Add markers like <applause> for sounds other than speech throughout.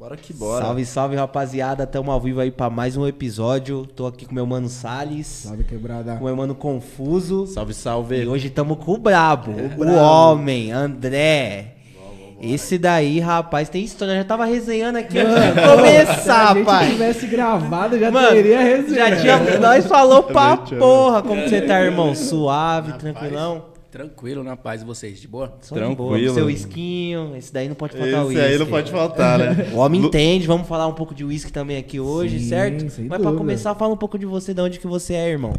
Bora que bora. Salve, salve, rapaziada. Tamo ao vivo aí pra mais um episódio. Tô aqui com meu mano Salles, Salve quebrada. com meu mano Confuso. Salve, E salve. hoje tamo com o brabo, o brabo. homem, André. Esse daí, rapaz, tem história. Eu já tava resenhando aqui antes de começar, Se a gente tivesse gravado, já Mano, teria resenha. já tinha, nós falou pra porra. Como você tá, irmão? Suave, Rapaz, tranquilão? Tranquilo, na paz de vocês, de boa? Só de boa, Tranquilo. Seu esquinho, esse daí não pode faltar o Esse aí não uísque. pode faltar, né? <laughs> O homem Lu- entende, vamos falar um pouco de uísque também aqui hoje, Sim, certo? Mas pra dúvida. começar, fala um pouco de você, de onde que você é, irmão.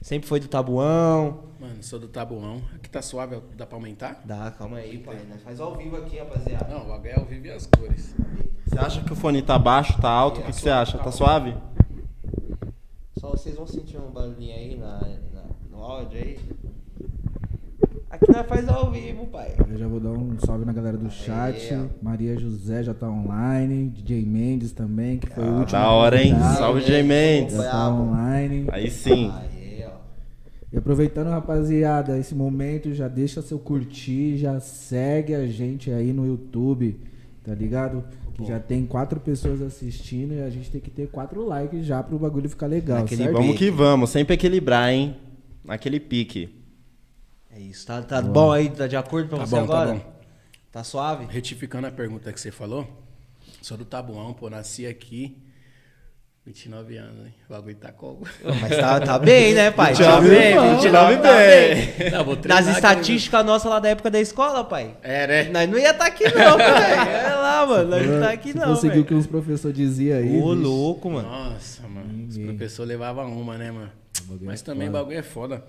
Sempre foi do Tabuão. Mano, sou do Tabuão. Aqui tá suave, dá pra aumentar? Dá, calma aí, pai. Nós faz ao vivo aqui, rapaziada. Não, o bagulho é ao vivo e as cores. Você acha que o fone tá baixo, tá alto? O que, que você acha? Tá suave? Só vocês vão sentir um barulhinho aí na, na- no áudio aí. Aqui nós faz ao vivo, pai. Eu já vou dar um salve na galera do chat. Maria José já tá online. DJ Mendes também, que foi o Ah, último. da hora, hein? convidado. Salve, J. Mendes. Já tá online. Aí sim. E aproveitando, rapaziada, esse momento, já deixa seu curtir, já segue a gente aí no YouTube, tá ligado? Que já tem quatro pessoas assistindo e a gente tem que ter quatro likes já pro bagulho ficar legal, Naquele certo? Vamos que vamos. Sempre equilibrar, hein? Naquele pique. É isso, tá, tá bom aí? Tá de acordo pra Tá você bom, tá agora? bom. Tá suave? Retificando a pergunta que você falou, sou do Tabuão, pô, nasci aqui. 29 anos, hein? O bagulho tá como? Mas tá, tá bem, né, pai? Tá 29 bem, bom, 29 tá bem. Não, vou treinar Nas aqui, estatísticas nossas lá da época da escola, pai. É, né? Nós não ia estar aqui não, pai. <laughs> É lá, mano. Nós não tá aqui não, fosse seguir o velho. que os professores diziam aí. Ô, bicho. louco, mano. Nossa, mano. Os Ninguém. professores levavam uma, né, mano? bagulho Mas é também o bagulho é foda.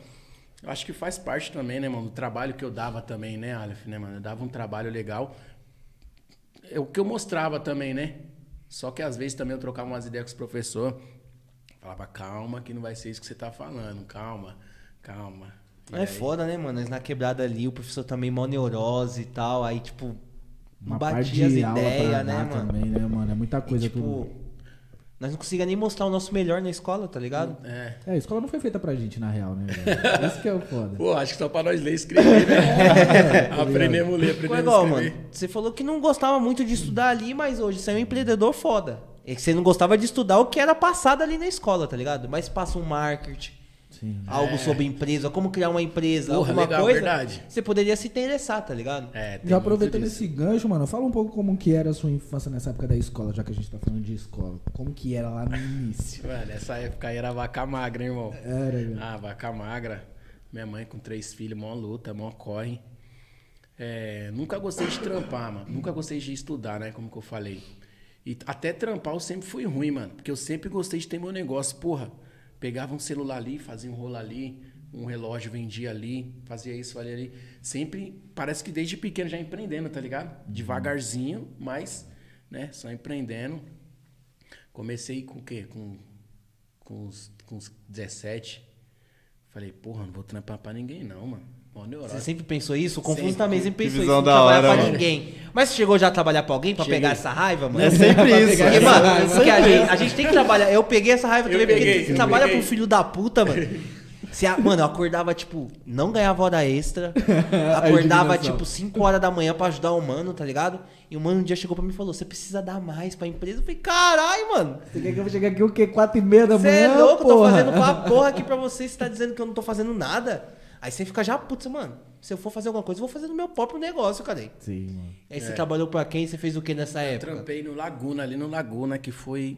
Eu acho que faz parte também, né, mano? Do trabalho que eu dava também, né, Aleph, né, mano? Eu dava um trabalho legal. É o que eu mostrava também, né? Só que às vezes também eu trocava umas ideias com os professores. Falava, calma, que não vai ser isso que você tá falando. Calma, calma. E É aí- foda, né, mano? Nós na quebrada ali, o professor também mó neurose e tal. Aí, tipo, Uma batia as ideias, né, mano? também, né, mano? É muita E, coisa tipo, tudo. Nós não conseguia nem mostrar o nosso melhor na escola, tá ligado? É. É, a escola não foi feita pra gente, na real, né? velho? <laughs> Isso que é o foda. Pô, acho que só pra nós ler e escrever, né? <laughs> <laughs> aprendemos a ler, aprendemos igual, a escrever. mano. Você falou que não gostava muito de estudar ali, mas hoje você é um empreendedor foda. É que você não gostava de estudar o que era passado ali na escola, tá ligado? Mas passa um marketing, Sim. algo sobre empresa, como criar uma empresa, Porra, alguma legal, coisa. verdade. Você poderia se interessar, tá ligado? É, Já aproveitando esse gancho, mano, fala um pouco como que era a sua infância nessa época da escola, já que a gente tá falando de escola. Como que era lá no início? Mano, nessa época aí era vaca magra, hein, irmão? Era, velho. Ah, vaca magra. Minha mãe com três filhos, mó luta, mó corre. É, nunca gostei de trampar, mano. Nunca gostei de estudar, né? Como que eu falei. E até trampar eu sempre fui ruim, mano. Porque eu sempre gostei de ter meu negócio. Porra, pegava um celular ali, fazia um rolo ali, um relógio vendia ali, fazia isso, fazia ali. Sempre, parece que desde pequeno já empreendendo, tá ligado? Devagarzinho, mas, né? Só empreendendo. Comecei com o quê? Com, com, os, com os 17. Falei, porra, não vou trampar pra ninguém não, mano. Você sempre pensou isso? O Confuso Sempre. também sempre pensou isso, não da trabalhar hora, pra mano. ninguém. Mas você chegou já a trabalhar pra alguém pra Cheguei. pegar essa raiva, mano? É sempre <laughs> isso. Porque, mano, É porque a, gente, a gente tem que trabalhar. Eu peguei essa raiva Eu também, porque você trabalha peguei. pro filho da puta, mano. Você, a- mano, eu acordava, tipo, não ganhava hora extra. <laughs> Acordava, indignação. tipo, 5 horas da manhã pra ajudar o mano, tá ligado? E o mano um dia chegou pra mim e falou: Você precisa dar mais pra empresa. Eu falei: Caralho, mano. Você quer que eu vou chegar aqui o quê? Quatro e meia da Você manhã? é louco, eu tô porra? fazendo pra <laughs> porra aqui pra você. Você tá dizendo que eu não tô fazendo nada. Aí você fica já, putz, mano. Se eu for fazer alguma coisa, eu vou fazer no meu próprio negócio, cadê? Sim, mano. Aí você trabalhou pra quem? Você fez o que nessa época? Trampei no Laguna, ali no Laguna, que foi.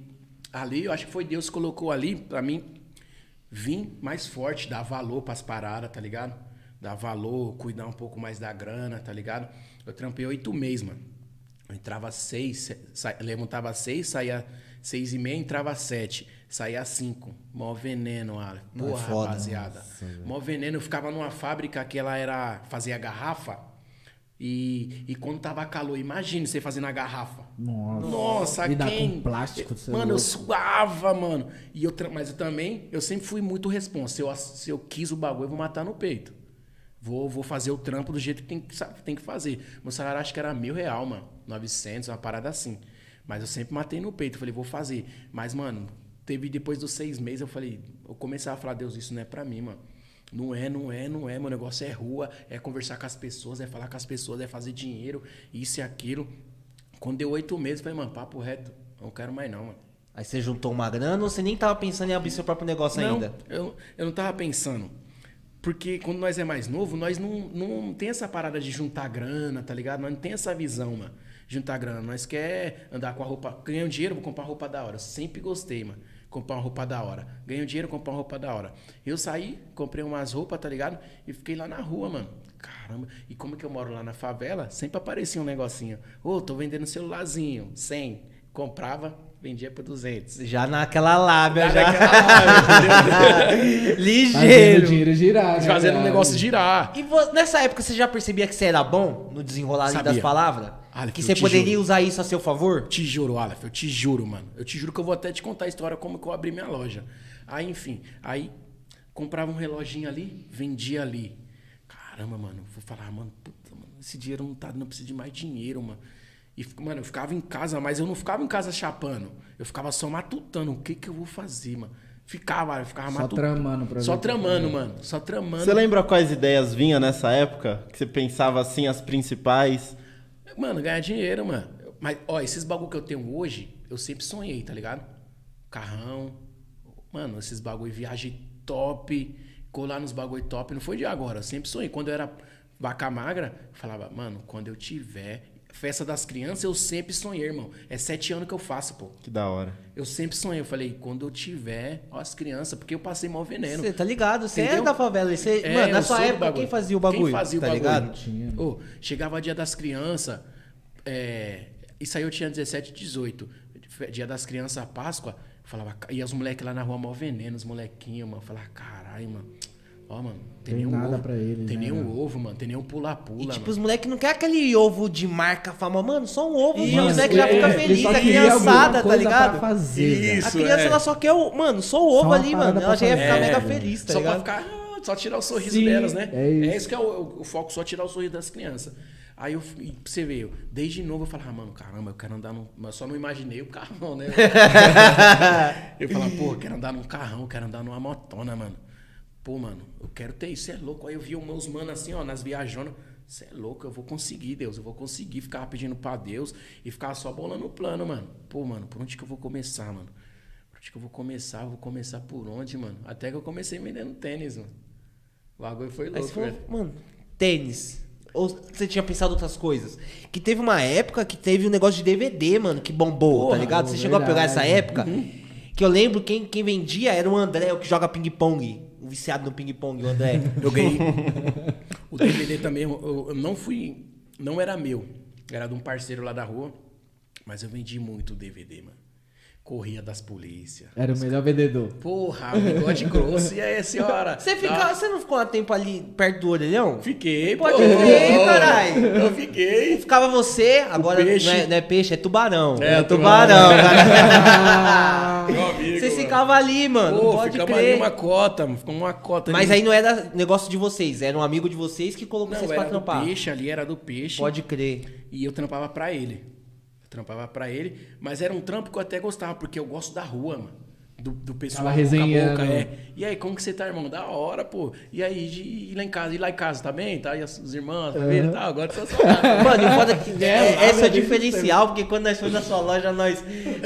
Ali, eu acho que foi Deus que colocou ali pra mim vir mais forte, dar valor pras paradas, tá ligado? Dar valor, cuidar um pouco mais da grana, tá ligado? Eu trampei oito meses, mano. Eu entrava seis, sa... levantava seis, saía seis e meia, entrava sete. Saía cinco. Mó veneno. Não é Porra, foda. rapaziada. Mó veneno. Eu ficava numa fábrica que ela era. fazia garrafa. E, e quando tava calor, imagine você fazendo a garrafa. Nossa. Nossa, Lidar quem? com plástico, é Mano, eu louco. suava, mano. E eu, mas eu também, eu sempre fui muito responsa. Se eu, se eu quis o bagulho, eu vou matar no peito. Vou, vou fazer o trampo do jeito que tem, que sa- tem que fazer. Meu salário acho que era mil real, mano. 900, uma parada assim. Mas eu sempre matei no peito. Falei, vou fazer. Mas, mano, teve depois dos seis meses, eu falei, eu comecei a falar, Deus, isso não é pra mim, mano. Não é, não é, não é. Meu negócio é rua, é conversar com as pessoas, é falar com as pessoas, é fazer dinheiro, isso e aquilo. Quando deu oito meses, eu falei, mano, papo reto, não quero mais não, mano. Aí você juntou uma grana ou você nem tava pensando em abrir seu próprio negócio não, ainda? Eu, eu não tava pensando. Porque quando nós é mais novo, nós não, não tem essa parada de juntar grana, tá ligado? Nós não tem essa visão, mano. Juntar grana. Nós quer andar com a roupa. Ganhar um dinheiro, vou comprar roupa da hora. Sempre gostei, mano. Comprar uma roupa da hora. Ganhei um dinheiro, comprar uma roupa da hora. Eu saí, comprei umas roupas, tá ligado? E fiquei lá na rua, mano. Caramba. E como que eu moro lá na favela, sempre aparecia um negocinho. Ô, tô vendendo celularzinho, 100. Comprava, vendia por 200. Já naquela lábia, já. <laughs> Fazendo o Ligeiro. dinheiro girar, né, Fazendo o cara? negócio girar. E vo- nessa época você já percebia que você era bom no desenrolar das palavras? Aleph, que você poderia juro. usar isso a seu favor? Te juro, Aleph, eu te juro, mano. Eu te juro que eu vou até te contar a história como que eu abri minha loja. Aí, enfim, aí comprava um reloginho ali, vendia ali. Caramba, mano, vou falar, mano, puta, mano, esse dinheiro não tá, não precisa de mais dinheiro, mano. E, mano, eu ficava em casa, mas eu não ficava em casa chapando. Eu ficava só matutando. O que que eu vou fazer, mano? Ficava, eu ficava Só matutando. tramando pra Só tramando, mano. Só tramando. Você lembra quais ideias vinha nessa época? Que você pensava assim, as principais? Mano, ganhar dinheiro, mano. Mas, ó, esses bagulho que eu tenho hoje, eu sempre sonhei, tá ligado? Carrão. Mano, esses bagulho, viagem top. Colar nos bagulho top. Não foi de agora. Eu sempre sonhei. Quando eu era vaca magra, eu falava, mano, quando eu tiver. Festa das crianças, eu sempre sonhei, irmão. É sete anos que eu faço, pô. Que da hora. Eu sempre sonhei. Eu falei, quando eu tiver, ó, as crianças, porque eu passei mal veneno. Você tá ligado? Você é da favela. Você, É, mano, na eu sua época, quem fazia o bagulho? Quem fazia o tá bagulho? ligado? Tinha. Ô, chegava dia das crianças, é, isso aí eu tinha 17, 18. Dia das crianças, Páscoa, falava, e os moleques lá na rua mal veneno, os molequinhos, mano. Eu falava, caralho, mano. Ó, mano, tem, Tem nenhum nada ovo. pra eles, Tem né, nenhum mano? ovo, mano. Tem nenhum pula-pula. E tipo, mano. os moleques não querem aquele ovo de marca fama. Mano, só um ovo, Isso, já, os moleques já é, felizes. só A criançada, tá ligado? Pra fazer. Isso. A criança, é. ela só quer o. Mano, só o ovo uma ali, mano. Ela já ia ficar fazer. mega É, feliz, tá só ligado? pra ficar, só tirar o sorriso Sim, delas, né? é isso. É isso que é o, o foco, só tirar o sorriso das crianças. Aí eu, e você eu, desde novo eu falava, ah, mano, caramba, eu quero andar num. Mas só não imaginei o carrão, né? <laughs> eu falava, pô, eu quero andar num carrão, eu quero andar numa motona, mano. Pô, mano, eu quero ter isso, é louco. Aí eu vi os meus manos assim, ó, nas viajonas. Você é louco, eu vou conseguir, Deus. Eu vou conseguir ficar pedindo pra Deus e ficar só bolando o plano, mano. Pô, mano, por onde que eu vou começar, mano? Por onde que eu vou começar? Eu vou começar por onde, mano? Até que eu comecei vendendo tênis, mano. O bagulho foi Aí louco, você falou, velho. mano, tênis. Ou você tinha pensado outras coisas? Que teve uma época que teve um negócio de DVD, mano, que bombou, Porra, tá ligado? Você pô, chegou a pegar verdade. essa época? Que eu lembro quem, quem vendia era o André, o que joga ping-pong. O viciado no ping-pong, o André. <laughs> Eu ganhei. o DVD também, eu, eu não fui. Não era meu. Era de um parceiro lá da rua. Mas eu vendi muito o DVD, mano. Corria das polícias. Era o melhor vendedor. Porra, bigode <laughs> grosso. E aí, senhora? Você, fica, Tá. você não ficou um tempo ali perto do orelhão? Fiquei, Pode pô. crer, caralho. Eu fiquei. Ficava você, agora peixe. Não, é, não é peixe, é tubarão. É, É, tubarão, cara. <laughs> Meu amigo, Você mano. ficava ali, mano. Pô, pode ficamos ali crer. uma cota, mano. Ficou uma cota Mas ali. aí não era negócio de vocês, era um amigo de vocês que colocou Não, vocês era pra do trampar. peixe ali, era do peixe. Pode crer. E eu trampava pra ele. Trampava pra ele, mas era um trampo que eu até gostava, porque eu gosto da rua, mano. Do, do pessoal Tava resenhando. boca, é. E aí, como que você tá, irmão? Da hora, pô. E aí, de ir lá em casa, e lá em casa, tá bem? Tá? E as, os irmãos, tá bem? Tá, agora tô <laughs> só Mano, e o foda é que é, lá, essa é o diferencial, porque quando nós fomos na sua loja, nós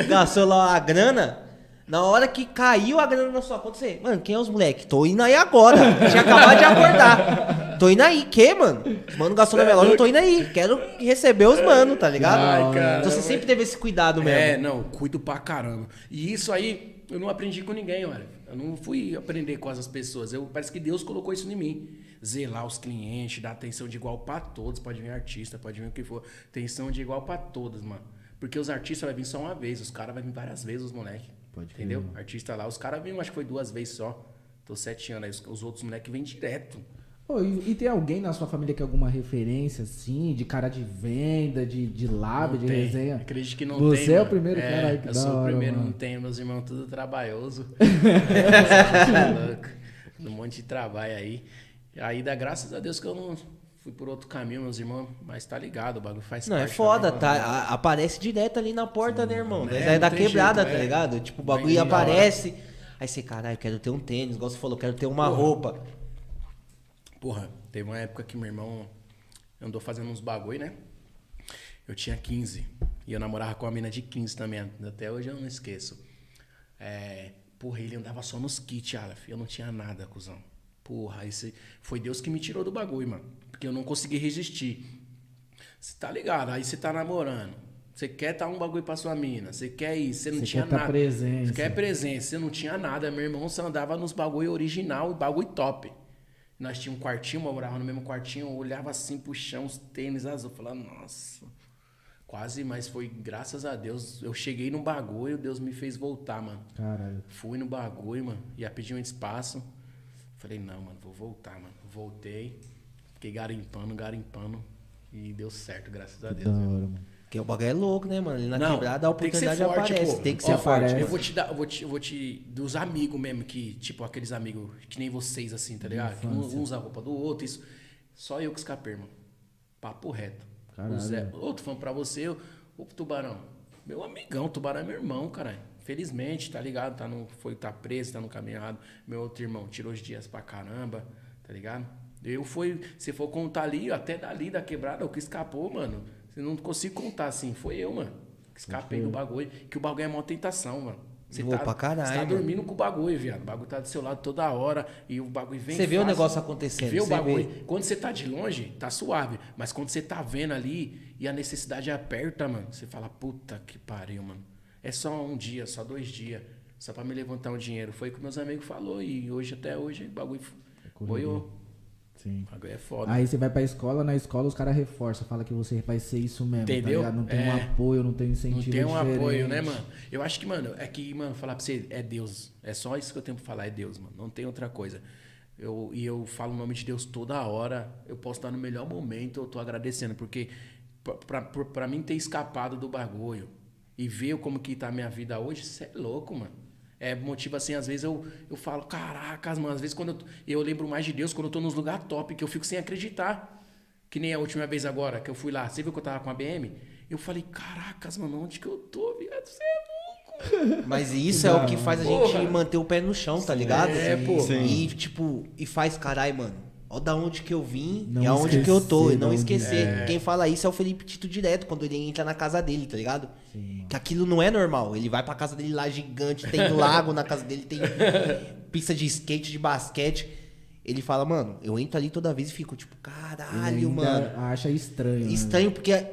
gastou lá a grana. Na hora que caiu a grana na sua conta, você, mano, quem é os moleques? Tô indo aí agora. Tinha acabado de acordar. <laughs> Tô indo aí, que, mano? Os mano gastou na minha loja, eu tô indo aí. Quero receber os mano, tá ligado? Ai, cara. Então você sempre teve esse cuidado mesmo. É, não, cuido pra caramba. E isso aí, eu não aprendi com ninguém, olha. Eu não fui aprender com as pessoas. Eu, parece que Deus colocou isso em mim. Zelar os clientes, dar atenção de igual pra todos. Pode vir artista, pode vir o que for. Atenção de igual pra todos, mano. Porque os artistas vai vir só uma vez, os caras vão vir várias vezes, os moleques. Pode crer, Entendeu? Artista lá, os caras vêm, acho que foi duas vezes só. Tô sete anos aí, os, os outros moleques vêm direto. Pô, e, e tem alguém na sua família que é alguma referência, assim, de cara de venda, de, de lábio, de tem. resenha? Acredito que não Você tem. é o mano. primeiro cara aí que Eu sou o hora, primeiro, mano. não tenho. Meus irmãos tudo trabalhoso. é, <laughs> louco. Um monte de trabalho aí. Aí dá graças a Deus que eu não fui por outro caminho, meus irmãos. Mas tá ligado, o bagulho faz Não, é foda, também, tá? aparece direto ali na porta, né, irmão? É, É, não da tem quebrada, jeito, tá é. ligado? Tipo, o bagulho aparece. Aí você, caralho, quero ter um tênis, igual você falou, quero ter uma roupa. Porra, teve uma época que meu irmão andou fazendo uns bagulho, né? Eu tinha 15. E eu namorava com uma mina de 15 também. Até hoje eu não esqueço. É, porra, ele andava só nos kits, Aleph. Eu não tinha nada, cuzão. Porra, esse, foi Deus que me tirou do bagulho, mano. Porque eu não consegui resistir. Você tá ligado? Aí você tá namorando. Você quer dar um bagulho pra sua mina. Você quer isso. Você não Você tinha quer tá nada. presente. Você quer presença. Você não tinha nada. Meu irmão só andava nos bagulho original e bagulho top. Nós tínhamos um quartinho, morava no mesmo quartinho. Eu olhava assim pro chão, os tênis azul. Falava, nossa. Quase, mas foi graças a Deus. Eu cheguei no bagulho, Deus me fez voltar, mano. Caralho. Fui no bagulho, mano. Ia pedir um espaço. Falei, não, mano, vou voltar, mano. Voltei. Fiquei garimpando, garimpando. E deu certo, graças a Da Deus. viu? hora, mano. Porque o bagulho é louco, né, mano? Ali na Não, quebrada a tem que oportunidade forte, aparece. pô. Tem que ser Ó, forte. Eu vou te dar, eu vou te, eu vou te. Dos amigos mesmo, que, tipo, aqueles amigos que nem vocês, assim, tá ligado? Que um, um usa a roupa do outro, isso. Só eu que escapei, mano. Papo reto. Caralho. O Zé, outro falando pra você, o, o Tubarão. Meu amigão, o Tubarão é meu irmão, caralho. Felizmente, tá ligado? Tá no, foi, tá preso, tá no caminhado. Meu outro irmão tirou os dias pra caramba, tá ligado? Eu fui, se for contar ali, até dali da quebrada, o que escapou, mano. Eu não consigo contar assim, foi eu, mano. Que escapei do bagulho. Que o bagulho é mó tentação, mano. Você Boa pra caralho, Você tá mano. dormindo com o bagulho, viado. O bagulho tá do seu lado toda hora e o bagulho vem Você vê o fácil. negócio acontecendo, Vê o você bagulho. vê. Quando você tá de longe, tá suave. Mas quando você tá vendo ali e a necessidade aperta, mano, você fala, puta que pariu, mano. É só um dia, só dois dias. Só pra me levantar um dinheiro. Foi o que meus amigos falou e hoje, até hoje, o bagulho correria. boiou. Sim. O bagulho é foda. Aí você vai pra escola, na escola os caras reforçam, fala que você vai ser isso mesmo, Entendeu? tá? Não tem um É. apoio, não tem um Não incentivo tem um diferente. apoio, né, mano? Eu acho que, mano, é que, mano, falar pra você, é Deus. É só isso que eu tenho pra falar, é Deus, mano. Não tem outra coisa. Eu, e eu falo o nome de Deus toda hora. Eu posso estar no melhor momento, eu tô agradecendo. Porque pra, pra, pra- pra mim ter escapado do bagulho e ver como que tá a minha vida hoje, você é louco, mano. É motivo assim, às vezes eu, eu falo, caracas, mano, às vezes quando eu, eu lembro mais de Deus quando eu tô nos lugares top, que eu fico sem acreditar. Que nem a última vez agora que eu fui lá. Você viu que eu tava com a BM? Eu falei, caracas, mano, onde que eu tô, viado? Você é louco. <laughs> Mas isso é o que faz a gente Porra. manter o pé no chão, tá ligado? É, pô. E tipo, e faz, carai, mano. Ó da onde que eu vim Não e aonde que eu tô. E não esquecer. Quem fala isso é o Felipe Tito direto, quando ele entra na casa dele, tá ligado? Que aquilo não é normal. Ele vai pra casa dele lá gigante, tem lago na casa dele, tem <laughs> pista de skate, de basquete. Ele fala, mano, eu entro ali toda vez e fico tipo, caralho, mano. acha estranho. né? Estranho porque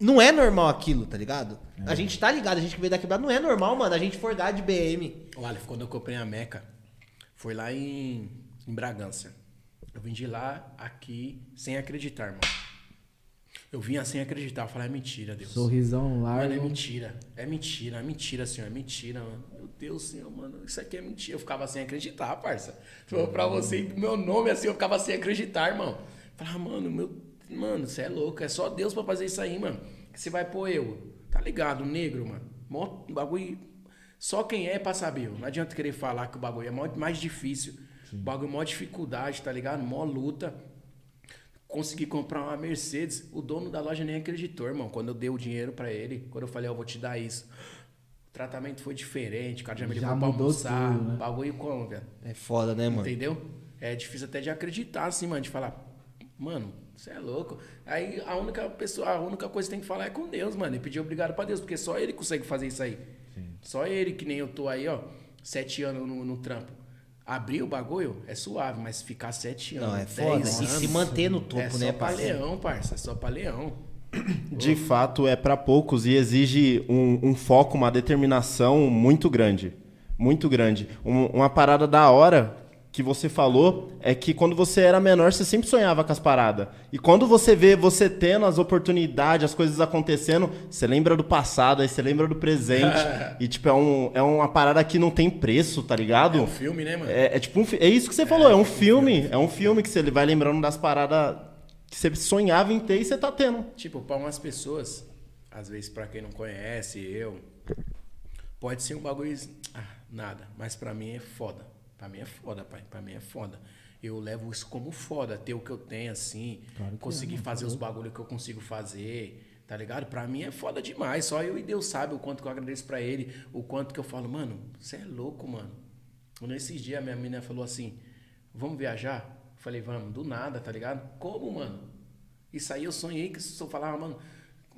não é normal aquilo, tá ligado? A gente tá ligado, a gente que veio da quebrada não é normal, mano. A gente forgar de BM. O Aleph, quando eu comprei a Meca, foi lá em, em Bragança. Eu vim de lá, aqui, sem acreditar, irmão. Eu vinha sem acreditar. Eu falei, é mentira, Deus. Sorrisão Mano, é largo. mentira. É mentira, é mentira, senhor. É mentira, mano. Meu Deus, senhor, mano. Isso aqui é mentira. Eu ficava sem acreditar, parça. Falou pra você, meu nome assim, eu ficava sem acreditar, irmão. Falava, mano, meu. Mano, você é louco. É só Deus pra fazer isso aí, mano. Que você vai pôr eu. Tá ligado, negro, mano. Mó bagulho. Só quem é pra saber. Não adianta querer falar que o bagulho é mais difícil. O bagulho mó dificuldade, tá ligado? Mó luta consegui comprar uma Mercedes. O dono da loja nem acreditou, irmão. Quando eu dei o dinheiro pra ele, quando eu falei, ó, vou te dar isso. O tratamento foi diferente, o cara já me Já levou pra almoçar. tudo, né? Bagulho como, velho? É foda, né, mano? Entendeu? É difícil até de acreditar, assim, mano, de falar, mano, você é louco. Aí a única pessoa, a única coisa que tem que falar é com Deus, mano. E pedir obrigado pra Deus, porque só ele consegue fazer isso aí. Só ele, que nem eu tô aí, ó, sete anos no, no trampo. Abrir o bagulho é suave, mas ficar sete anos. Não, é foda. E anos, se manter no topo, é só né, pra parceiro? leão, parça. É só pra leão. De fato, é para poucos e exige um, um foco, uma determinação muito grande. Muito grande. Um- uma parada da hora que você falou é que quando você era menor, você sempre sonhava com as paradas. E quando você vê você tendo as oportunidades, as coisas acontecendo, você lembra do passado, aí você lembra do presente. <laughs> e, tipo, é, um, é uma parada que não tem preço, tá ligado? É um filme, né, mano? É, é tipo um, é isso que você falou, é um filme. É um filme que você vai lembrando das paradas que você sonhava em ter e você tá tendo. Tipo, pra umas pessoas, às vezes pra quem não conhece, eu, pode ser um bagulho, ah, nada, mas pra mim é foda. Pra mim é foda, pai, pra mim é foda. Eu levo isso como foda, ter o que eu tenho assim, Claro é, conseguir mano, fazer os bagulhos que eu consigo fazer, tá ligado? Pra mim é foda demais, só eu e Deus sabe o quanto que eu agradeço pra ele, o quanto que eu falo, mano, você é louco, mano. Nesses dias a minha menina falou assim, vamos viajar? Eu falei, vamos, do nada, tá ligado? Como, mano? Isso aí eu sonhei que se eu falava, mano,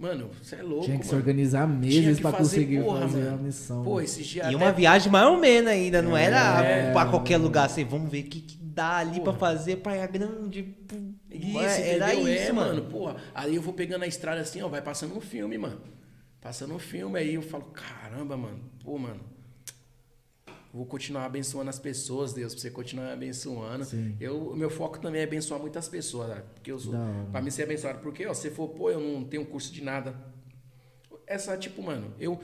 Mano, você é louco, Tinha que se mano. organizar Tinha meses fazer, conseguir porra, fazer mano. a missão. Pô, esses dias E até- uma viagem mais ou menos ainda, não era É. pra qualquer lugar. Assim, vamos ver o que, que dá ali Porra. pra fazer Praia Grande. pô. Isso, É, era entendeu? isso, é, mano. Porra, aí eu vou pegando a estrada assim, ó, vai passando um filme, mano. Passando um filme, aí eu falo, caramba, mano, pô, mano. Vou continuar abençoando as pessoas, Deus, pra você continuar me abençoando. Sim. Eu, o meu foco também é abençoar muitas pessoas, né? Porque eu sou. Pra me ser abençoado. Porque, ó, se for, pô, eu não tenho curso de nada. Essa, tipo, mano, eu.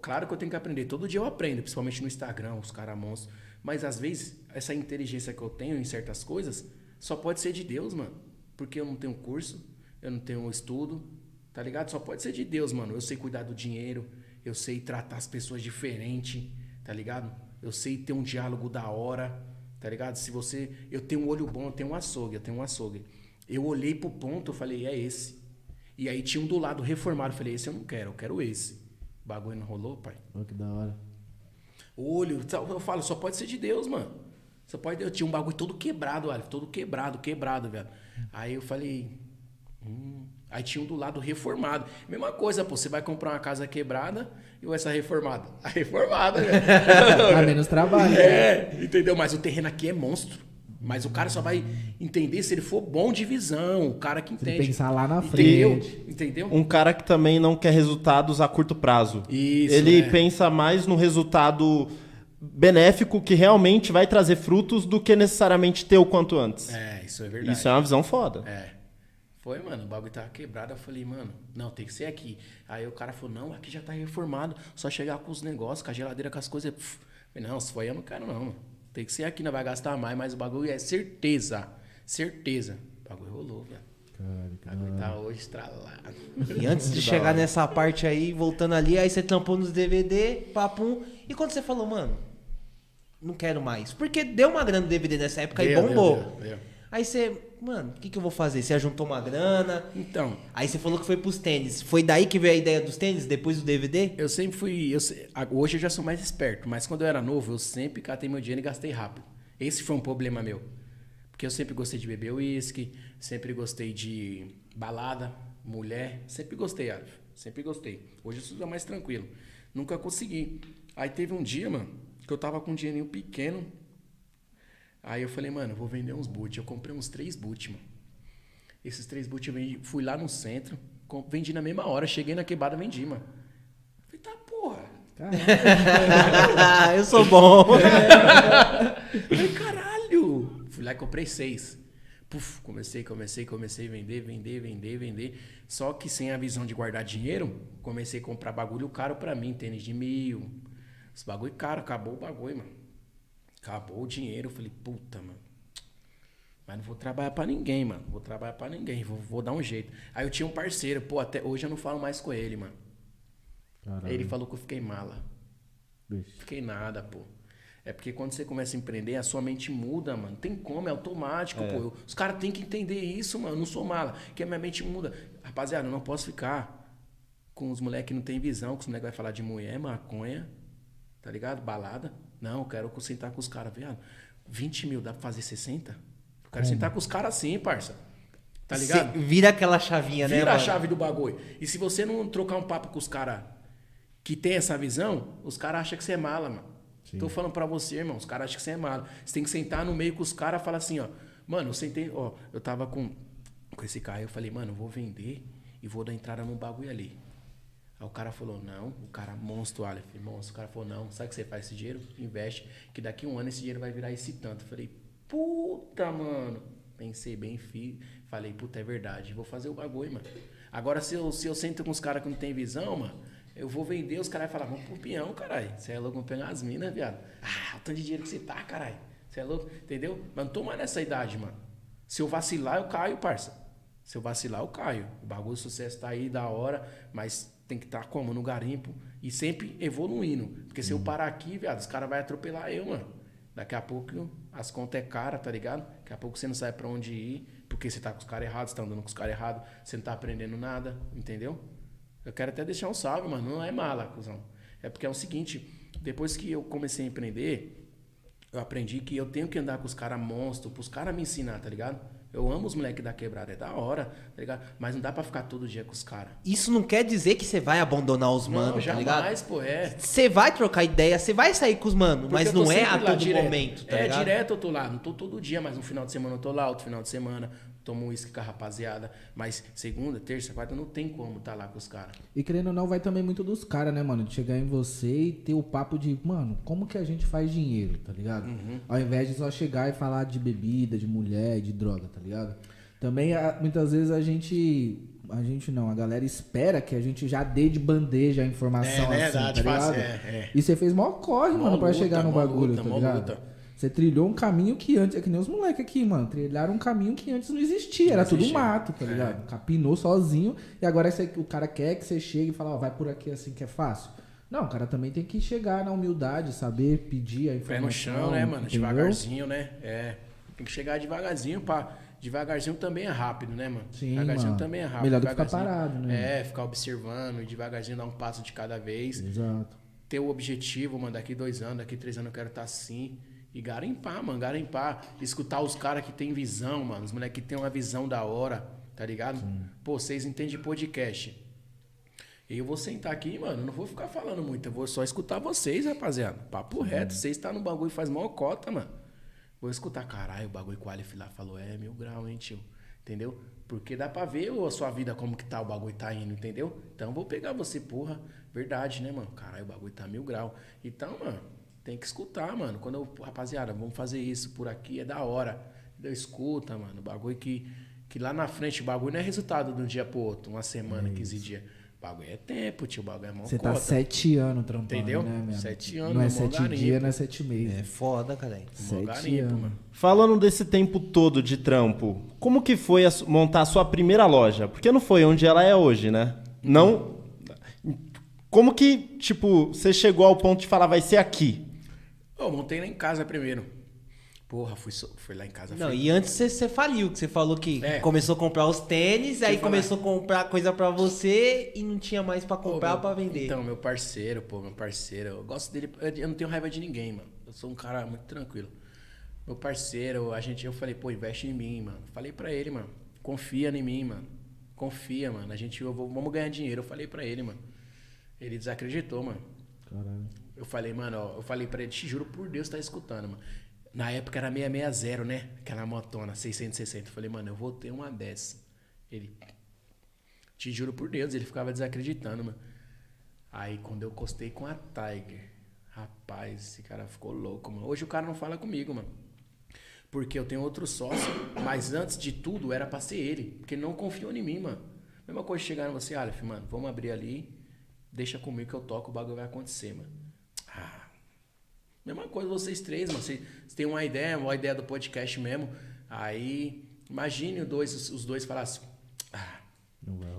Claro que eu tenho que aprender. Todo dia eu aprendo, principalmente no Instagram, os caras monstros. Mas às vezes, essa inteligência que eu tenho em certas coisas só pode ser de Deus, mano. Porque eu não tenho curso, eu não tenho estudo, tá ligado? Só pode ser de Deus, mano. Eu sei cuidar do dinheiro, eu sei tratar as pessoas diferente, tá ligado? Eu sei ter um diálogo da hora, tá ligado? Se você. Eu tenho um olho bom, eu tenho um açougue, eu tenho um açougue. Eu olhei pro ponto, eu falei, é esse. E aí tinha um do lado reformado, eu falei, esse eu não quero, eu quero esse. O bagulho não rolou, pai. Pô, que da hora. Olho, eu falo, só pode ser de Deus, mano. Só pode, eu tinha um bagulho todo quebrado, olha, todo quebrado, quebrado, velho. Aí eu falei, hum. Aí tinha um do lado reformado. Mesma coisa, pô, você vai comprar uma casa quebrada e essa reformada. A reformada, velho. <laughs> Dá menos trabalho. É, entendeu? Mas o terreno aqui é monstro. Mas o cara só vai entender se ele for bom de visão, o cara que Se entende. pensar lá na Entendeu? frente. Entendeu? Um cara que também não quer resultados a curto prazo. Isso, Ele é. pensa mais no resultado benéfico que realmente vai trazer frutos do que necessariamente ter o quanto antes. É, isso é verdade. Isso é uma visão foda. É. Foi, mano, o bagulho tava quebrado. Eu falei, mano, não, tem que ser aqui. Aí o cara falou, não, aqui já tá reformado. Só chegar com os negócios, com a geladeira, com as coisas. Falei, não, se aí eu não quero, não. mano. Tem que ser aqui, não vai gastar mais, mas o bagulho é certeza. Certeza. O bagulho rolou, velho. O bagulho tá hoje estralado. E antes de <laughs> chegar nessa parte aí, voltando ali, aí você tampou nos DVD, papum. E quando você falou, mano, não quero mais. Porque deu uma grana no DVD nessa época e Deu, bombou. deu, deu, deu. Aí você, mano, o que, que eu vou fazer? Você juntou uma grana. Então, Aí você falou que foi pros tênis. Foi daí que veio a ideia dos tênis, depois do DVD? eu sempre fui. Eu, hoje eu já sou mais esperto, mas quando eu era novo, eu sempre catei meu dinheiro e gastei rápido. Esse foi um problema meu. Porque eu sempre gostei de beber uísque, sempre gostei de balada, mulher. Sempre gostei, Alf. Sempre gostei. Hoje eu sou mais tranquilo. Nunca consegui. Aí teve um dia, mano, que eu tava com um dinheirinho pequeno. Aí eu falei, mano, vou vender uns boot. Eu comprei uns três boot, mano. Esses três boot eu vendi, fui lá no centro, com- vendi na mesma hora, cheguei na quebrada, vendi, mano. Falei, tá porra. <laughs> eu sou bom. <laughs> Falei, caralho! Fui lá e comprei seis. Puf, comecei, comecei, comecei a vender, vender, vender, vender. Só que sem a visão de guardar dinheiro, comecei a comprar bagulho caro pra mim, tênis de mil. Esse bagulho caro, acabou o bagulho, mano. Acabou o dinheiro. Eu falei, puta, mano. Mas não vou trabalhar pra ninguém, mano. Vou trabalhar pra ninguém. Vou, vou dar um jeito. Aí eu tinha um parceiro, pô, até hoje eu não falo mais com ele, mano. Caralho. Aí ele falou que eu fiquei mala. Bicho. Fiquei nada, pô. É porque quando você começa a empreender, a sua mente muda, mano. Tem como, é automático, pô. Eu- os caras têm que entender isso, mano. Eu não sou mala. Que a minha mente muda. Rapaziada, eu não posso ficar com os moleques que não tem visão, que os moleques vai falar de mulher, maconha, tá ligado? Balada. Não, eu quero sentar com os caras, viado. 20 mil, dá pra fazer 60? Eu quero sentar com os caras assim, parça. Tá ligado? Cê vira aquela chavinha, né? Vira a chave do bagulho. E se você não trocar um papo com os caras que tem essa visão, os caras acham que você é mala, mano. Tô falando pra você, irmão. Os caras acham que você é mala. Você tem que sentar no meio com os caras e falar assim, ó. Mano, eu sentei, ó. Eu tava com, com esse carro. Eu falei, mano, eu vou vender e vou dar entrada no bagulho ali. Aí o cara falou, não, o cara monstro, Aleph, monstro. O cara falou, não, sabe o que você faz esse dinheiro? Investe, que daqui um ano esse dinheiro vai virar esse tanto. Eu falei, puta, mano. Pensei bem, fi, falei, puta, é verdade, vou fazer o bagulho, mano. Agora, se eu, se eu sento com os caras que não tem visão, mano, eu vou vender, os caras falar, vamos pro peão, caralho. Você é louco, vamos pegar as minas, viado. Ah, o tanto de dinheiro que você tá, caralho. Você é louco, entendeu? Mas não tô mais nessa idade, mano. Se eu vacilar, eu caio, parça. Se eu vacilar, eu caio. O bagulho, o sucesso tá aí, da hora, mas tem que estar como? No garimpo. E sempre evoluindo. Porque se eu parar aqui, viado, os caras vão atropelar eu, mano. Daqui a pouco as contas é cara, tá ligado? Daqui a pouco você não sabe pra onde ir, porque você tá com os caras errados, você tá andando com os caras errados, você não tá aprendendo nada, entendeu? Eu quero até deixar um salve, mano. Não é mala, cuzão. É porque é o seguinte, depois que eu comecei a empreender, eu aprendi que eu tenho que andar com os caras monstros, pros caras me ensinar, tá ligado? Eu amo os moleques da quebrada, é da hora, tá ligado? Mas não dá pra ficar todo dia com os caras. Isso não quer dizer que você vai abandonar os manos, tá ligado? jamais, pô, é. Você vai trocar ideia, você vai sair com os manos, mas não é a todo direto. momento, tá É, ligado? direto eu tô lá. Não tô todo dia, mas um final de semana eu tô lá, outro final de semana tomo um uísque com a rapaziada. Mas segunda, terça, quarta, não tem como tá lá com os caras. E querendo ou não, vai também muito dos caras, né, mano? De chegar em você e ter o papo de, mano, como que a gente faz dinheiro, tá ligado? Uhum. Ao invés de só chegar e falar de bebida, de mulher, de droga, tá ligado? Também, muitas vezes, a gente. A gente não, a galera espera que a gente já dê de bandeja a informação É, né? assim, tá ligado? é, é. E você fez mó corre, mano, pra luta, chegar no bagulho, luta, tá ligado? luta. Você trilhou um caminho que antes. É que nem os moleques aqui, mano. Trilharam um caminho que antes não existia. Era Não tudo existia. mato, tá É. ligado? Capinou sozinho. E agora você- o cara quer que você chegue e fala, ó, vai por aqui assim que é fácil. Não, o cara também tem que chegar na humildade, saber pedir a Pé informação. no chão, né, mano? entendeu? Devagarzinho, né? É. Tem que chegar devagarzinho, pá. Devagarzinho também é rápido, né, mano? Sim, devagarzinho mano. também é rápido. Melhor do que ficar parado, né? É, ficar observando devagarzinho dar um passo de cada vez. Exato. ter o objetivo, mano, daqui dois anos, daqui três anos eu quero estar assim. E garimpar, mano, garimpar. Escutar os caras que tem visão, mano. Os moleques que tem uma visão da hora, tá ligado? Pô, vocês entendem podcast. E eu vou sentar aqui, mano, não vou ficar falando muito. Eu vou só escutar vocês, rapaziada. Papo reto. Vocês tá no bagulho faz mó cota, mano. Vou escutar, caralho, o bagulho que o Aleph lá falou é mil grau, hein, tio? Entendeu? Porque dá pra ver a sua vida como que tá, o bagulho tá indo, entendeu? Então eu vou pegar você, porra. Verdade, né, mano? Caralho, o bagulho tá mil grau. Então, mano, tem que escutar, mano. Quando eu, rapaziada, vamos fazer isso por aqui, é da hora. Entendeu? Escuta, mano. O bagulho que, que lá na frente, o bagulho não é resultado de um dia pro outro, uma semana, 15 dias. O bagulho é tempo, tio. O bagulho é mó Você tá sete anos trampando, Entendeu? né? Sete anos, Não é sete garimpo. dias, não é sete meses. É foda, cara. Sete garimpo, anos. mano. Falando desse tempo todo de trampo, como que foi a montar a sua primeira loja? Porque não foi onde ela é hoje, né? Não. Como que, tipo, você chegou ao ponto de falar, vai ser aqui? Eu montei lá em casa primeiro. Porra, fui, fui lá em casa. Não, fui- e antes você, você faliu, que você falou que É. começou a comprar os tênis, aí eu falar. começou a comprar coisa pra você e não tinha mais pra Pô, comprar pra vender. Então, meu parceiro, pô, meu parceiro. Eu gosto dele. eu- não tenho raiva de ninguém, mano. Eu sou um cara muito tranquilo. Meu parceiro, a gente, eu falei, pô, investe em mim, mano. Falei pra ele, mano. Confia em mim, mano. Confia, mano. A gente, eu vou- vamos ganhar dinheiro. Eu falei pra ele, mano. Ele desacreditou, mano. Caralho. Eu falei, mano, ó, eu falei pra ele, te juro por Deus, tá escutando, mano. Na época era 660, né? Aquela motona, 660. Eu falei, mano, eu vou ter uma dessa. Ele, te juro por Deus, ele ficava desacreditando, mano. Aí quando eu costei com a Tiger, rapaz, esse cara ficou louco, mano. Hoje o cara não fala comigo, mano. Porque eu tenho outro sócio, mas antes de tudo era pra ser ele. Porque ele não confiou em mim, mano. Mesma coisa chegaram você, Aleph, mano, vamos abrir ali, deixa comigo que eu toco, o bagulho vai acontecer, mano. Mesma coisa vocês três, mano. Vocês, vocês têm uma ideia, uma ideia do podcast mesmo. Aí, imagine os dois, os- dois falassem, ah,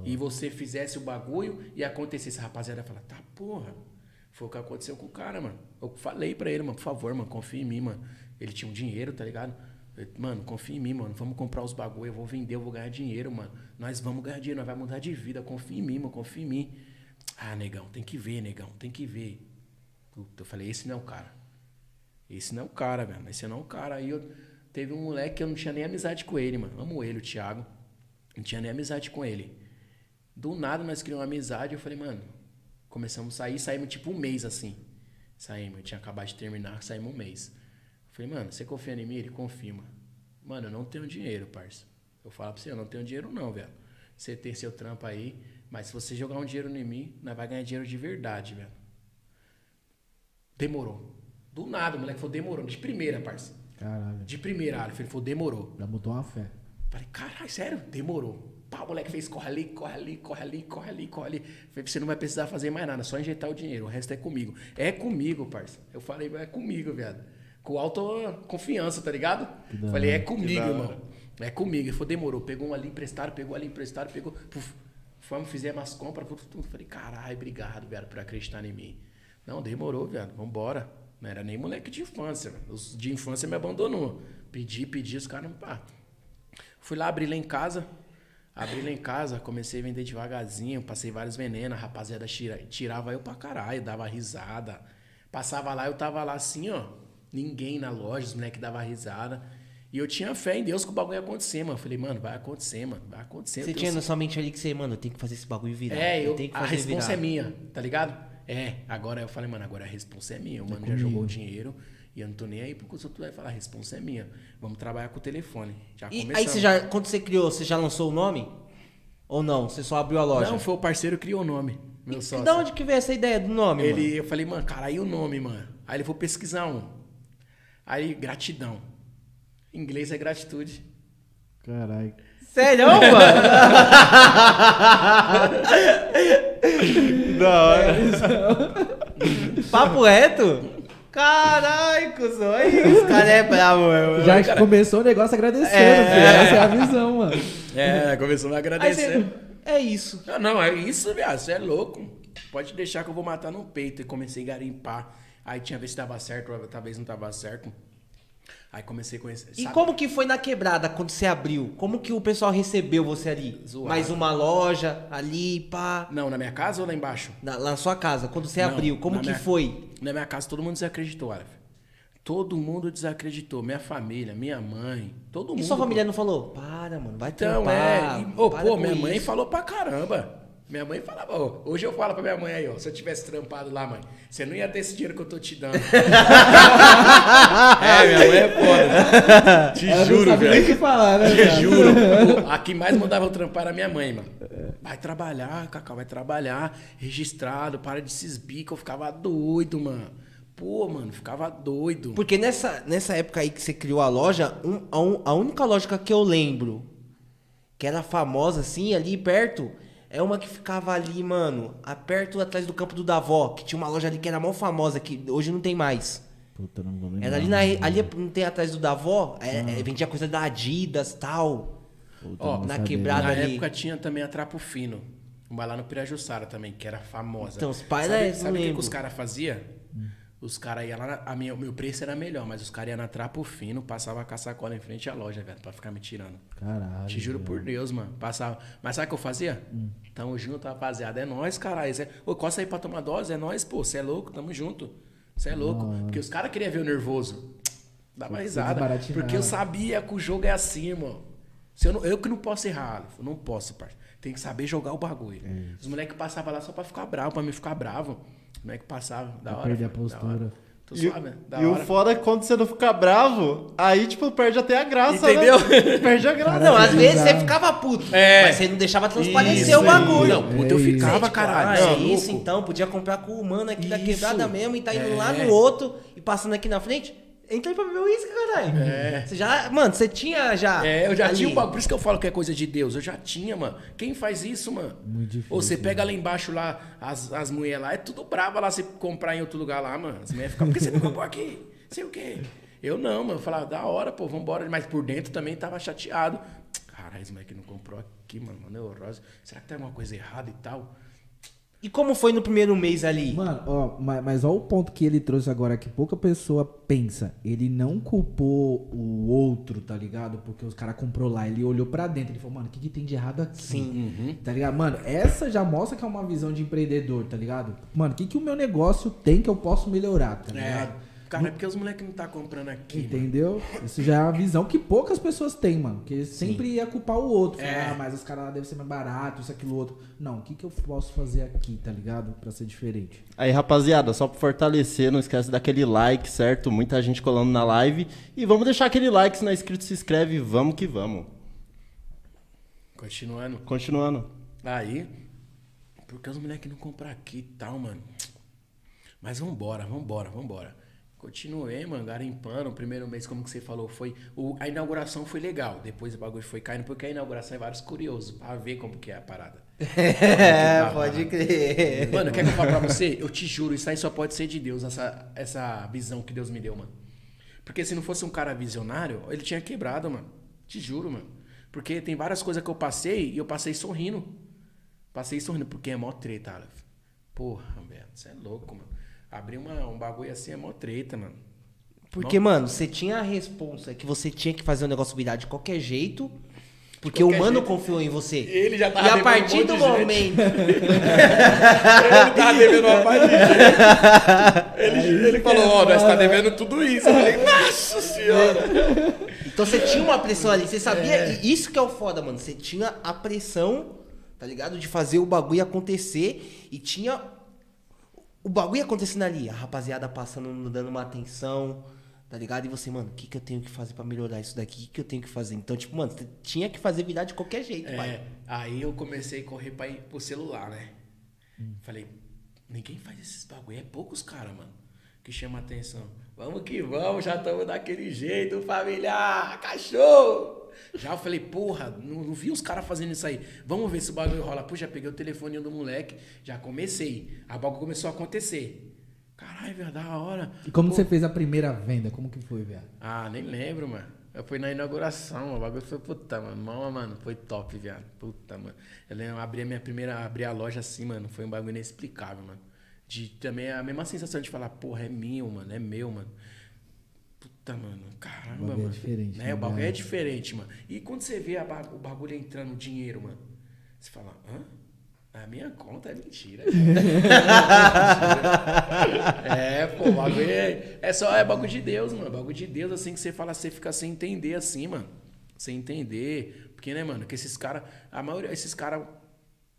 e você fizesse o bagulho e acontecesse, a rapaziada ia falar, tá porra. Foi o que aconteceu com o cara, mano. Eu falei pra ele, mano, por favor, mano, confia em mim, mano. Ele tinha um dinheiro, tá ligado? Eu, Mano, confia em mim, mano. Vamos comprar os bagulho, eu vou vender, eu vou ganhar dinheiro, mano. Nós vamos ganhar dinheiro, nós vamos mudar de vida. Confia em mim, mano, confia em mim. Ah, negão, tem que ver, negão, tem que ver. Puta, eu falei, esse não é o cara. Esse não é o cara, velho. Esse não é o cara. Aí eu teve um moleque que eu não tinha nem amizade com ele, mano. Amo ele, o Thiago. Não tinha nem amizade com ele. Do nada nós criamos uma amizade. Eu falei, mano, começamos a sair, saímos tipo um mês assim. Saímos, eu tinha acabado de terminar, saímos um mês. Eu falei, mano, você confia em mim? Ele confirma. Mano, eu não tenho dinheiro, parça. Eu falo pra você, eu não tenho dinheiro não, velho. Você tem seu trampo aí, mas se você jogar um dinheiro em mim, nós vai ganhar dinheiro de verdade, velho. Demorou. Do nada, o moleque falou, demorou. De primeira, parça. Caralho. De primeira, Aleph. Ele falou, demorou. Já botou uma fé. Falei, caralho, sério? Demorou. Pá, o moleque fez, corre ali, corre ali, corre ali, corre ali, corre ali. Falei, você não vai precisar fazer mais nada, só injetar o dinheiro, o resto é comigo. É comigo, parça. Eu falei, é comigo, viado. Com autoconfiança, tá ligado? da Falei, é comigo, irmão. É comigo. Ele falou, demorou. Pegou um ali emprestado, pegou ali emprestado, pegou. Puf, fomos, fizemos as compras, tudo. Falei, caralho, obrigado, viado, por acreditar em mim. Não, demorou, viado. Vambora. Não era nem moleque de infância. Os de infância me abandonou. Pedi, pedi, os caras. Pá. Fui lá abrir lá em casa. Abri lá em casa, comecei a vender devagarzinho, passei vários venenos, a rapaziada tira- tirava eu pra caralho, dava risada. Passava lá, eu tava lá assim, ó. Ninguém na loja, os moleques davam risada. E eu tinha fé em Deus que o bagulho ia acontecer, mano. Eu falei, mano, vai acontecer, mano. Vai acontecer. Você Eu tinha tenho na sua mente ali que você, mano, eu tenho que fazer esse bagulho virar. é, eu, tenho que a fazer responsa virar. é minha, tá ligado? É, agora eu falei, mano, agora a responsa é minha. O mano já jogou o dinheiro e eu não tô nem aí porque os outros vai falar, a responsa é minha. Vamos trabalhar com o telefone. Já E começamos. aí você já, quando você criou, você já lançou o nome? Ou não? Você só abriu a loja? Não, foi o parceiro que criou o nome, meu E sócio. da onde que veio essa ideia do nome, Ele, mano? eu falei, mano, cara, aí o nome, mano. Aí ele foi pesquisar um. Aí, gratidão. Em inglês é gratitude. Caralho. Sério, mano? <laughs> Da hora. Papo reto? Caralho, cuzão. Aí, os caras é bravo, mano. Já começou o negócio agradecendo, É. filho. Essa é a visão, mano. É, começou a agradecer. você, é isso. Não, não, é isso, viado. Você é louco. Pode deixar que eu vou matar no peito. E comecei a garimpar. Aí tinha ver se dava certo, talvez não tava certo. Aí comecei a conhecer. E sabe? como que foi na quebrada quando você abriu? Como que o pessoal recebeu você ali? Zoado. Mais uma loja ali, pá. Não, na minha casa ou lá embaixo? Na, lá na sua casa, quando você Não, abriu, como que minha- foi? Na minha casa todo mundo desacreditou, Aleph. Todo mundo desacreditou. Minha família, minha mãe, todo mundo. E sua família não falou? Para, mano, vai Então, trampar. é. E, para pô, minha mãe isso." falou pra caramba. Minha mãe falava, ó, hoje eu falo pra minha mãe aí, ó, se eu tivesse trampado lá, mãe, você não ia ter esse dinheiro que eu tô te dando. <laughs> é, minha mãe é foda. Te Ela não juro, sabe nem velho. que falar, né, Te viado? juro. Pô, a que mais mandava eu trampar era minha mãe, mano. Vai trabalhar, Cacau, vai trabalhar, registrado, para de se esbica. Eu ficava doido, mano. Pô, mano, ficava doido. Porque nessa, nessa época aí que você criou a loja, um- a, un- a única loja que eu lembro que era famosa assim, ali perto, é uma que ficava ali, mano, perto atrás do campo do Davó, que tinha uma loja ali que era mó famosa, que hoje não tem mais. Puta, não vou lembrar. Era ali, na, ali não tem atrás do Davó, é, é, vendia coisa da Adidas tal. Puta, Ó, na sabia. quebrada- Na ali. época tinha também a Trapo Fino. Uma lá no Pirajussara também, que era famosa. Então, os pais, sabe, é, sabe o que, que os caras faziam? Os caras iam lá, na, a minha, o meu preço era melhor, mas os caras iam na Trapo Fino, passava com a sacola em frente à loja, velho, pra ficar me tirando. Caralho. Te juro velho. por Deus, mano. Passava. Mas sabe o que eu fazia? Hum. Tamo junto, rapaziada. É nóis, caralho. Cê- Ô, costa aí pra tomar dose, é nóis, pô. Você é louco, tamo junto. Você é louco. Porque os caras queriam ver o nervoso. <tsk> Dava risada. Porque eu sabia que o jogo é assim, irmão. Se eu, não- eu que não posso errar, Aleph. Eu não posso, parça. Tem que saber jogar o bagulho. É Os moleques passavam lá só pra ficar bravo, pra me ficar bravo. Os moleques passavam, da Pra hora. perder a da postura. hora. Tô E, suave, da e o hora. foda é que quando você não fica bravo, aí, tipo, perde até a graça, Entendeu? né? <laughs> Perde a graça. Não, às que vezes você ficava puto, É. mas você não deixava transparecer Isso o bagulho. Não, puta, eu É isso. ficava, Tipo, caralho. Ah, é louco. isso então, podia comprar com o mano aqui da Isso. quebrada mesmo e tá indo lá É. no outro e passando aqui na frente. Entrei pra beber uísque, caralho. É. Você já, mano, você tinha já. É, eu já ali. tinha o bagulho. Por isso que eu falo que é coisa de Deus. Eu já tinha, mano. Quem faz isso, mano? Muito difícil, Ou você pega lá embaixo lá, as, as mulheres lá, é tudo brava lá, você comprar em outro lugar lá, mano. As mulheres ficam, por que você não comprou aqui? Sei o quê. Eu não, mano. Eu falava, da hora, pô, vambora. Mas por dentro também tava chateado. Caralho, esse moleque não comprou aqui, mano. Mano, neurose. Será que tem alguma coisa errada e tal? E como foi no primeiro mês ali? Mano, ó, mas, mas ó o ponto que ele trouxe agora, que pouca pessoa pensa. Ele não culpou o outro, tá ligado? Porque os caras comprou lá. Ele olhou pra dentro, ele falou, mano, o que, que tem de errado aqui? Sim. Tá ligado? Mano, essa já mostra que é uma visão de empreendedor, tá ligado? Mano, o que, que o meu negócio tem que eu posso melhorar, tá ligado? Cara, é porque os moleques não tá comprando aqui, mano. Entendeu? Isso já é uma visão que poucas pessoas têm, mano. Porque sempre ia culpar o outro. Falar, É. ah, mas os caras lá devem ser mais baratos, isso, aquilo, outro. Não, o que, que eu posso fazer aqui, tá ligado? Pra ser diferente. Aí, rapaziada, só pra fortalecer, não esquece daquele like, certo? Muita gente colando na live. E vamos deixar aquele like, se não é inscrito, se inscreve. Vamos que vamos. Continuando. Continuando. Aí, porque os moleques não compram aqui e tal, mano. Mas vambora, vambora, vambora. Continuei, mano, garimpando. O primeiro mês, como que você falou, foi. o- a inauguração foi legal. Depois o bagulho foi caindo, porque a inauguração é vários curiosos, pra ver como que é a parada. <laughs> É, pode crer. Mano, quer que eu fale pra você? Eu te juro, isso aí só pode ser de Deus, essa, essa visão que Deus me deu, mano. Porque se não fosse um cara visionário, ele tinha quebrado, mano. Te juro, mano. Porque tem várias coisas que eu passei e eu passei sorrindo. Passei sorrindo, porque é mó treta, Aleph. Porra, velho, você é louco, mano. Abrir uma, um bagulho assim é mó treta, mano. Porque, mano, você tinha a responsa que você tinha que fazer o negócio virar de qualquer jeito. Porque o qualquer mano jeito. confiou em você. Ele já tava E a um partir monte do momento. <laughs> Ele tava devendo uma parte de gente. Ele, ele falou, ó, nós tá devendo tudo isso. Eu falei, nossa senhora. Então você tinha uma pressão ali, você sabia. É. Isso que é o foda, mano. Você tinha a pressão, tá ligado? De fazer o bagulho acontecer. E tinha o bagulho acontecendo ali. A rapaziada passando, dando uma atenção, tá ligado? E você, mano, o que, que eu tenho que fazer pra melhorar isso daqui? O que, que eu tenho que fazer? Então, tipo, mano, você tinha que fazer virar de qualquer jeito, pai. É, aí eu comecei a correr pra ir pro celular, né? Falei, ninguém faz esses bagulho, é poucos caras, mano, que chama atenção. Vamos que vamos, já estamos daquele jeito, familiar, cachorro. Já eu falei, porra, não, não vi os caras fazendo isso aí. Vamos ver se o bagulho rola. Pô, já peguei o telefone do moleque, já comecei. A bagulho começou a acontecer. Caralho, velho, da hora. E como Pô, você fez a primeira venda? Como que foi, velho? ah, nem lembro, mano. Eu fui na inauguração, o bagulho foi puta, mano. Mama, mano, foi top, viado. Puta, mano. Eu lembro, eu abri a minha primeira, abri a loja assim, mano. Foi um bagulho inexplicável, mano. De também a mesma sensação de falar, porra, é meu, mano, é meu, mano. Puta, mano, caramba, O bagulho é diferente, né? né, O bagulho é diferente, mano. E quando você vê ba- o bagulho entrando, o dinheiro, mano, você fala, hã? A minha conta é mentira. <laughs> é, pô, o bagulho é, é só é bagulho de Deus, mano. Bagulho de Deus, assim que você fala, você fica sem entender assim, mano. Sem entender. Porque, né, mano, que esses caras, a maioria, esses caras,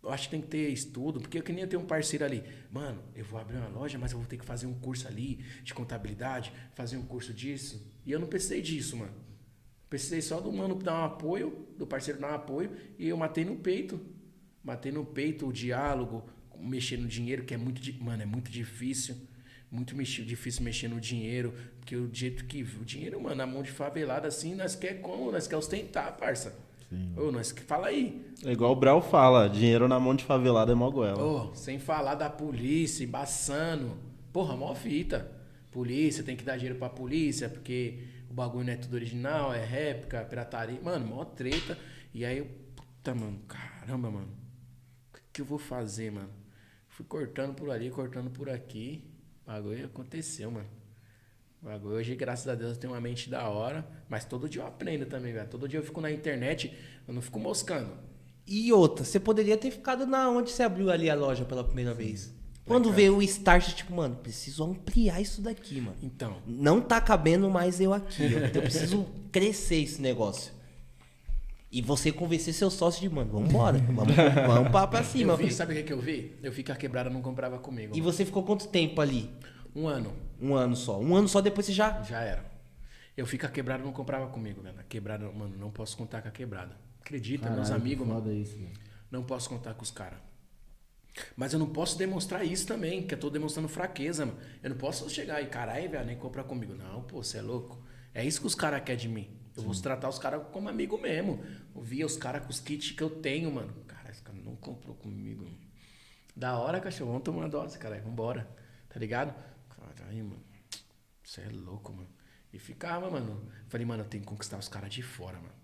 eu acho que tem que ter estudo, porque eu que nem tenho um parceiro ali. Mano, eu vou abrir uma loja, mas eu vou ter que fazer um curso ali de contabilidade, fazer um curso disso. E eu não precisei disso, mano. Precisei só do mano dar um apoio, do parceiro dar um apoio, e eu matei no peito. Matei no peito o diálogo, mexer no dinheiro, que é muito, mano, é muito difícil. Muito difícil mexer no dinheiro, porque o jeito que o dinheiro, mano, na mão de favelada assim, nós quer como? Nós quer ostentar, parça. Ô, nós que fala aí. É igual o Brau fala, dinheiro na mão de favelado é mó goela. Ô, sem falar da polícia, embaçando. Porra, mó fita. Polícia, tem que dar dinheiro pra polícia, porque o bagulho não é tudo original, é réplica, pirataria. Mano, mó treta. E aí eu, puta, mano, caramba, mano. O que, que eu vou fazer, mano? Fui cortando por ali, cortando por aqui. O bagulho aconteceu, mano. Hoje, graças a Deus, eu tenho uma mente da hora. Mas todo dia eu aprendo também, velho. Todo dia eu fico na internet, eu não fico moscando. E outra, você poderia ter ficado na onde você abriu ali a loja pela primeira vez. Quando veio o start, tipo, mano, preciso ampliar isso daqui, mano. Então, Não tá cabendo mais eu aqui. Então eu preciso <laughs> crescer esse negócio. E você convencer seu sócio de, mano, vambora, vamos, vamos pra, pra <laughs> cima. eu vi, sabe o que, que eu vi? Eu a quebrada não comprava comigo. E você ficou quanto tempo ali? Um ano, Um ano só. Um ano só depois você já. já era. Eu que a quebrada não comprava comigo, velho. A quebrada, mano, não posso contar com a quebrada. Acredita, meus Caralho, amigos, que mano. isso, velho. Não posso contar com os caras. Mas eu não posso demonstrar isso também, que eu tô demonstrando fraqueza, mano. Eu não posso chegar e, caralho, velho, nem comprar comigo. Não, pô, você é louco. É isso que os caras querem de mim. Eu vou tratar os caras como amigo mesmo. Eu via os caras com os kits que eu tenho, mano. Cara, esse cara não comprou comigo. mano. Da hora, cachorro. Vamos tomar dose, cara. Vambora. Tá ligado? Caralho, mano. Você é louco, mano. E ficava, mano. Falei, mano, eu tenho que conquistar os caras de fora, mano.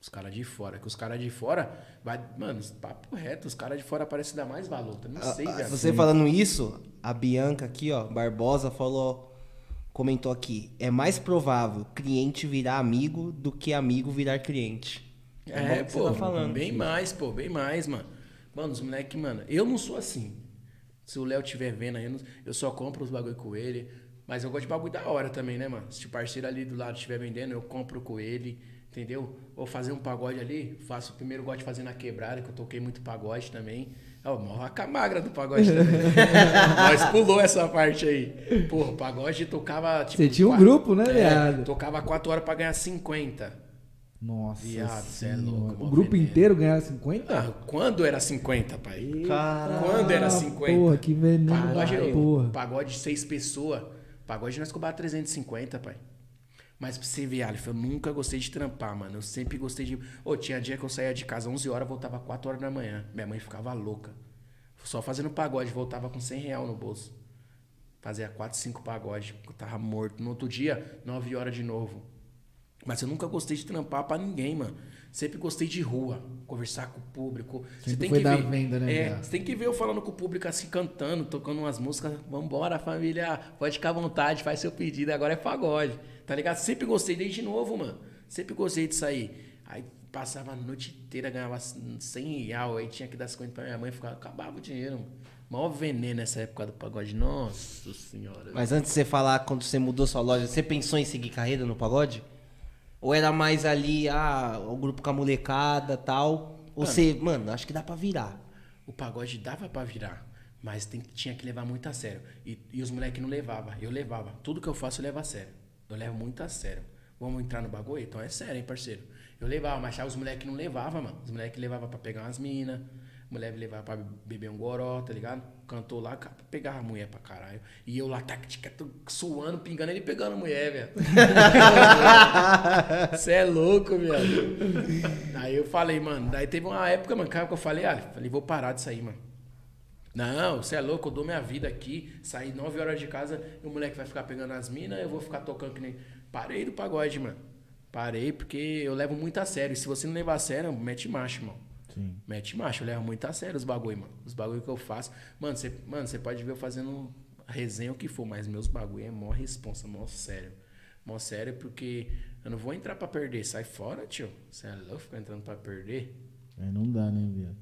Os caras de fora. Que os caras de fora. Vai, mano, papo reto. Os caras de fora parecem dar mais valor. Não sei, Ah, velho. Você falando isso, a Bianca aqui, ó, Barbosa, falou. Comentou aqui. É mais provável cliente virar amigo do que amigo virar cliente. É, você pô, tá falando. bem mais, pô, bem mais, mano. Mano, os moleques, mano, eu não sou assim. Se o Léo estiver vendo aí, eu só compro os bagulho com ele. Mas eu gosto de bagulho da hora também, né, mano? Se o parceiro ali do lado estiver vendendo, eu compro com ele, entendeu? Ou fazer um pagode ali, faço primeiro gosto de fazer na quebrada, que eu toquei muito pagode também. Ó, morra a magra do pagode também. <laughs> Nós pulou essa parte aí. Porra, o pagode tocava, tipo... Você tinha um quatro- grupo, né, é, viado? Tocava 4 horas pra ganhar 50. Nossa. Viado, é louco, O grupo veneno. inteiro ganhava 50? Ah, quando era 50, pai? Caralho. Quando era Ah, 50? Porra, que veneno. Pagode, porra. pagode de seis pessoas. Pagode nós cobrava 350, pai. Mas pra você ver, Aleph, eu nunca gostei de trampar, mano. Eu sempre gostei de. Ô, tinha dia que eu saía de casa 11 horas, voltava 4 horas da manhã. Minha mãe ficava louca. Só fazendo pagode, voltava com 100 real no bolso. Fazia 4, 5 pagodes. Eu tava morto. No outro dia, 9 horas de novo. Mas eu nunca gostei de trampar pra ninguém, mano. Sempre gostei de rua, conversar com o público. Sempre foi da venda, né, É, você tem que ver eu falando com o público assim, cantando, tocando umas músicas. Vambora, família. Pode ficar à vontade, faz seu pedido. Agora é pagode. Tá ligado? Sempre gostei desde novo, mano. Sempre gostei disso aí. Aí passava a noite inteira, ganhava 100 real, aí tinha que dar 50 pra minha mãe, ficava, acabava o dinheiro, mano. Maior veneno nessa época do pagode. Nossa senhora. Mas antes de você falar, quando você mudou sua loja, você pensou em seguir carreira no pagode? Ou era mais ali, ah, o grupo com a molecada tal? Ou você, mano, acho que dá pra virar. O pagode dava pra virar, mas tem- tinha que levar muito a sério. E, e os moleques não levavam, eu levava. Tudo que eu faço eu levo a sério. Eu levo muito a sério. Vamos entrar no bagulho? Então é sério, hein, parceiro? Eu levava, mas já os moleques não levavam, mano. Os moleques levavam pra pegar umas minas. Mulher levava pra beber um goró, tá ligado? Cantou lá, pegava a mulher pra caralho. E eu lá, tac, suando, pingando, ele pegando a mulher, velho. <laughs> Você é louco, viado. Aí eu falei, mano, daí teve uma época, mano, que eu falei, ah, falei, vou parar disso aí, mano. Não, você é louco, eu dou minha vida aqui, saí 9 horas de casa, e o moleque vai ficar pegando as minas, eu vou ficar tocando que nem. Parei do pagode, mano. Parei porque eu levo muito a sério. E se você não levar a sério, mete macho, mano. Sim. Mete macho, eu levo muito a sério os bagulho, mano. Os bagulho que eu faço. Mano, você mano, você pode ver eu fazendo resenha o que for, mas meus bagulho é mó responsa, mó sério. Mó sério porque eu não vou entrar pra perder. Sai fora, tio. Você é louco ficar entrando pra perder? Aí não dá, né, viado?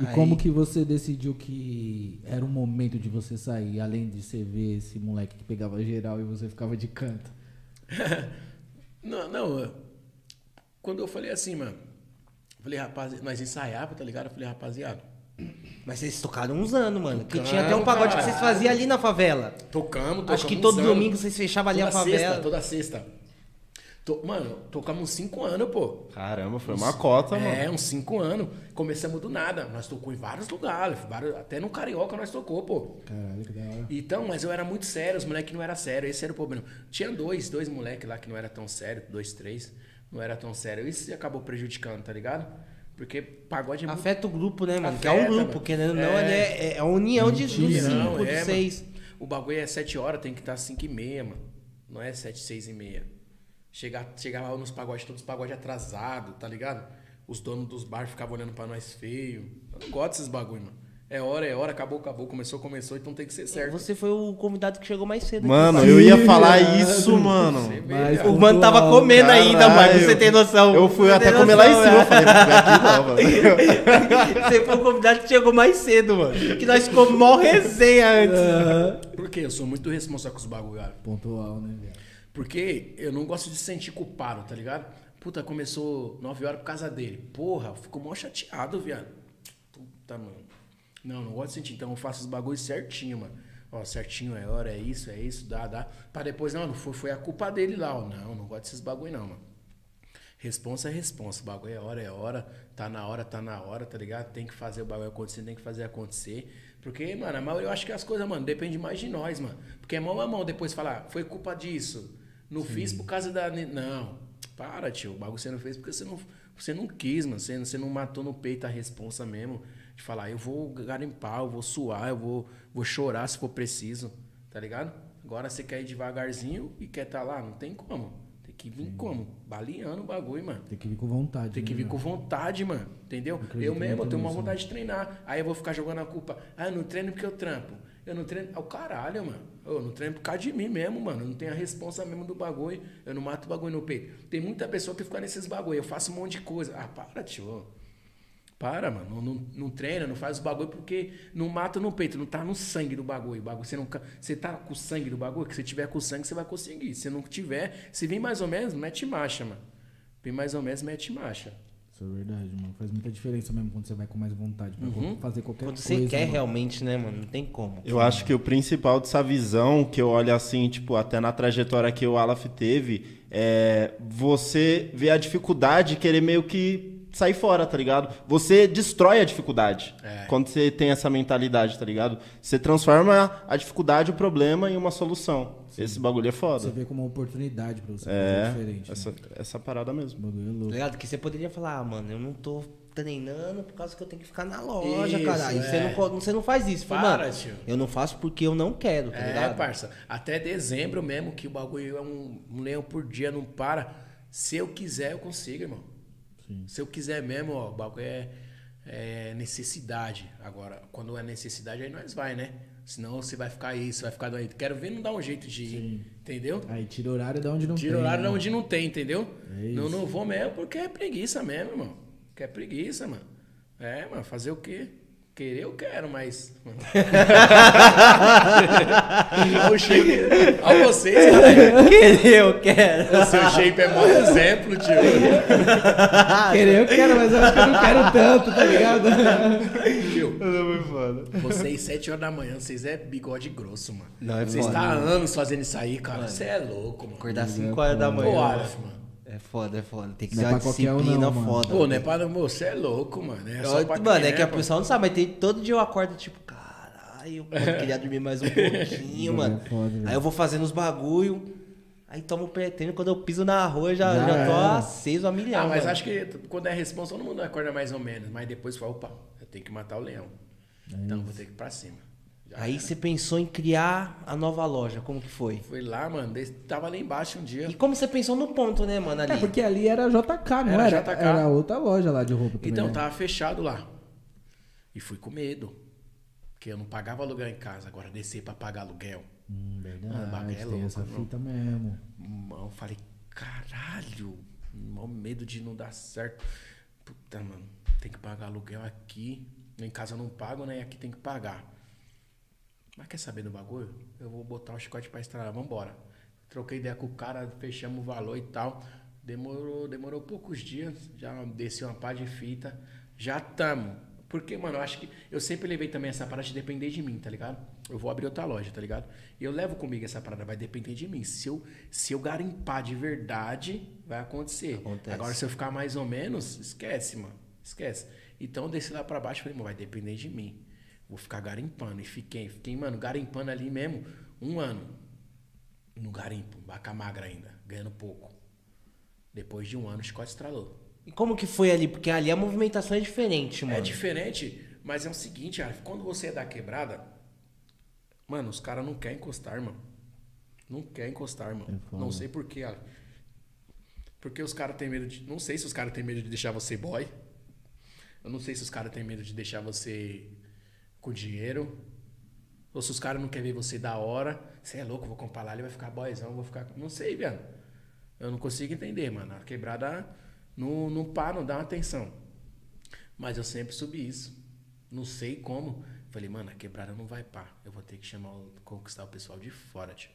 E Aí- como que você decidiu que era o momento de você sair, além de você ver esse moleque que pegava geral e você ficava de canto? <laughs> Não, não. Quando eu falei assim, mano. Falei, rapaz, nós ensaiava, tá ligado? Eu falei, rapaziada, Mas vocês tocaram uns anos, mano. Porque Tocamos, tinha até um pagode que cara. vocês faziam ali na favela. tocamos, tocamos. Acho que uns todo anos. domingo vocês fechavam ali toda a favela. Sexta, toda sexta. To- Mano, tocamos uns 5 anos, pô. Caramba, foi uma cota, mano. É, uns 5 anos. Começamos do nada. Nós tocou em vários lugares. vários- até no Carioca nós tocou, pô. Caralho, que da hora. Então, mas eu era muito sério, os moleques não eram sérios, esse era o problema. Tinha dois, dois moleques lá que não era tão sério, dois, três, não era tão sério. Isso acabou prejudicando, tá ligado? Porque pagode é muito Afeta o grupo, né, mano? que é um Afeta, grupo, mano. querendo ou não, É. ele é, é a união de, Mentira, cinco, é, seis. mano. O bagulho é 7 horas, tem que estar 5 e meia, mano. Não é 7, 6 e meia. Chegar, chegava nos pagodes, todos os pagodes atrasados, tá ligado? Os donos dos bares ficavam olhando pra nós feio. Eu não gosto desses bagulho, mano. É hora, é hora, acabou, acabou, começou, começou, então tem que ser certo. Você foi o convidado que chegou mais cedo. Mano, aqui, eu ia falar isso, mano. Mas. O mano tava comendo ainda, Caralho. mano, pra você ter noção. Eu fui até tem comer lá em noção, cima, eu é. falei, aqui não, mano. <laughs> Você foi o convidado que chegou mais cedo, mano. Que nós ficamos mó resenha antes. Por quê? Eu sou muito responsável com os bagulho, cara. Pontual, né, viado? Porque eu não gosto de se sentir culpado, tá ligado? Puta, começou 9 horas por causa dele. Porra, eu fico mó chateado, viado. Puta, mano. Não, não gosto de sentir. Então eu faço os bagulhos certinho, mano. Ó, certinho é hora, é isso, é isso, dá, dá. Pra depois, não, não foi, foi a culpa dele lá, ó. Não, não gosto desses bagulho, não, mano. Responsa é responsa. O bagulho é hora, é hora. Tá na hora, tá na hora, tá ligado? Tem que fazer o bagulho acontecer, tem que fazer acontecer. Porque, mano, a maioria, eu acho que as coisas, mano, depende mais de nós, mano. Porque é mão a mão depois falar, foi culpa disso. Não fiz por causa da. Não. Para, tio. O bagulho você não fez porque você não, você não quis, mano. Você, você não matou no peito a responsa mesmo. De falar, eu vou garimpar, eu vou suar, eu vou, vou chorar se for preciso. Tá ligado? Agora você quer ir devagarzinho e quer tá lá, não tem como. Tem que vir como? Baleando o bagulho, mano. Tem que vir com vontade. Tem que né, vir com mano? vontade, mano. Entendeu? acredito Eu mesmo, eu tenho uma nisso, vontade de treinar. Aí eu vou ficar jogando a culpa. Ah, eu não treino porque eu trampo. Eu não treino. É o caralho, mano. Eu não treino por causa de mim mesmo, mano. Eu não tenho a responsa mesmo do bagulho. Eu não mato o bagulho no peito. Tem muita pessoa que fica nesses bagulho. Eu faço um monte de coisa. Ah, para, tio. Para, mano. Não, não, não treina, não faz o bagulho porque não mata no peito, não tá no sangue do bagulho. Bagulho você, não, você tá com o sangue do bagulho, que se tiver com o sangue, você vai conseguir. Se não tiver, se vir mais ou menos, mete marcha, mano. Vem mais ou menos, mete marcha. Isso é verdade, mano. Faz muita diferença mesmo quando você vai com mais vontade pra Uhum. fazer qualquer Quando coisa. você quer mano. realmente, né, mano? Não tem como. Eu acho que o principal dessa visão, que eu olho assim, tipo, até na trajetória que o Alaf teve, é você ver a dificuldade querer meio que sair fora, tá ligado? Você destrói a dificuldade É. quando você tem essa mentalidade, tá ligado? Você transforma a dificuldade, o problema em uma solução. Esse bagulho é Você foda. vê como uma oportunidade pra você fazer É, diferente. essa, né? essa parada mesmo. O bagulho é Tá louco. ligado? Que você poderia falar, ah, mano, eu não tô treinando por causa que eu tenho que ficar na loja, Isso, caralho. Você, é. não, co- você não faz isso. Fala, Para, mano, tio. eu não faço porque eu não quero, tá É, ligado? parça. Até dezembro mesmo, que o bagulho é um, um leão por dia, não para. Se eu quiser, eu consigo, irmão. Se eu quiser mesmo, ó, o bagulho é, é necessidade. Agora, quando é necessidade, aí nós vai, né? Senão você vai ficar isso, vai ficar doente. Quero ver não dar um jeito de ir. Entendeu? Aí tira horário de onde não Tira tem. horário de né? onde não tem, entendeu? É não, não vou mesmo porque é preguiça mesmo, irmão. Que é preguiça, mano. É, mano, fazer o quê? Querer eu quero, mas. Olha <laughs> o shape. Olha vocês, <laughs> cara. Querer, eu quero. O seu shape é mau exemplo, tio. Querer eu quero, mas eu acho que eu não quero tanto, tá ligado? Tio, Foi foda. vocês, 7 horas da manhã, vocês é bigode grosso, mano. Não, é Vocês foda. tá há anos fazendo isso aí, cara. Você é louco, mano. Acordar 5 horas da manhã. Ô, Aleph, mano. É foda, é foda. Tem que Não ser é uma um disciplina não, foda. Pô, não é pra. Você é louco, mano. É só Eu- pra mano, quem é que a pessoa não sabe, mas tem, todo dia eu acordo tipo, caralho, eu queria dormir mais um <laughs> pouquinho, Não, mano. é foda, aí eu vou fazendo os bagulho, aí tomo pré-treino, quando eu piso na rua já, Já já tô era. aceso a milhão, Ah, mas mano. acho que quando é responsa, todo mundo acorda mais ou menos. Mas depois fala, opa, eu tenho que matar o leão. então vou ter que ir pra cima. Aí você pensou em criar a nova loja, como que foi? Fui lá, mano, tava lá embaixo um dia. E como você pensou no ponto, né, mano, ali? É, porque ali era JK, não Era era? JK. Era outra loja lá de roupa também. Então, né? tava fechado lá. E fui com medo. Porque eu não pagava aluguel em casa. Agora descer pra pagar aluguel. Hum, verdade, Ah, é louco, essa não. fita mesmo. Eu falei, caralho, mal medo de não dar certo. Puta, mano, tem que pagar aluguel aqui. Em casa eu não pago, né? E aqui tem que pagar. Mas quer saber do bagulho? Eu vou botar o chicote pra estrada, vambora. Troquei ideia com o cara, fechamos o valor e tal. Demorou, demorou poucos dias, já desci uma pá de fita. Já tamo. Porque, mano, eu acho que eu sempre levei também essa parada de depender de mim, tá ligado? Eu vou abrir outra loja, tá ligado? E eu levo comigo essa parada, vai depender de mim. Se eu, se eu garimpar de verdade, vai acontecer. Acontece. Agora, se eu ficar mais ou menos, esquece, mano. Esquece. Então, eu desci lá pra baixo e falei, mano, vai depender de mim. Vou ficar garimpando. E fiquei, fiquei, mano, garimpando ali mesmo um ano. No garimpo, vaca magra ainda, ganhando pouco. Depois de um ano, o chicote estralou. E como que foi ali? Porque ali a movimentação é diferente, mano. É diferente, mas é o seguinte, quando você é da quebrada, mano, os caras não querem encostar, mano. Não quer encostar, mano. É não sei porquê, Arif. Porque os caras têm medo de. Não sei se os caras têm medo de deixar você boy. Eu não sei se os caras têm medo de deixar você com dinheiro. Ou se os caras não querem ver você da hora. Você é louco, vou comprar lá, ele vai ficar boyzão, vou ficar. Não sei, velho. Eu não consigo entender, mano. A quebrada não, não para, não dá uma atenção. Mas eu sempre subi isso. Não sei como. Falei, mano, a quebrada não vai pá. Eu vou ter que chamar, conquistar o pessoal de fora, tio.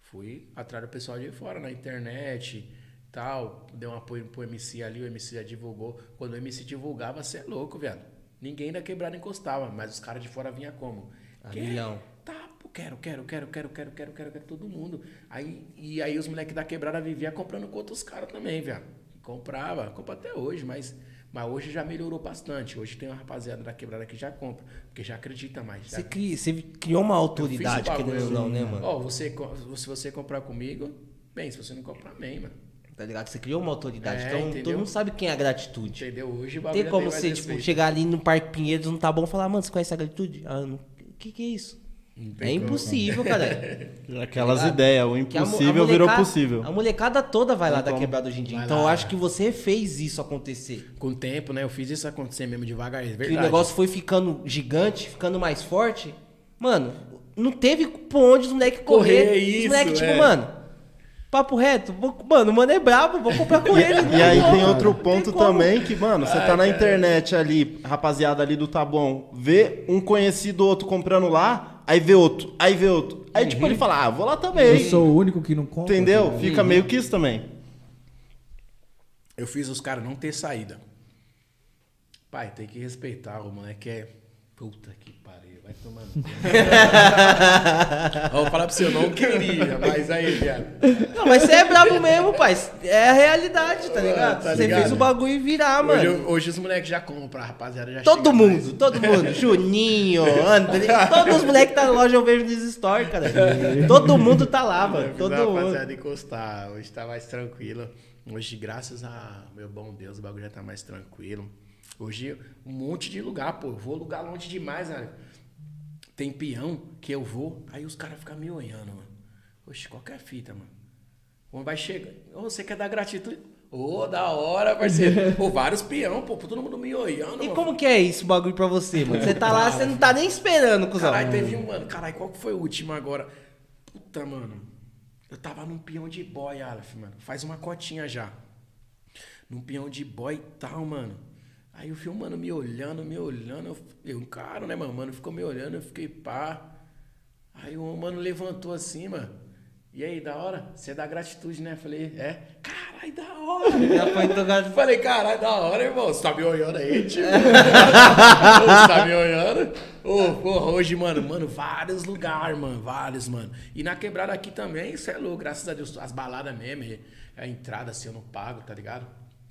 Fui atrás do pessoal de fora, na internet, tal. Deu um apoio pro MC ali, o MC já divulgou. Quando o MC divulgava, você é louco, viado. Ninguém da quebrada encostava, mas os caras de fora vinha como? A Quer? milhão. Tá, quero, quero, quero, quero, quero, quero, quero, quero todo mundo. Aí, e aí os moleques da quebrada viviam comprando com outros caras também, viado. Comprava, compra até hoje, mas, mas hoje já melhorou bastante. Hoje tem uma rapaziada da quebrada que já compra, porque já acredita mais. já- Você, cri- você criou uma autoridade, querendo ou não, né, mano? Ó, você, co- se você comprar comigo, bem, se você não comprar, bem, mano. Tá ligado? Você criou uma autoridade. É, então entendeu? todo mundo sabe quem é a gratitude. Entendeu? Hoje o Tem bagulho como você, tipo, respeito. chegar ali no Parque Pinheiros, não tá bom, falar, mano, você conhece a gratitude? Ah, não. O que que é isso? É impossível, cara. <laughs> Aquelas Ligado? ideias, o a a impossível virou possível. A molecada toda vai lá da quebrada hoje em dia. Vai Então lá. eu acho que você fez isso acontecer. Com o tempo, né? Eu fiz isso acontecer mesmo devagar, é verdade. Que o negócio foi ficando gigante, ficando mais forte. Mano, não teve por onde os moleques correr. Correr, os isso, moleques, tipo, é. mano, papo reto. vou- mano, o mano é brabo, vou comprar com ele. E aí Não, tem outro ponto como. também que, mano, você tá na internet ali, rapaziada ali do Tá Bom, vê um conhecido outro comprando lá, aí vê outro, aí vê outro. Aí, tipo, ele fala, ah, vou lá Eu também. sou o único que não compra. Entendeu? ligado? Fica meio que isso também. Eu fiz os caras não ter saída. Pai, tem que respeitar. O moleque é. Puta que vai tomando. <laughs> Vou falar pra você, eu não queria, mas aí, viado. Não, mas você é brabo mesmo, pai. É a realidade, tá ligado? tá você ligado? fez o bagulho virar, Hoje, mano. hoje os moleques já compram, a rapaziada já Todo mundo, mais. todo mundo. <laughs> Juninho, André, todos os moleques que tá na loja eu vejo nos stories, cara. Todo mundo tá lá, mano. Todo mundo. rapaziada encostar. Hoje tá mais tranquilo. Hoje, graças a meu bom Deus, o bagulho já tá mais tranquilo. Hoje, um monte de lugar, pô. Eu vou lugar longe demais, né? Tem peão que eu vou, aí os caras ficam me olhando, mano. Oxe, qualquer fita, mano. Ou vai chegar. Ou você quer dar gratitude? Ô, da hora, parceiro. <laughs> Pô, vários peão, pô, todo mundo me olhando. E mano. como que é isso, o bagulho pra você, mano? Você tá lá, você não tá nem esperando, cuzão. Caralho, teve um, mano. Caralho, qual que foi o último agora? Puta, mano. Eu tava num peão de boy, Aleph, mano. Faz uma cotinha já. Num peão de boy e tal, mano. Aí eu fui, mano, me olhando, me olhando. Eu, eu encaro, né, mano? Mano, ficou me olhando, eu fiquei pá. Aí o mano levantou assim, mano. E aí, da hora? Você é da gratitude, né? Falei, é. Caralho, da hora. <laughs> Já foi tocado. Falei, caralho, da hora, irmão. Você tá me olhando aí, tio? <laughs> Você tá me olhando? Ô, porra, hoje, mano, mano, vários lugares, mano, vários, mano. E na quebrada aqui também, isso é louco, graças a Deus, as baladas mesmo, a entrada assim eu não pago, tá ligado?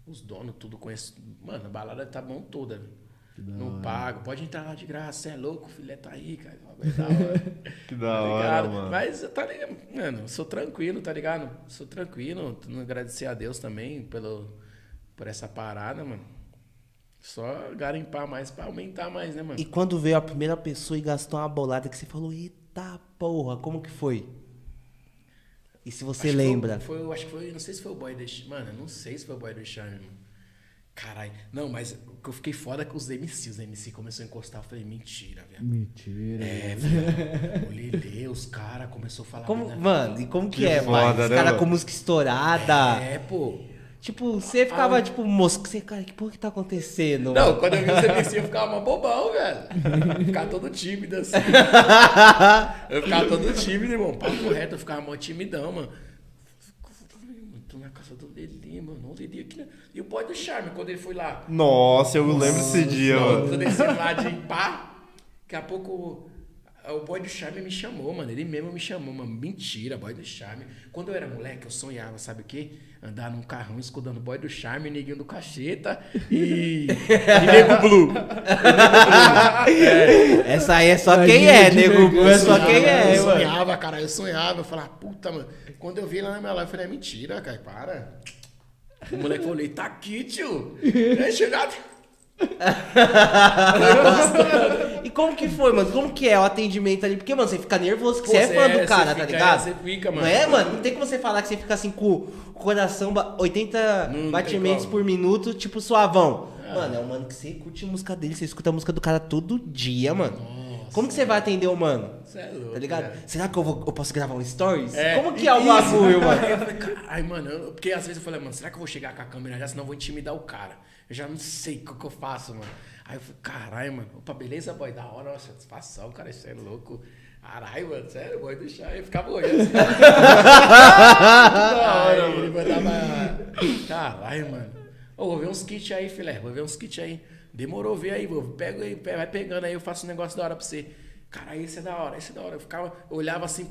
Os donos, tudo conheço. Mano, a balada tá bom toda, velho. Não pago, pode entrar lá de graça, você é louco, o filé tá aí, cara. <laughs> Da hora. Que da Tá hora, ligado? mano. Mas, tá ligado? Mano, sou tranquilo, tá ligado? Sou tranquilo. Agradecer a Deus também pelo, por essa parada, mano. Só garimpar mais pra aumentar mais, né, mano? E quando veio a primeira pessoa e gastou uma bolada que você falou, eita porra, como que foi? E se você Acho lembra? Foi, foi- acho que foi, não sei se foi o boy Charme. Mano, não sei se foi o boy do Charme, mano. Caralho. Não, mas o que eu fiquei foda é que os MC, os MC começou a encostar. Eu falei, mentira, velho. Mentira. É, <laughs> velho. O Lele, os caras começou a falar. Como, mano, e como que, Que é, foda, Os né, caras mano? com música estourada. É, pô. Tipo, você ficava, Ah. tipo, moço, você, cara, que porra que tá acontecendo? Não, quando eu vi os <laughs> MC, eu ficava mó bobão, velho. Ficava todo tímido, assim. Eu ficava todo tímido, irmão. Papo reto, eu ficava mó timidão, mano. Tô na casa do Lelê, mano. O Lelê aqui, né? E o boy do Charme, quando ele foi lá. Nossa, eu lembro desse dia, Não, mano. tô descendo lá de pá. Daqui a pouco o boy do Charme me chamou, mano. Ele mesmo me chamou, mano. Mentira, boy do Charme. Quando eu era moleque, eu sonhava, sabe o quê? Andar num carrão escudando o boy do Charme, neguinho do cacheta <laughs> e. e nego <laughs> blue. Essa aí é só Imagina quem é, nego. vergonha. É só quem é, eu mano. sonhava, cara, eu sonhava. Eu falava, puta, mano. Quando eu vi lá na minha live, eu falei, é mentira, cara, para. O moleque falou, tá aqui, tio. <laughs> É chegado. <laughs> E como que foi, mano? Como que é o atendimento ali? Porque, mano, você fica nervoso, que Pô, você é fã é, do cara, tá fica, ligado? é, cê fica, mano. Não é, mano? Não tem como você falar que você fica assim com o coração, ba- 80 Não tem batimentos por minuto, tipo suavão. Mano, é um mano que você curte a música dele, você escuta a música do cara todo dia, mano. Como que você vai atender o mano? Cê é louco, Tá ligado? velho. Será que eu, vou, eu posso gravar um stories? É, Como que é o bagulho, mano? <laughs> Caralho, mano, eu- porque às vezes eu falei, mano, será que eu vou chegar com a câmera já, senão eu vou intimidar o cara? Eu já não sei o que, eu faço, mano. Aí eu falei, caralho, mano, opa, beleza, boy, da hora, uma satisfação, cara, isso é louco. Caralho, mano, sério, boy chá. Eu ficava olhando assim. <laughs> da hora, mano. Ele mandava. Caralho, mano. Ô, vou ver uns kits aí, filé. Vou ver uns kits aí. Demorou ver aí, vou. Pega aí, vai pegando aí, eu faço um negócio da hora pra você. Cara, esse é da hora, esse é da hora. Eu ficava, eu olhava assim.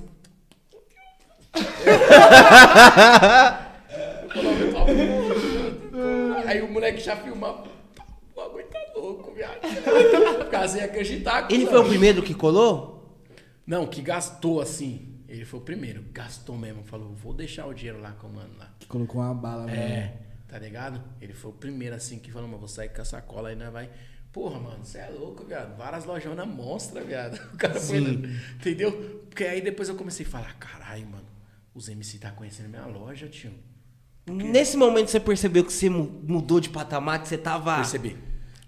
<laughs> Eu falava, eu tava- Aí o moleque já filmava. O bagulho tá louco, viado. <laughs> Ficava sem acreditar. Ele foi o primeiro que colou? Não, que gastou assim. Ele foi o primeiro. Gastou mesmo. Falou, vou deixar o dinheiro lá com o mano lá. Colocou uma bala mesmo. É, tá ligado? Ele foi o primeiro assim que falou, mano, vou sair com essa cola aí, né? Vai. Porra, mano, você é louco, viado. Várias lojonas monstra, viado. <laughs> O cara foi, entendeu? Porque aí depois eu comecei a falar, caralho, mano, os MC tá conhecendo minha loja, tio. Nesse momento você percebeu que você mu- mudou de patamar, que você tava Percebi.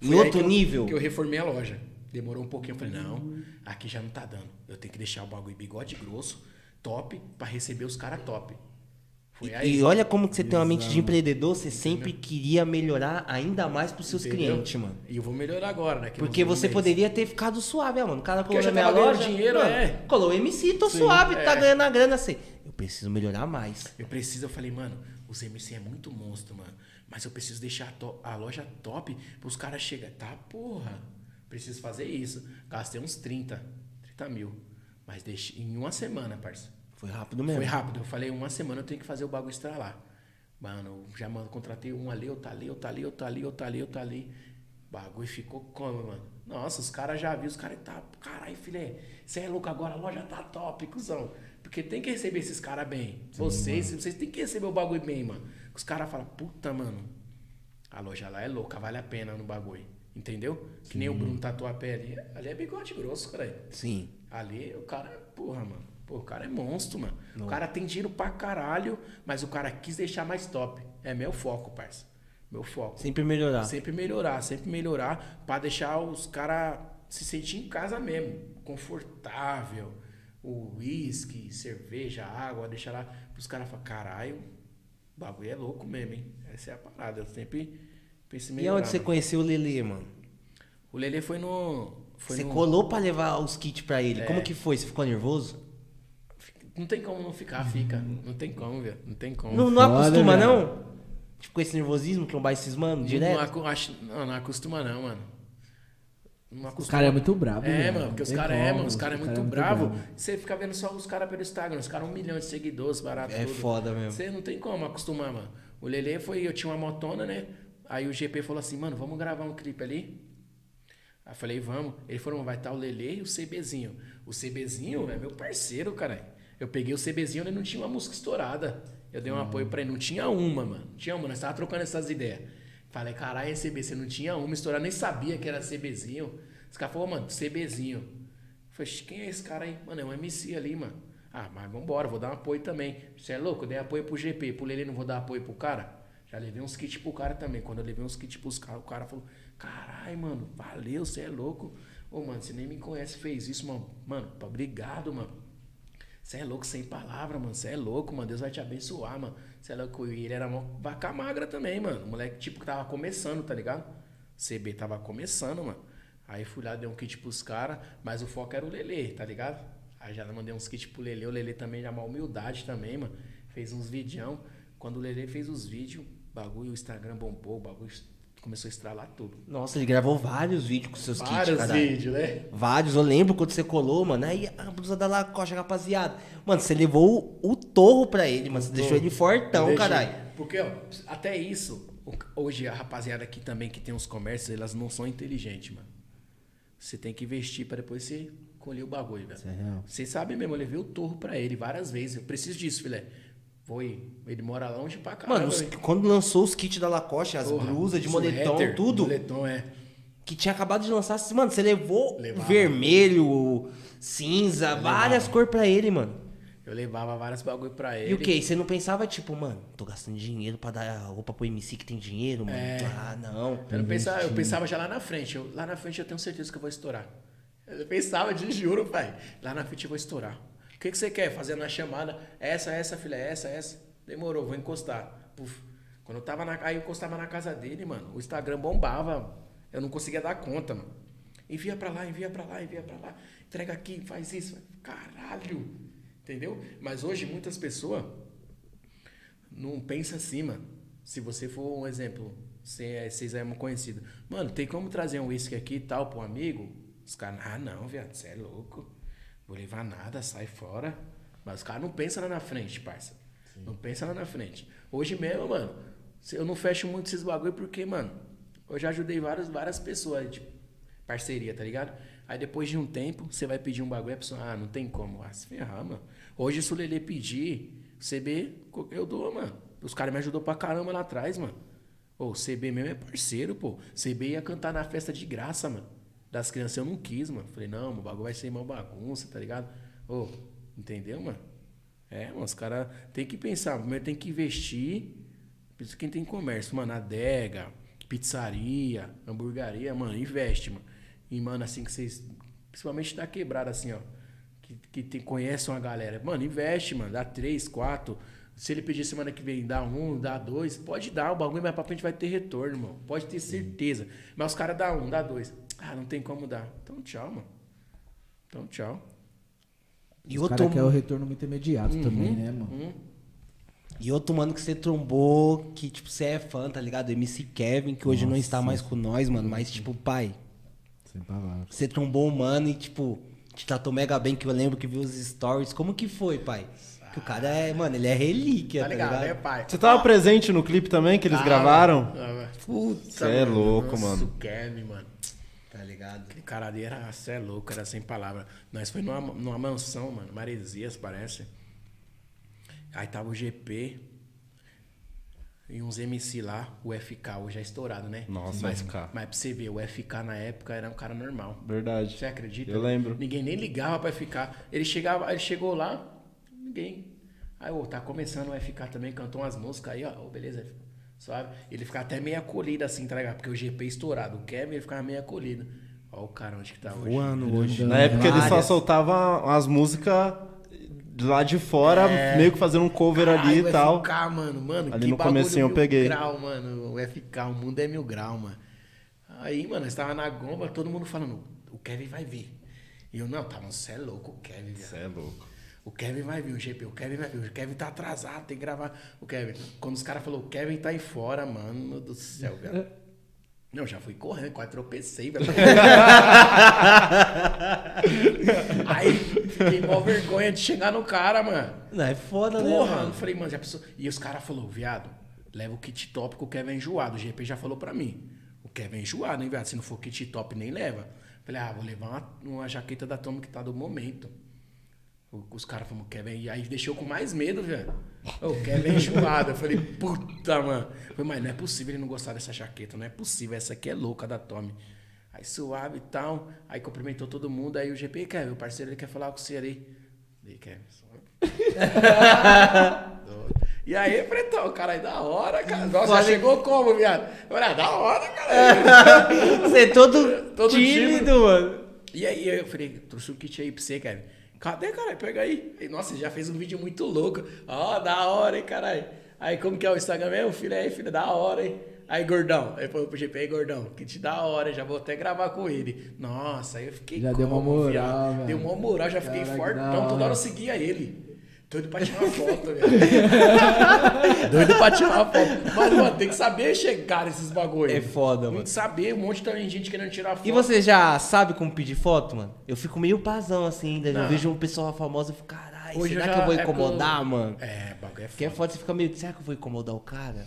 em outro eu- nível? Que eu reformei a loja. Demorou um pouquinho. Eu falei, não, aqui já não tá dando. Eu tenho que deixar o bagulho bigode grosso, top, pra receber os caras top. Aí. E olha como que você tem uma mente de empreendedor, você sempre queria melhorar ainda mais pros seus entendeu? clientes, mano. E eu vou melhorar agora, né? que Porque você poderia ter ficado suave, ah, mano. O cara colou na minha loja. dinheiro, mano, é. Colou MC, tô Sim, suave, tá é. ganhando a grana assim. Eu preciso melhorar mais. Eu preciso, eu falei, mano, os MC é muito monstro, mano. Mas eu preciso deixar a, a loja top pros caras chegarem. Tá, porra. Preciso fazer isso. Gastei uns 30, 30 mil. Mas deixei em uma semana, parça. Foi rápido mesmo. Foi rápido. Eu falei, uma semana eu tenho que fazer o bagulho estralar. Mano, já mano, contratei um ali, outro ali, outro ali, outro ali, outro ali, outro ali. O bagulho ficou como, mano? Nossa, os caras já viram, os caras tá. Caralho, filé, você é louco agora, a loja tá top, cuzão. Porque tem que receber esses caras bem. vocês, vocês têm que receber o bagulho bem, mano. Os caras falam, puta, mano, a loja lá é louca, vale a pena no bagulho. Entendeu? Que nem o Bruno Tatuapé ali. Ali é bigode grosso, cara. Sim. Ali o cara, porra, mano. Pô, o cara é monstro, mano. O cara tem dinheiro pra caralho, mas o cara quis deixar mais top. É meu foco, parça. Meu foco. Sempre melhorar. Sempre melhorar, sempre melhorar pra deixar os caras se sentir em casa mesmo, confortável. O uísque, cerveja, água, deixar lá pros caras falarem, caralho, o bagulho é louco mesmo, hein? Essa é a parada. Eu sempre pensei em E melhorar. onde você mano. conheceu o Lelê, mano? O Lelê foi no. Foi você no... colou pra levar os kits pra ele. É. Como que foi? Você ficou nervoso? Não tem como não ficar, fica. Não tem como, velho. Não tem como. Não, não Foda, acostuma, velho. não? Tipo, com esse nervosismo, trombar esses mano, Não, direto? acu- acho- não, não acostuma não, mano. Não Os acostuma. caras é muito brabo, É, velho. mano, Não porque os tem caras é, como, mano, os caras é muito cara bravo. brabo. Você fica vendo só os caras pelo Instagram, os caras um milhão de seguidores, barato É tudo. foda mesmo. Você não tem como acostumar, mano. O Lele foi, eu tinha uma motona, né? Aí o GP falou assim, mano, vamos gravar um clipe ali? Aí eu falei, vamos. Ele falou, vai estar o Lele e o CBzinho. O CBzinho é meu parceiro, cara. Eu peguei o CBzinho, ele não tinha uma música estourada. Eu dei um apoio pra ele, não tinha uma, mano. Não tinha uma, nós tava trocando essas ideias. Falei, caralho, CB, você não tinha uma estourada, nem sabia que era CBzinho. Os caras falaram, mano, CBzinho. Eu falei, quem é esse cara aí? Mano, é um MC ali, mano. Ah, mas vambora, vou dar um apoio também. Você é louco? Eu dei apoio pro GP, pro Lele não vou dar apoio pro cara? Já levei uns kits pro cara também. Quando eu levei uns kits pros caras, o cara falou, caralho, mano, valeu, você é louco. Ô, mano, você nem me conhece, fez isso, mano. Mano, obrigado, mano. Você é louco sem palavra, mano. Você é louco, mano. Deus vai te abençoar, mano. Você é louco. E ele era uma vaca magra também, mano. O moleque, tipo, que tava começando, tá ligado? CB tava começando, mano. Aí fui lá, dei um kit pros caras, mas o foco era o Lelê, tá ligado? Aí já mandei uns kits pro Lelê. O Lelê também já uma humildade também, mano. Fez uns videão. Quando o Lelê fez os vídeos, bagulho, o Instagram bombou, o bagulho começou a estralar tudo. Nossa, ele gravou vários vídeos com seus kits, Vários vídeos, né? Vários, eu lembro quando você colou, mano. Aí a blusa da Lacoste, rapaziada. Mano, você levou o, o torro pra ele, mano. Você deixou ele fortão, caralho. Porque, ó, até isso, hoje a rapaziada aqui também que tem uns comércios, elas não são inteligentes, mano. Você tem que investir pra depois você colher o bagulho, velho. É real. Vocês sabem mesmo, eu levei o torro pra ele várias vezes. Eu preciso disso, filé. Foi. Ele mora longe pra caramba. Mano, os- quando lançou os kits da Lacoste, as Porra, blusas de moletom, suéter, tudo, Moletom, é. que tinha acabado de lançar, mano, você levou Levava. vermelho, cinza, várias cores pra ele, mano. Eu levava vários bagulho pra ele. E o que? Você não pensava, tipo, mano, tô gastando dinheiro pra dar roupa pro MC que tem dinheiro, mano? É. Ah, não. Eu, não pensava, eu pensava já lá na frente. Eu- lá na frente eu tenho certeza que eu vou estourar. Eu pensava, de juro, pai. Lá na frente eu vou estourar. O que, que você quer? Fazer na chamada. Essa, essa, filha, essa, essa. Demorou, vou encostar. Puf. Quando eu tava na. Aí eu encostava na casa dele, mano. O Instagram bombava. Eu não conseguia dar conta, mano. Envia pra lá, envia pra lá, envia pra lá. Entrega aqui, faz isso. Caralho. Entendeu? Mas hoje muitas pessoas não pensa assim, mano. Se você for um exemplo, é- vocês é um conhecido. Mano, tem como trazer um uísque aqui e tal pro amigo? Os caras, ah não, viado, você é louco. Vou levar nada, sai fora. Mas os caras não pensam lá na frente, parça. Não pensa lá na frente. Hoje mesmo, mano, eu não fecho muito esses bagulho porque, mano, eu já ajudei várias, várias pessoas de parceria, tá ligado? Aí depois de um tempo, você vai pedir um bagulho e a pessoa, ah, não tem como. Ah, se ferrar, mano. Hoje, se o Lelê pedir, CB, eu dou, mano. Os caras me ajudou pra caramba lá atrás, mano. Ô, o CB mesmo é parceiro, pô. CB ia cantar na festa de graça, mano. Das crianças eu não quis, mano. Falei, não, o bagulho vai ser uma bagunça, tá ligado? Ô, entendeu, mano? É, mano, os caras tem que pensar. Primeiro tem que investir. Isso quem tem comércio, mano, adega, pizzaria, hamburgueria, mano, investe, mano. E, mano, assim que vocês. Principalmente da quebrada, assim, ó. Que, que tem, conhecem uma galera. Mano, investe, mano. Dá três, quatro. Se ele pedir semana que vem, dá um, dá dois, pode dar. O bagulho mais pra frente vai ter retorno, irmão. Pode ter certeza. Mas os caras dá um, dá dois. Ah, não tem como dar. Então, tchau, mano. Então, tchau. E Os outro, caras querem o retorno muito imediato também, né, mano? Hum. e outro mano que você trombou, que, tipo, você é fã, tá ligado? MC Kevin, que hoje não está mais com nós, mano. Mas, tipo, pai, Sem palavras. você trombou um mano e, tipo, te tratou mega bem, que eu lembro que viu os stories. Como que foi, pai? Que o cara é, mano, ele é relíquia, Tá tá, ligado, ligado? né, pai? Você tava presente no clipe também que eles gravaram? Putz, Cê é louco, nossa, mano. O Kevin, mano. Tá ligado? Aquele cara ali era, cê é louco, era sem palavra. Nós foi numa, numa mansão, mano, Maresias, parece. Aí tava o GP. E uns MC lá, o FK hoje é estourado, né? Nossa, mas, FK. Mas pra você ver, o FK na época era um cara normal. Verdade. Você acredita? Eu lembro. Ninguém nem ligava pra FK. Ele chegava, ele chegou lá, ninguém. Aí, ô, tá começando o FK também, cantou umas músicas aí, ó, ô, beleza, sabe? Ele ficava até meio acolhido assim, tá ligado? Porque o GP estourado, o Kevin ele ficava meio acolhido. Ó o cara onde que tá hoje. Voando hoje. Na época ele só soltava as músicas lá de fora, meio que fazendo um cover ali Caralho, e tal. O FK, mano, mano, Ali que no comecinho eu peguei. grau, mano. O FK, o mundo é mil grau, mano. Aí, mano, nós tava na gomba, todo mundo falando, o Kevin vai vir. E eu, não, tava, você é louco, o Kevin. Você é louco. O Kevin vai vir, o GP, o Kevin vai vir, o Kevin tá atrasado, tem que gravar. O Kevin, quando os caras falaram, o Kevin tá aí fora, mano do céu, velho. Não, já fui correndo, quase tropecei, velho. <laughs> aí fiquei mó vergonha de chegar no cara, mano. Não, é foda, né, Porra, eu falei, mano, já pensou? E os caras falaram, viado, leva o kit top que o Kevin é enjoado. O GP já falou pra mim. O Kevin é enjoado, hein, viado? Se não for kit top, nem leva. Falei, ah, vou levar uma, uma jaqueta da Tommy que tá do momento. O- Os caras falaram, Kevin, e aí deixou com mais medo, velho. O Kevin enjoado. Eu falei, puta, mano. Eu falei, mas não é possível ele não gostar dessa jaqueta, não é possível. Essa aqui é louca da Tommy. Aí suave e tal. Aí cumprimentou todo mundo. Aí o GP, Kevin, o parceiro, ele quer falar com você ali. Falei, Kevin, só e aí, pretão, cara, aí da hora, cara. Nossa, Foda. chegou como, viado? Eu falei, ah, da hora, cara. <laughs> Você é todo, Todo tímido, tímido. mano. E aí, eu falei, trouxe um kit aí pra você, cara. Cadê, cara? Pega aí. E, nossa, já fez um vídeo muito louco. Ó, da hora, hein, caralho. Aí, como que é o Instagram mesmo? Filho aí, filho, da hora, hein? Aí, gordão. Aí falou pro GP, aí, gordão, kit da hora, já vou até gravar com ele. Nossa, aí eu fiquei Já deu uma como, moral. Deu uma moral, já fiquei Caraca, que da fortão. Toda hora eu seguia ele. Doido pra tirar foto, velho. <laughs> Doido pra tirar foto. Mas, mano, tem que saber chegar nesses bagulho. É foda, Tem mano. que saber, um monte também de gente querendo tirar foto. E você já sabe como pedir foto, mano? Eu fico meio pazão assim ainda. Eu vejo um pessoal famoso e fico, caralho, será eu que já- eu vou é eu- incomodar, mano? É, bagulho é Porque é foda. foda, você fica meio, será que eu vou incomodar o cara?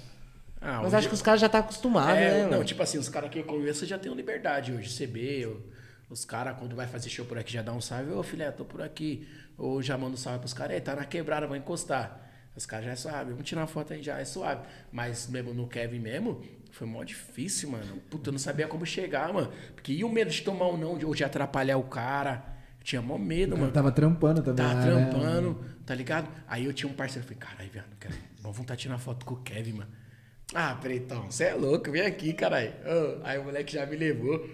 Ah, Mas acho que os caras já tá acostumados, É, né, não, mano? tipo assim, os caras que eu conheço já tem liberdade hoje. CB, o- os caras, quando vai fazer show por aqui, já dá um salve. Ô, filé, tô por aqui. Ou já manda um salve pros caras. Tá na quebrada, vou encostar. Os caras já é suave. Vamos tirar uma foto aí, já é suave. Mas mesmo no Kevin mesmo, foi mó difícil, mano. Puta, eu não sabia como chegar, mano. Porque e o medo de tomar um não, de- ou de atrapalhar o cara. Eu tinha mó medo, mano. tava trampando também. Tava né, trampando, tá ligado? Aí eu tinha um parceiro, eu falei, caralho, viado, cara, vamos vontade de tirar foto com o Kevin, mano. Ah, Pretão, você é louco, vem aqui, caralho. Ô, aí o moleque já me levou.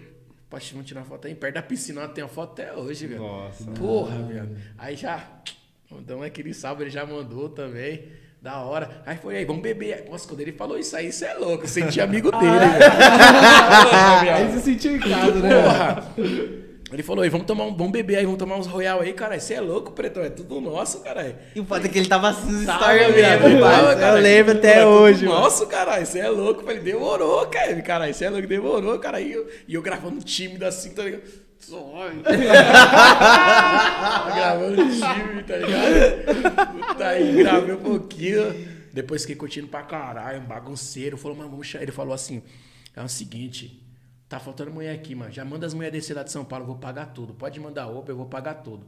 Poxa, vamos tirar foto aí perto da piscina, tem a foto até hoje, velho. Nossa. Porra, viado. Aí já, mandamos aquele salve, ele já mandou também. Da hora. Aí foi aí, vamos beber. Nossa, quando ele falou isso aí, você é louco. Eu senti amigo <laughs> dele, velho. Porra, viado. Aí se sentiu em casa, né? Porra! Ele falou, aí, vamos tomar um vamos beber aí, vamos tomar uns Royal aí, caralho. Você é louco, pretão, é tudo nosso, caralho. E o foda é que ele tava assim stories mesmo, tava, parça. Eu lembro até É tudo hoje. Nossa, caralho, você é louco. Eu falei, demorou, Kevin, caralho, você é louco, demorou, cara. E eu, e eu gravando tímido assim, tá ligado? Só- <laughs> gravando tímido, tá ligado? Tá aí, gravei um pouquinho. Depois fiquei curtindo pra caralho, um bagunceiro. Falou, mano, vamos. Ele falou assim: é o seguinte, tá faltando mulher aqui, mano. Já manda as mulheres descer lá de São Paulo, eu vou pagar tudo. Pode mandar Uber, eu vou pagar tudo.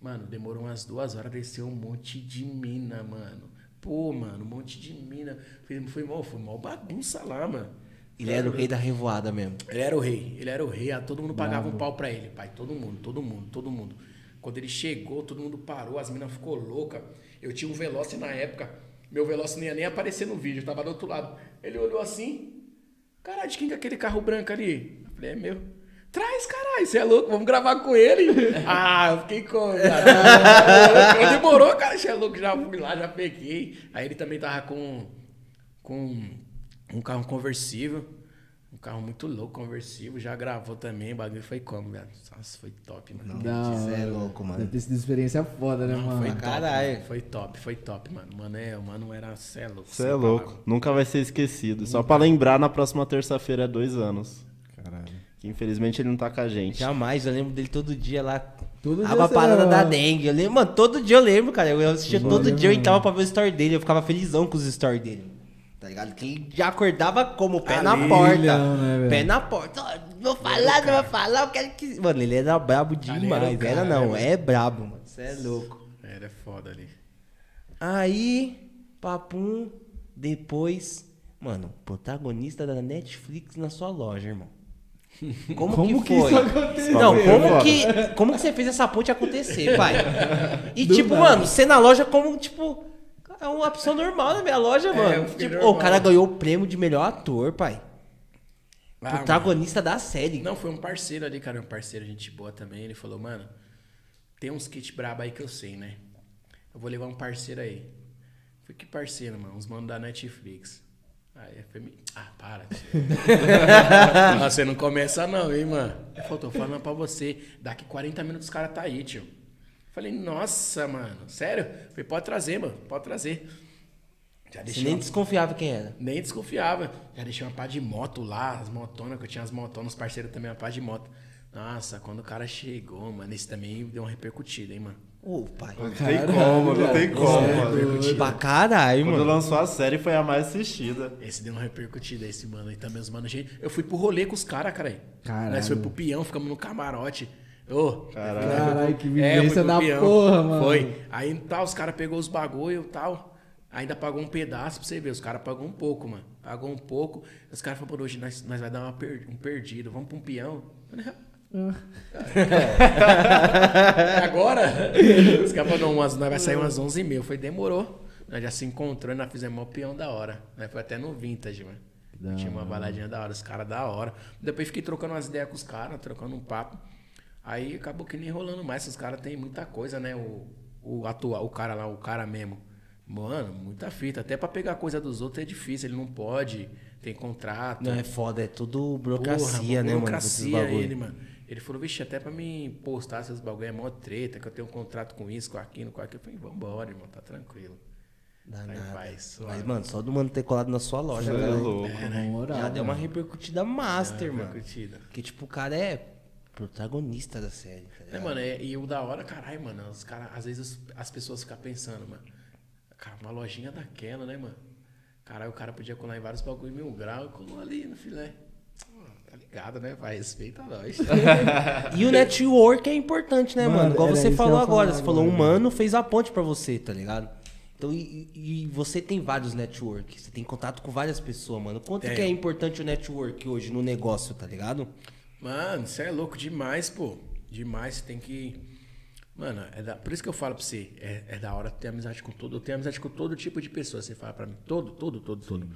Mano, demorou umas duas horas, desceu um monte de mina, mano. Pô, mano, um monte de mina. Foi, foi, mó, foi mó bagunça lá, mano. Ele era o rei da revoada mesmo. Ele era o rei, ele era o rei, ah, todo mundo pagava um pau pra ele, pai, todo mundo, todo mundo, todo mundo. Quando ele chegou, todo mundo parou, as minas ficou louca. Eu tinha um Veloce na época, meu Veloce não ia nem aparecer no vídeo, tava do outro lado. Ele olhou assim, caralho, de quem que é aquele carro branco ali? Eu falei, é meu. Traz, caralho, você é louco, vamos gravar com ele. <laughs> ah, eu fiquei com. cara. Demorou, cara, você é louco, já fui lá, já peguei. Aí ele também tava com com um carro conversível. Carro muito louco, conversível. Já gravou também. O bagulho foi como, velho? Nossa, foi top, mano. Da Cê é louco, mano. Deve ter sido experiência foda, né, mano? Foi top, caralho. mano. Foi top, foi top, mano. Mano, é, o mano era. Cê é louco. Você sem é louco. palavra. Nunca vai ser esquecido. Só pra lembrar, na próxima terça-feira é dois anos. Caralho. Que infelizmente ele não tá com a gente. Jamais, eu lembro dele todo dia lá. Todo dia você parada lembra. da dengue. Eu lembro, mano, todo dia eu lembro, cara. Eu assistia Todo todo dia, dia, eu mano. entrava pra ver o story dele. Eu ficava felizão com os stories dele. Tá ligado? Que ele já acordava como? Pé na Ali, porta. né? Pé na porta. Vou falar, não vou falar, eu quero que. Mano, ele era brabo Ali era demais. cara, Era não, é brabo, mano. Você é louco. Era foda ali. Aí, papum, depois Mano, protagonista da Netflix na sua loja, irmão. <laughs> Como, Como que que foi? isso aconteceu? Não, como que, como que você fez essa ponte acontecer, pai? <laughs> E Do tipo, nada. mano, você na loja como, tipo, é uma pessoa normal na minha loja, mano. eu fiquei Tipo, o cara ganhou o prêmio de melhor ator, pai. Ah, protagonista da série. Não, foi um parceiro ali, cara, um parceiro, gente boa também. Ele falou, mano, tem uns kits brabo aí que eu sei, né? Eu vou levar um parceiro aí. Falei, que parceiro, mano? Uns manos da Netflix. Aí eu falei, ah, para. <laughs> você não começa não, hein, mano? Ele falou, tô falando pra você, daqui 40 minutos os caras tá aí, tio. Falei, nossa, mano, sério? Falei, pode trazer, mano, pode trazer. Já Você nem uma- desconfiava quem era. nem desconfiava. Já deixei uma pá de moto lá, as motonas, que eu tinha as motonas, os parceiros também, uma pá de moto. Nossa, quando o cara chegou, mano, esse também deu uma repercutida, hein, mano. Ô, pai. Não tem como, não tem como, mano. Pra caralho, Quando mano. lançou a série foi a mais assistida. Esse deu uma repercutida, esse mano. E também os manos, gente. Eu fui pro rolê com os caras, cara. aí. Caralho. Nós foi pro peão, ficamos no camarote. Ô, Caralho. Caralho, que É, vivência pro da peão. porra, mano. Foi. Aí tal, os caras pegou os bagulho e tal. Ainda pagou um pedaço pra você ver. Os caras pagou um pouco, mano. Pagou um pouco. Os caras falaram, "Pô, hoje nós, nós vai dar uma per- um perdido. Vamos pra um peão. Eu falei, <laughs> Agora? Os caras falaram, não, umas, nós vai sair umas 11 mil. Foi, demorou. Nós já se encontrou e nós fizemos o peão da hora. Nós foi até no Vintage, mano. Da Tinha uma baladinha da hora, os caras da hora. Depois fiquei trocando umas ideias com os caras, trocando um papo. Aí acabou que nem rolando mais. Os caras têm muita coisa, né? O, o atual, o cara lá, o cara mesmo. Mano, muita fita. Até pra pegar coisa dos outros é difícil. Ele não pode, tem contrato. Não, é foda, é tudo Porra, burocracia, né, mano? burocracia desses bagulho. ele, mano. Ele falou, vixe, até pra mim postar esses bagulho é mó treta, que eu tenho um contrato com isso, com aquilo, com aquilo. Eu falei, vambora, irmão, tá tranquilo. Dá Tá nada. paz. Mas, mano, só do mano ter colado na sua loja, é cara. louco. Na moral, Já deu uma mano. repercutida master, É, mano. repercutida. Porque, tipo, o cara é protagonista da série, tá É, mano, é- e o da hora, caralho, mano, os cara, às vezes os- as pessoas ficam pensando, mano, cara, uma lojinha daquela, né, mano? Caralho, o cara podia colar em vários bagulho mil grau e colou ali no filé. Tá ligado, né? Vai, respeita nós. <laughs> E o network é importante, né, mano? Mano, Igual você falou agora. falar Você falou, um mano fez a ponte pra você, tá ligado? Então, e, e- você tem vários networks. Você tem contato com várias pessoas, mano. Quanto Tenho. que é importante o network hoje no negócio, tá ligado? Mano, você é louco demais, pô. Demais, você tem que. Mano, é da- por isso que eu falo pra você, é, é da hora ter amizade com todo. Eu tenho amizade com todo tipo de pessoa. Você fala pra mim, todo, todo, todo, todo.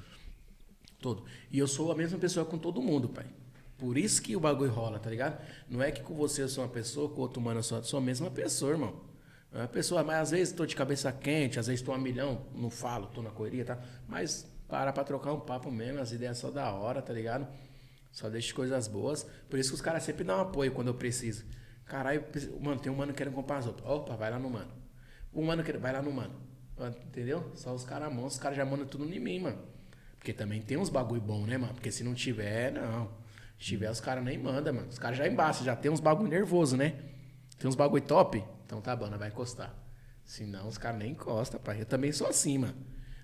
Todo. E eu sou a mesma pessoa com todo mundo, pai. Por isso que o bagulho rola, tá ligado? Não é que com você eu sou uma pessoa, com outro mano eu sou, sou a mesma pessoa, irmão. É uma pessoa, mas às vezes tô de cabeça quente, às vezes tô a milhão, não falo, tô na correria, tá? Mas para pra trocar um papo mesmo, as ideias só da hora, tá ligado? Só deixa coisas boas. Por isso que os caras sempre dão apoio quando eu preciso. Caralho, mano, tem um mano querendo comprar as roupas. Opa, vai lá no mano. Um mano quer, vai lá no mano. Entendeu? Só os caras mandam, os caras já mandam tudo em mim, mano. Porque também tem uns bagulho bom, né, mano? Porque se não tiver, não. Se tiver, os caras nem mandam, mano. Os caras já embaixo, já tem uns bagulho nervoso, né? Tem uns bagulho top. Então tá bom, nós vai encostar. Senão os caras nem encostam, pai. Eu também sou assim, mano.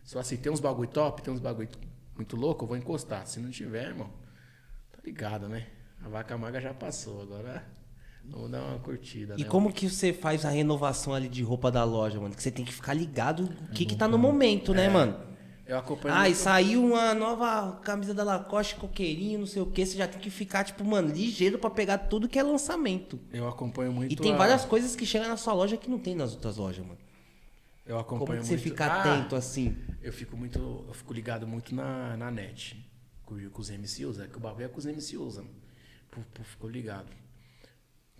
Sou assim, tem uns bagulho top, tem uns bagulho muito louco, eu vou encostar. Se não tiver, irmão, tá ligado, né? A vaca magra já passou, agora vamos dar uma curtida, E né? como que você faz a renovação ali de roupa da loja, mano? Que você tem que ficar ligado o que que tá no momento, né, mano? Eu acompanho Ah, e saiu uma nova camisa da Lacoste, coqueirinho, não sei o que. Você já tem que ficar, tipo, mano, ligeiro pra pegar tudo que é lançamento. Eu acompanho muito E tem a- várias coisas que chegam na sua loja que não tem nas outras lojas, mano. Eu acompanho Como que você muito- fica Ah, atento assim? Eu fico muito. Eu fico ligado muito na, na net. Com, com os MC usa. Que o bagulho é que os MC usam. Ficou ligado.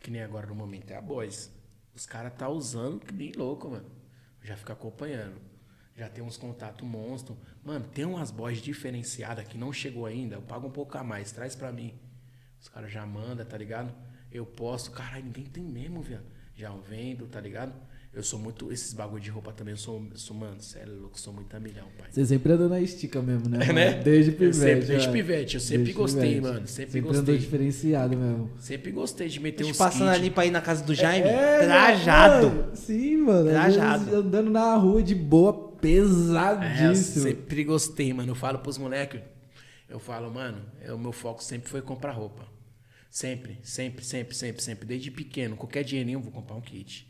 Que nem agora no momento é a Boys. Os caras tá usando que nem louco, mano. Já fica acompanhando. Já tem uns contatos monstro. Mano, tem umas boys diferenciadas que não chegou ainda. Eu pago um pouco a mais. Traz pra mim. Os caras já mandam, tá ligado? Eu posto. Caralho, ninguém tem mesmo, velho. Já vendo, tá ligado? Eu sou muito. Esses bagulho de roupa também. Eu sou, eu sou mano, sério, louco. Sou muito a milhão, pai. Você sempre andou na estica mesmo, né? É, né? Desde pivete. sempre- desde mano. pivete, eu sempre Desde gostei, pivete. mano, sempre Sempre gostei. andou diferenciado mesmo. Sempre gostei de meter Te uns passando ali pra ir na casa do Jaime, É, trajado. mano, sim, mano. Trajado. Andando na rua de boa, É, eu pesadíssimo. sempre gostei, mano. Eu falo pros moleques, eu falo, mano, é, o meu foco sempre foi comprar roupa. Sempre, sempre, sempre, sempre, sempre. Desde pequeno, qualquer dinheirinho eu vou comprar um kit.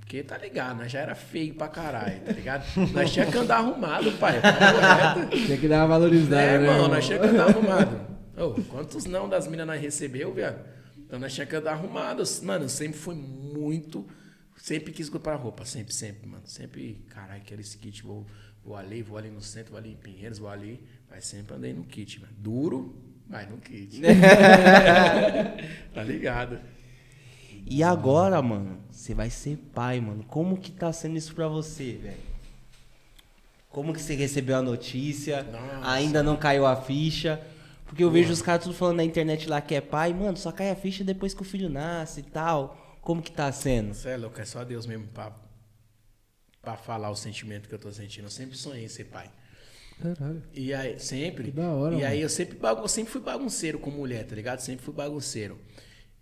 Porque tá ligado, nós já era feio pra caralho, tá ligado? Nós tinha que andar arrumado, pai. Tem que dar uma valorizada, É, né? irmão, nós tinha que andar arrumado. Ô, quantos não das minas nós recebeu, viado? Então nós tinha que andar arrumado. Mano, eu sempre fui muito. Sempre quis comprar roupa, sempre, sempre, mano. Sempre, caralho, quero esse kit, vou, vou ali, vou ali no centro, vou ali em Pinheiros, vou ali. Mas sempre andei no kit, mano. Duro, mas no kit. <laughs> tá ligado? E agora, mano, você vai ser pai, mano. Como que tá sendo isso pra você, velho? Como que você recebeu a notícia? Nossa. Ainda não caiu a ficha? Porque eu vejo os caras tudo falando na internet lá que é pai, mano, só cai a ficha depois que o filho nasce e tal. Como que tá sendo? Você é louco, é só Deus mesmo pra, pra falar o sentimento que eu tô sentindo. Eu sempre sonhei em ser pai. Caralho. E aí, sempre. Que da hora, E aí mano. eu sempre, bagun- eu sempre fui bagunceiro com mulher, tá ligado? Sempre fui bagunceiro.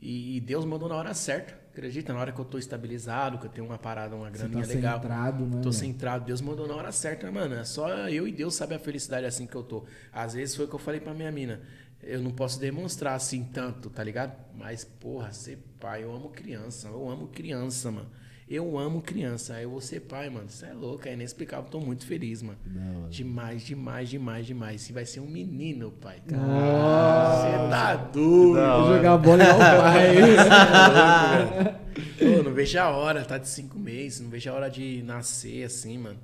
E, Deus mandou na hora certa, acredita? Na hora que eu tô estabilizado, que eu tenho uma parada, uma graninha tá legal. centrado, né? Tô centrado, Deus mandou na hora certa, mano. É só eu e Deus sabe a felicidade assim que eu tô. Às vezes foi o que eu falei pra minha mina. Eu não posso demonstrar assim tanto, tá ligado? Mas, porra, ser pai, eu amo criança. Eu amo criança, mano. Eu amo criança. Aí eu vou ser pai, mano. Isso é louco, é inexplicável. Tô muito feliz, mano. Demais, demais, demais, demais. E vai ser um menino, pai. Você tá doido. Vou jogar bola igual o pai. <laughs> Pô, <laughs> não vejo a hora, tá de cinco meses, não vejo a hora de nascer assim, mano.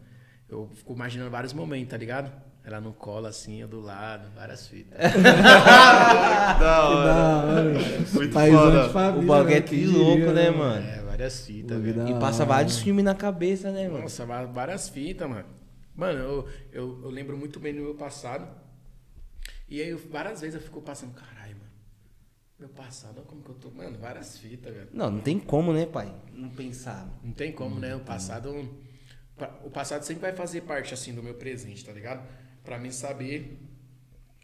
Eu fico imaginando vários momentos, tá ligado? Ela no colo assim, eu do lado, várias fitas. <laughs> Da Que hora. da hora. Muito foda. de família, O bagulho é né? Que louco, diria, né, mano? É, várias fitas, velho. E passa vários filmes na cabeça, né, mano? Nossa, várias fitas, mano. Mano, eu, eu, eu lembro muito bem do meu passado. E aí, eu- várias vezes eu fico passando, caralho, mano. Meu passado, olha como que eu tô. Mano, várias fitas, velho. Não, não tem como, né, pai? Não pensar. Não tem como, né? O passado. O passado sempre vai fazer parte, assim, do meu presente, tá ligado? Pra mim saber.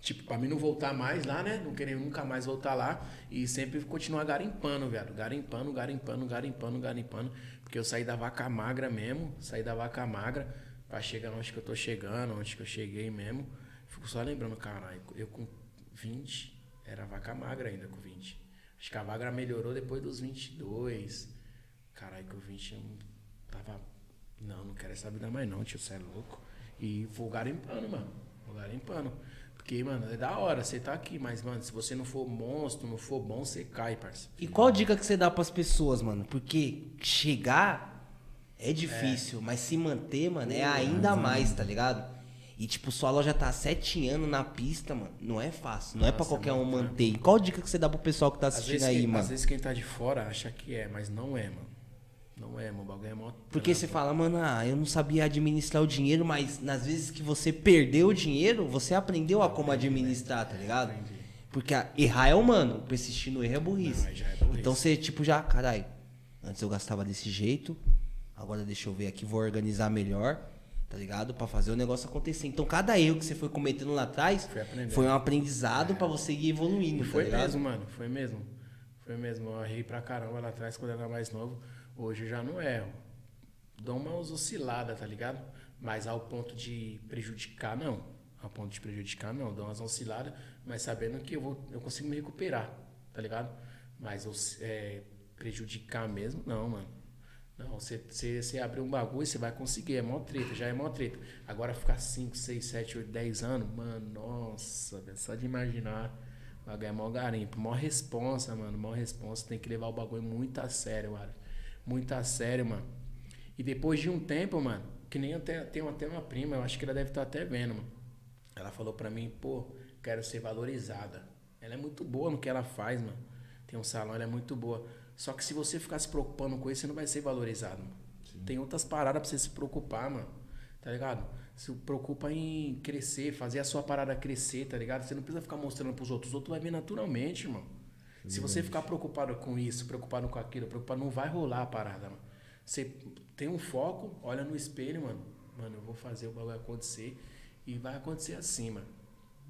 Tipo, pra mim não voltar mais lá, né? Não querer nunca mais voltar lá. E sempre continuar garimpando, velho. Garimpando, garimpando, garimpando, garimpando. Porque eu saí da vaca magra mesmo. Saí da vaca magra pra chegar onde que eu tô chegando, onde que eu cheguei mesmo. Fico só lembrando, caralho, eu com 20, era vaca magra ainda com 20. Acho que a vaga melhorou depois dos 22. Caralho, que o 20 eu tava. Não, não quero essa vida mais não, tio, você é louco. E vou garimpando, mano. Vou garimpando. Porque, mano, é da hora, você tá aqui, mas, mano, se você não for monstro, não for bom, você cai, parça. E qual dica que você dá pras pessoas, mano? Porque chegar é difícil, mas se manter, mano, é ainda mais, tá ligado? E tipo, sua loja tá há sete anos na pista, mano. Não é fácil, não é pra Nossa, qualquer um mano, manter. E qual dica que você dá pro pessoal que tá assistindo aí, quem, mano? às vezes quem tá de fora acha que é, mas não é, mano. Não é, mano. O bagulho é mó. Porque você fala, mano, ah, eu não sabia administrar o dinheiro, mas nas vezes que você perdeu o dinheiro, você aprendeu a como administrar, tá ligado? Porque errar é humano, persistir no erro é burrice. Não, é burrice. Então você, tipo, já, caralho, antes eu gastava desse jeito, agora deixa eu ver aqui, vou organizar melhor, tá ligado? Pra fazer o negócio acontecer. Então cada erro que você foi cometendo lá atrás Foi um aprendizado pra você ir evoluindo, tá foi ligado? mesmo, mano. Foi mesmo. Foi mesmo. Eu errei pra caramba lá atrás quando eu era mais novo. Hoje eu já não erro. Dou umas osciladas, tá ligado? Mas ao ponto de prejudicar, não. Ao ponto de prejudicar, não. Dou umas osciladas, mas sabendo que eu, vou, eu consigo me recuperar, tá ligado? Mas é, prejudicar mesmo, não, mano. Não, você, você, abrir um bagulho, você vai conseguir. É mó treta, já é mó treta. Agora ficar 5, 6, 7, 8, 10 anos, mano, nossa, velho, só de imaginar. O bagulho é mó garimpo. Mó responsa, mano. Mó responsa. Tem que levar o bagulho muito a sério, mano. Muito a sério, mano. E depois de um tempo, mano, que nem eu tenho, até uma prima, eu acho que ela deve estar até vendo, mano. Ela falou pra mim, pô, quero ser valorizada. Ela é muito boa no que ela faz, mano. Tem um salão, ela é muito boa. Só que se você ficar se preocupando com isso, você não vai ser valorizado, mano. Tem outras paradas pra você se preocupar, mano. Tá ligado? Se preocupa em crescer, fazer a sua parada crescer, tá ligado? Você não precisa ficar mostrando pros outros. Os outros vai vir naturalmente, Se você ficar preocupado com isso, preocupado com aquilo, preocupado, não vai rolar a parada, mano. Você tem um foco, olha no espelho, mano. Mano, eu vou fazer o bagulho acontecer. E vai acontecer assim, mano.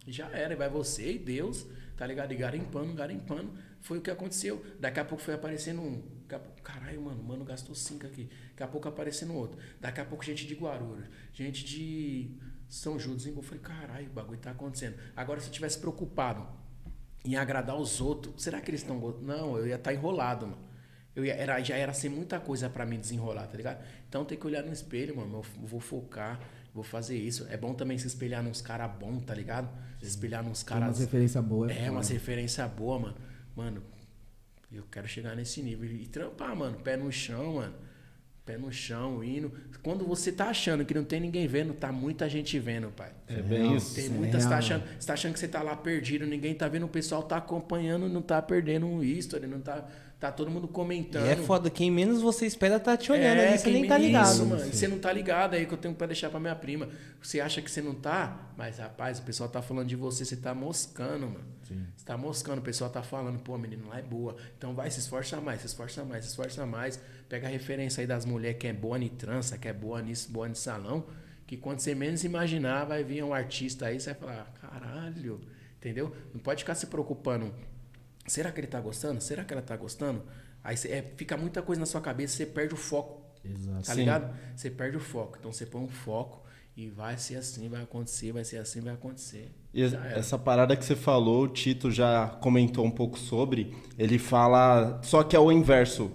Já era, e vai você e Deus, tá ligado? E garimpando, garimpando. Foi o que aconteceu. Daqui a pouco foi aparecendo um. Pouco, caralho, mano, mano gastou cinco aqui. Daqui a pouco aparecendo outro. Daqui a pouco gente de Guarulhos, gente de São Judas. Eu falei, caralho, o bagulho tá acontecendo. Agora, se eu tivesse preocupado em agradar os outros, será que eles estão. Não, eu ia estar enrolado, mano. Eu ia- era, já era ser muita coisa pra mim desenrolar, tá ligado? Então tem que olhar no espelho, mano. Eu vou focar, vou fazer isso. É bom também se espelhar nos caras bons, tá ligado? Se espelhar nos Tem umas caras. referências boas. É, uma referência boa, mano. Mano, eu quero chegar nesse nível e trampar, mano. Pé no chão, mano. Pé no chão, indo. Quando você tá achando que não tem ninguém vendo, tá muita gente vendo, pai. É bem isso. Tem Isso é tá, achando, você tá achando que você tá lá perdido, ninguém tá vendo, o pessoal tá acompanhando, não tá perdendo um history, não tá, tá todo mundo comentando. E é foda, quem menos você espera tá te olhando É, ali, você quem nem tá ligado. Isso, mano. E você não tá ligado aí que eu tenho pra deixar pra minha prima. Você acha que você não tá, mas rapaz, o pessoal tá falando de você, você tá moscando, mano. Você tá moscando, o pessoal tá falando, pô, menino, lá é boa. Então vai, se esforça mais, se esforça mais, se esforça mais. Pega a referência aí das mulheres que é boa em trança, que é boa nisso, boa no salão. Que quando você menos imaginar, vai vir um artista aí, você vai falar, caralho, entendeu? Não pode ficar se preocupando. Será que ele tá gostando? Será que ela tá gostando? Aí você- é, fica muita coisa na sua cabeça, você perde o foco. Exato. Tá ligado? Você perde o foco. Então você põe um foco e vai ser assim, vai acontecer, vai ser assim, vai acontecer. E essa parada que você falou, o Tito já comentou um pouco sobre. Ele fala, só que é o inverso.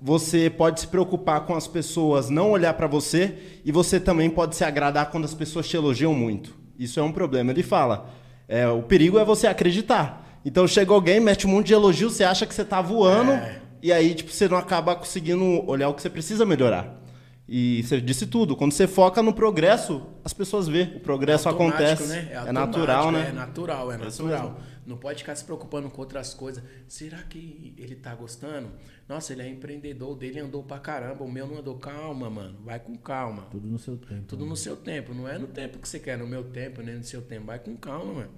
Você pode se preocupar com as pessoas não olhar pra você e você também pode se agradar quando as pessoas te elogiam muito. Isso é um problema. Ele fala, é, o perigo é você acreditar. Então chega alguém, mete um monte de elogio, você acha que você tá voando É. e aí tipo você não acaba conseguindo olhar o que você precisa melhorar. E você disse tudo. Quando você foca no progresso, as pessoas vê. O progresso automático, acontece. né? É, automático, natural, né? É natural, é Isso natural. mesmo. Não pode ficar se preocupando com outras coisas. Será que ele tá gostando? Nossa, ele é empreendedor, o dele andou pra caramba, o meu não andou. Calma, mano. Vai com calma. Tudo no seu tempo. Tudo no seu tempo. Não é no tempo que você quer, no meu tempo, nem no seu tempo. Vai com calma, mano.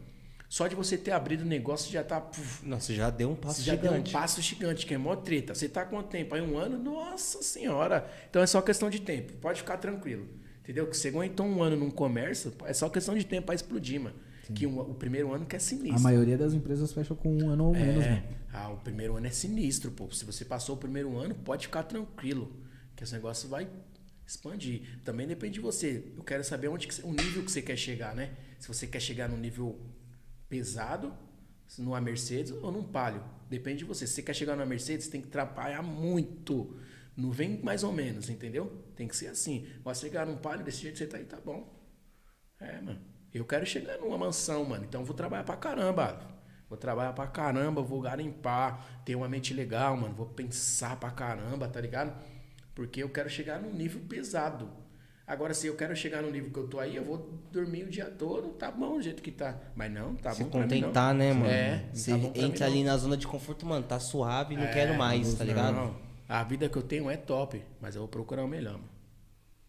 Só de você ter abrido o negócio já tá. puf, Nossa, já deu um passo Você já deu um gigante. passo gigante, que é mó treta. Você tá quanto tempo? Aí um ano? Nossa senhora. Então é só questão de tempo. Pode ficar tranquilo. Entendeu? Que você aguentou um ano num comércio, é só questão de tempo pra explodir, mano. Que um- o primeiro ano que é A sinistro. maioria das empresas fecha com um ano ou menos, é, mano. ah, o primeiro ano é sinistro, pô. Se você passou o primeiro ano, pode ficar tranquilo. Que esse negócio vai expandir. Também depende de você. Eu quero saber onde que o nível que você quer chegar, né? Se você quer chegar num nível pesado, numa Mercedes ou num Palio. Depende de você. Se você quer chegar numa Mercedes, tem que trabalhar muito. Não vem mais ou menos, entendeu? Tem que ser assim. Vai chegar num Palio desse jeito você tá aí, tá bom. É, mano. Eu quero chegar numa mansão, mano. Então eu vou trabalhar pra caramba. Vou trabalhar pra caramba, vou garimpar, ter uma mente legal, mano. Vou pensar pra caramba, tá ligado? Porque eu quero chegar num nível pesado. Agora, se eu quero chegar no nível que eu tô aí, eu vou dormir o dia todo, tá bom do jeito que tá. Mas não, tá Se bom pra mim, contentar, não. né, mano? É, Você tá mim, entra não. ali na zona de conforto, mano, tá suave, não É, quero mais, tá ligado? Não, a vida que eu tenho é top, mas eu vou procurar o melhor, mano.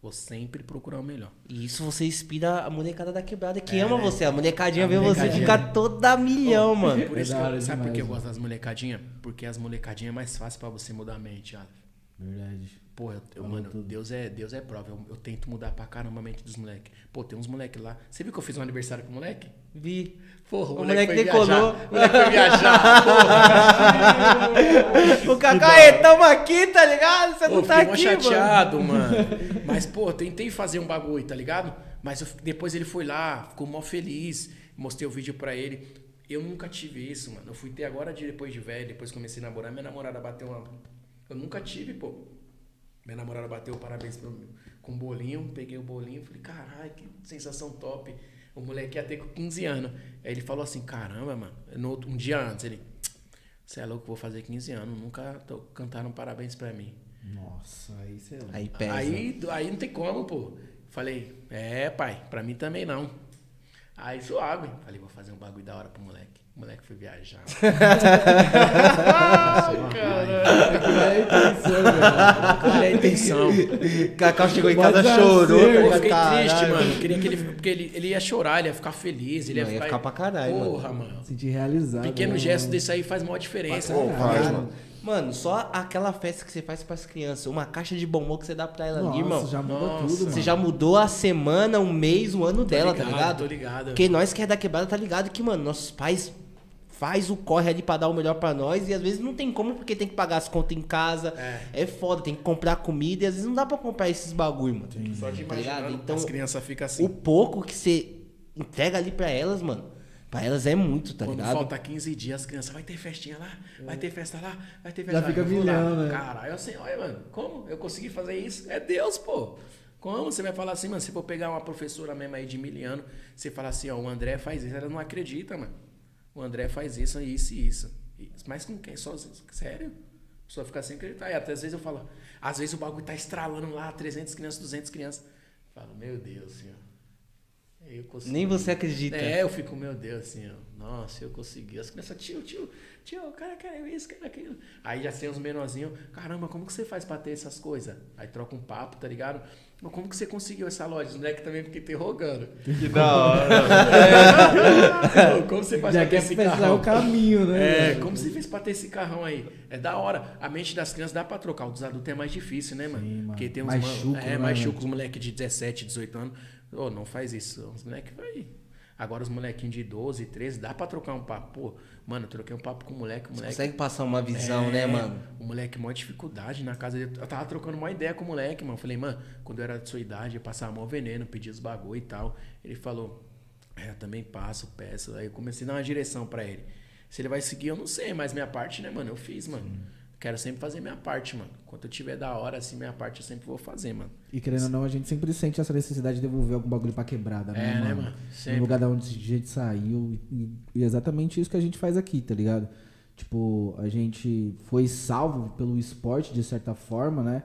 Vou sempre procurar o melhor. E isso você inspira a molecada da quebrada que É, ama você. A molecadinha A vê você molecadinha. ficar toda milhão, mano. Por isso É eu, hora sabe por que eu gosto das molecadinhas? Porque as molecadinhas é mais fácil pra você mudar a mente, Aleph. Verdade. Pô, eu, eu- Falou mano, tudo. Deus é, Deus é prova. Eu, eu tento mudar pra caramba a mente dos moleques. Pô, tem uns moleques lá. Você viu que eu fiz um aniversário com o moleque? Vi. Porra, O moleque foi decolou. viajar. O moleque foi viajar. <laughs> o Cacaê, tamo aqui, tá ligado? Você Pô, não tá aqui, mano. chateado, <laughs> mano. Mas, pô, tentei fazer um bagulho, tá ligado? Mas eu- depois ele foi lá, ficou mó feliz. Mostrei o vídeo pra ele. Eu nunca tive isso, mano. Eu fui ter agora de depois de velho, depois comecei a namorar. Minha namorada bateu uma. Eu nunca tive, pô. Minha namorada bateu parabéns pra mim. Com um bolinho, peguei o bolinho, falei, caralho, que sensação top. O moleque ia ter com 15 anos. Aí ele falou assim, caramba, mano. No outro- um dia antes, ele. Você é louco, vou fazer 15 anos. Nunca tô- cantaram parabéns pra mim. Nossa, aí sei lá. Aí pesa. Aí, aí não tem como, pô. Falei, é, pai, pra mim também não. Aí suave. Falei, vou fazer um bagulho da hora pro moleque. O moleque foi viajar. <laughs> Qual é a intenção? Cacau chegou em Mas casa, assim, chorou. eu Eu tá fiquei caralho. triste, mano. Eu queria que ele. Porque ele, ele ia chorar, ele ia ficar feliz. Ele ia, Não, ia ficar, ficar pra caralho, mano. Porra, mano. Sentir realizado. Pequeno né, gesto mano? desse aí faz maior diferença. Pô, né? faz, mano. Mano, só aquela festa que você faz pras crianças, uma caixa de bombom que você dá pra ela ali, Nossa, irmão. já muda Nossa, tudo, Você mano. já mudou a semana, um mês, um ano dela, tá ligado? Tô ligado. Porque nós que é da quebrada tá ligado que, mano, nossos pais faz o corre ali pra dar o melhor pra nós e às vezes não tem como porque tem que pagar as contas em casa. É, foda, tem que comprar comida e às vezes não dá pra comprar esses bagulho, mano. Só de Tá imaginar, Então, as crianças ficam assim. O pouco que você entrega ali pra elas, mano, Pra elas é muito, tá Quando ligado? falta 15 dias, as crianças, vai ter festinha lá, vai ter festa lá, vai ter Já festa lá. fica milhão, né? Caralho, assim, olha, mano, como eu consegui fazer isso? É Deus, pô. Como você vai falar assim, mano, se for pegar uma professora mesmo aí de miliano, você fala assim, ó, o André faz isso, ela não acredita, mano. O André faz isso, isso e isso. Mas com quem? Sozinho? Sério? A pessoa fica sem acreditar. E até às vezes eu falo, às vezes o bagulho tá estralando lá, 300 crianças, 200 crianças. Eu falo, meu Deus, senhor. Nem você acredita. É, eu fico, meu Deus, assim, ó. Nossa, eu consegui. As crianças, tio, tio, tio, o cara quer isso, quer aquilo. Aí já tem uns menorzinhos, caramba, como que você faz pra ter essas coisas? Aí troca um papo, tá ligado? Mas como que você conseguiu essa loja? Os moleques também ficam interrogando. Que da hora. <laughs> É. como você faz Já pra ter esse carrão? o caminho, né? É, como você fez pra ter esse carrão aí? É da hora. A mente das crianças dá pra trocar. O dos adultos é mais difícil, né, mano? Sim, mano. Porque tem uns Mais chucro, É, né, mais os moleques de 17, 18 anos. Ô, não faz isso. Os moleques vai. Agora os molequinhos de 12, 13, dá pra trocar um papo. Pô, mano, eu troquei um papo com o moleque, o moleque. Consegue passar uma visão, É, né, mano? O moleque, maior dificuldade na casa dele. Eu tava trocando uma ideia com o moleque, mano. Falei, mano, quando eu era de sua idade, eu passava mó veneno, pedia os bagulho e tal. Ele falou, é, eu também passo, peço. Aí eu comecei a dar uma direção pra ele. Se ele vai seguir, eu não sei, mas minha parte, né, mano, eu fiz, mano. Quero sempre fazer minha parte, mano. Enquanto eu tiver da hora, assim, minha parte eu sempre vou fazer, mano. E querendo ou não, a gente sempre sente essa necessidade de devolver algum bagulho pra quebrada, né, É, né, mano? mano? No Sempre. lugar da onde a gente saiu. E, e exatamente isso que a gente faz aqui, tá ligado? Tipo, a gente foi salvo pelo esporte, de certa forma, né?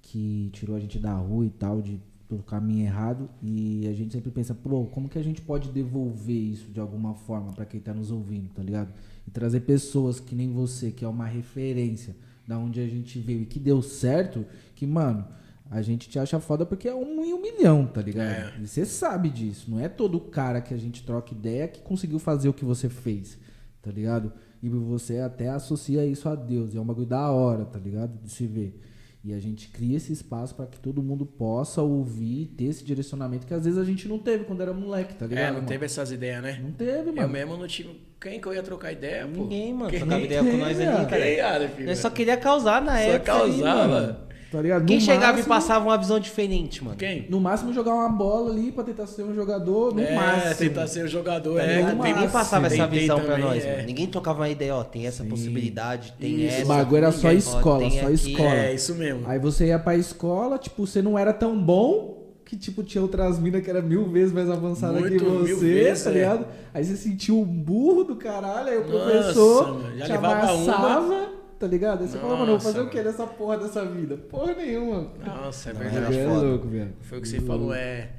Que tirou a gente da rua e tal, de, pelo caminho errado. E a gente sempre pensa, pô, como que a gente pode devolver isso de alguma forma pra quem tá nos ouvindo, tá ligado? E trazer pessoas que nem você, que é uma referência da onde a gente veio e que deu certo, que, mano, a gente te acha foda porque é um em um milhão, tá ligado? É. E você sabe disso. Não é todo cara que a gente troca ideia que conseguiu fazer o que você fez, tá ligado? E você até associa isso a Deus. E é um bagulho da hora, tá ligado? De se ver. E a gente cria esse espaço pra que todo mundo possa ouvir, ter esse direcionamento que às vezes a gente não teve quando era moleque, tá ligado? É, não mano? teve essas ideias, né? Não teve, Eu mano. mesmo não tive. Quem que eu ia trocar ideia, pô? Ninguém, mano. Quem? Trocava ideia com <laughs> nós ali, cara. Quem, cara, filho? Nós só queria causar na Só época. aí, causava. mano. Tá ligado? Quem No chegava e máximo- passava uma visão diferente, mano? Quem? No máximo jogar uma bola ali pra tentar ser um jogador, no é, máximo. tentar ser o jogador. Tá é, Ninguém passava essa Tentei visão pra nós, é. mano. Ninguém trocava uma ideia, ó, tem essa Sim. possibilidade, tem Isso. essa. O bagulho era só escola, Ó, só aqui. escola. É, isso mesmo. Aí você ia pra escola, tipo, você não era tão bom que, tipo, tinha outras minas que era mil vezes mais avançada que Muito, mil você, vezes, tá é. ligado? Aí você sentiu um burro do caralho, aí o Nossa, professor já te levava uma. Tá ligado? Aí você falou, mano, eu vou fazer Nossa, o que nessa porra dessa vida? Porra nenhuma. Nossa, é verdade. é foda. louco, velho. Foi o que você falou, é.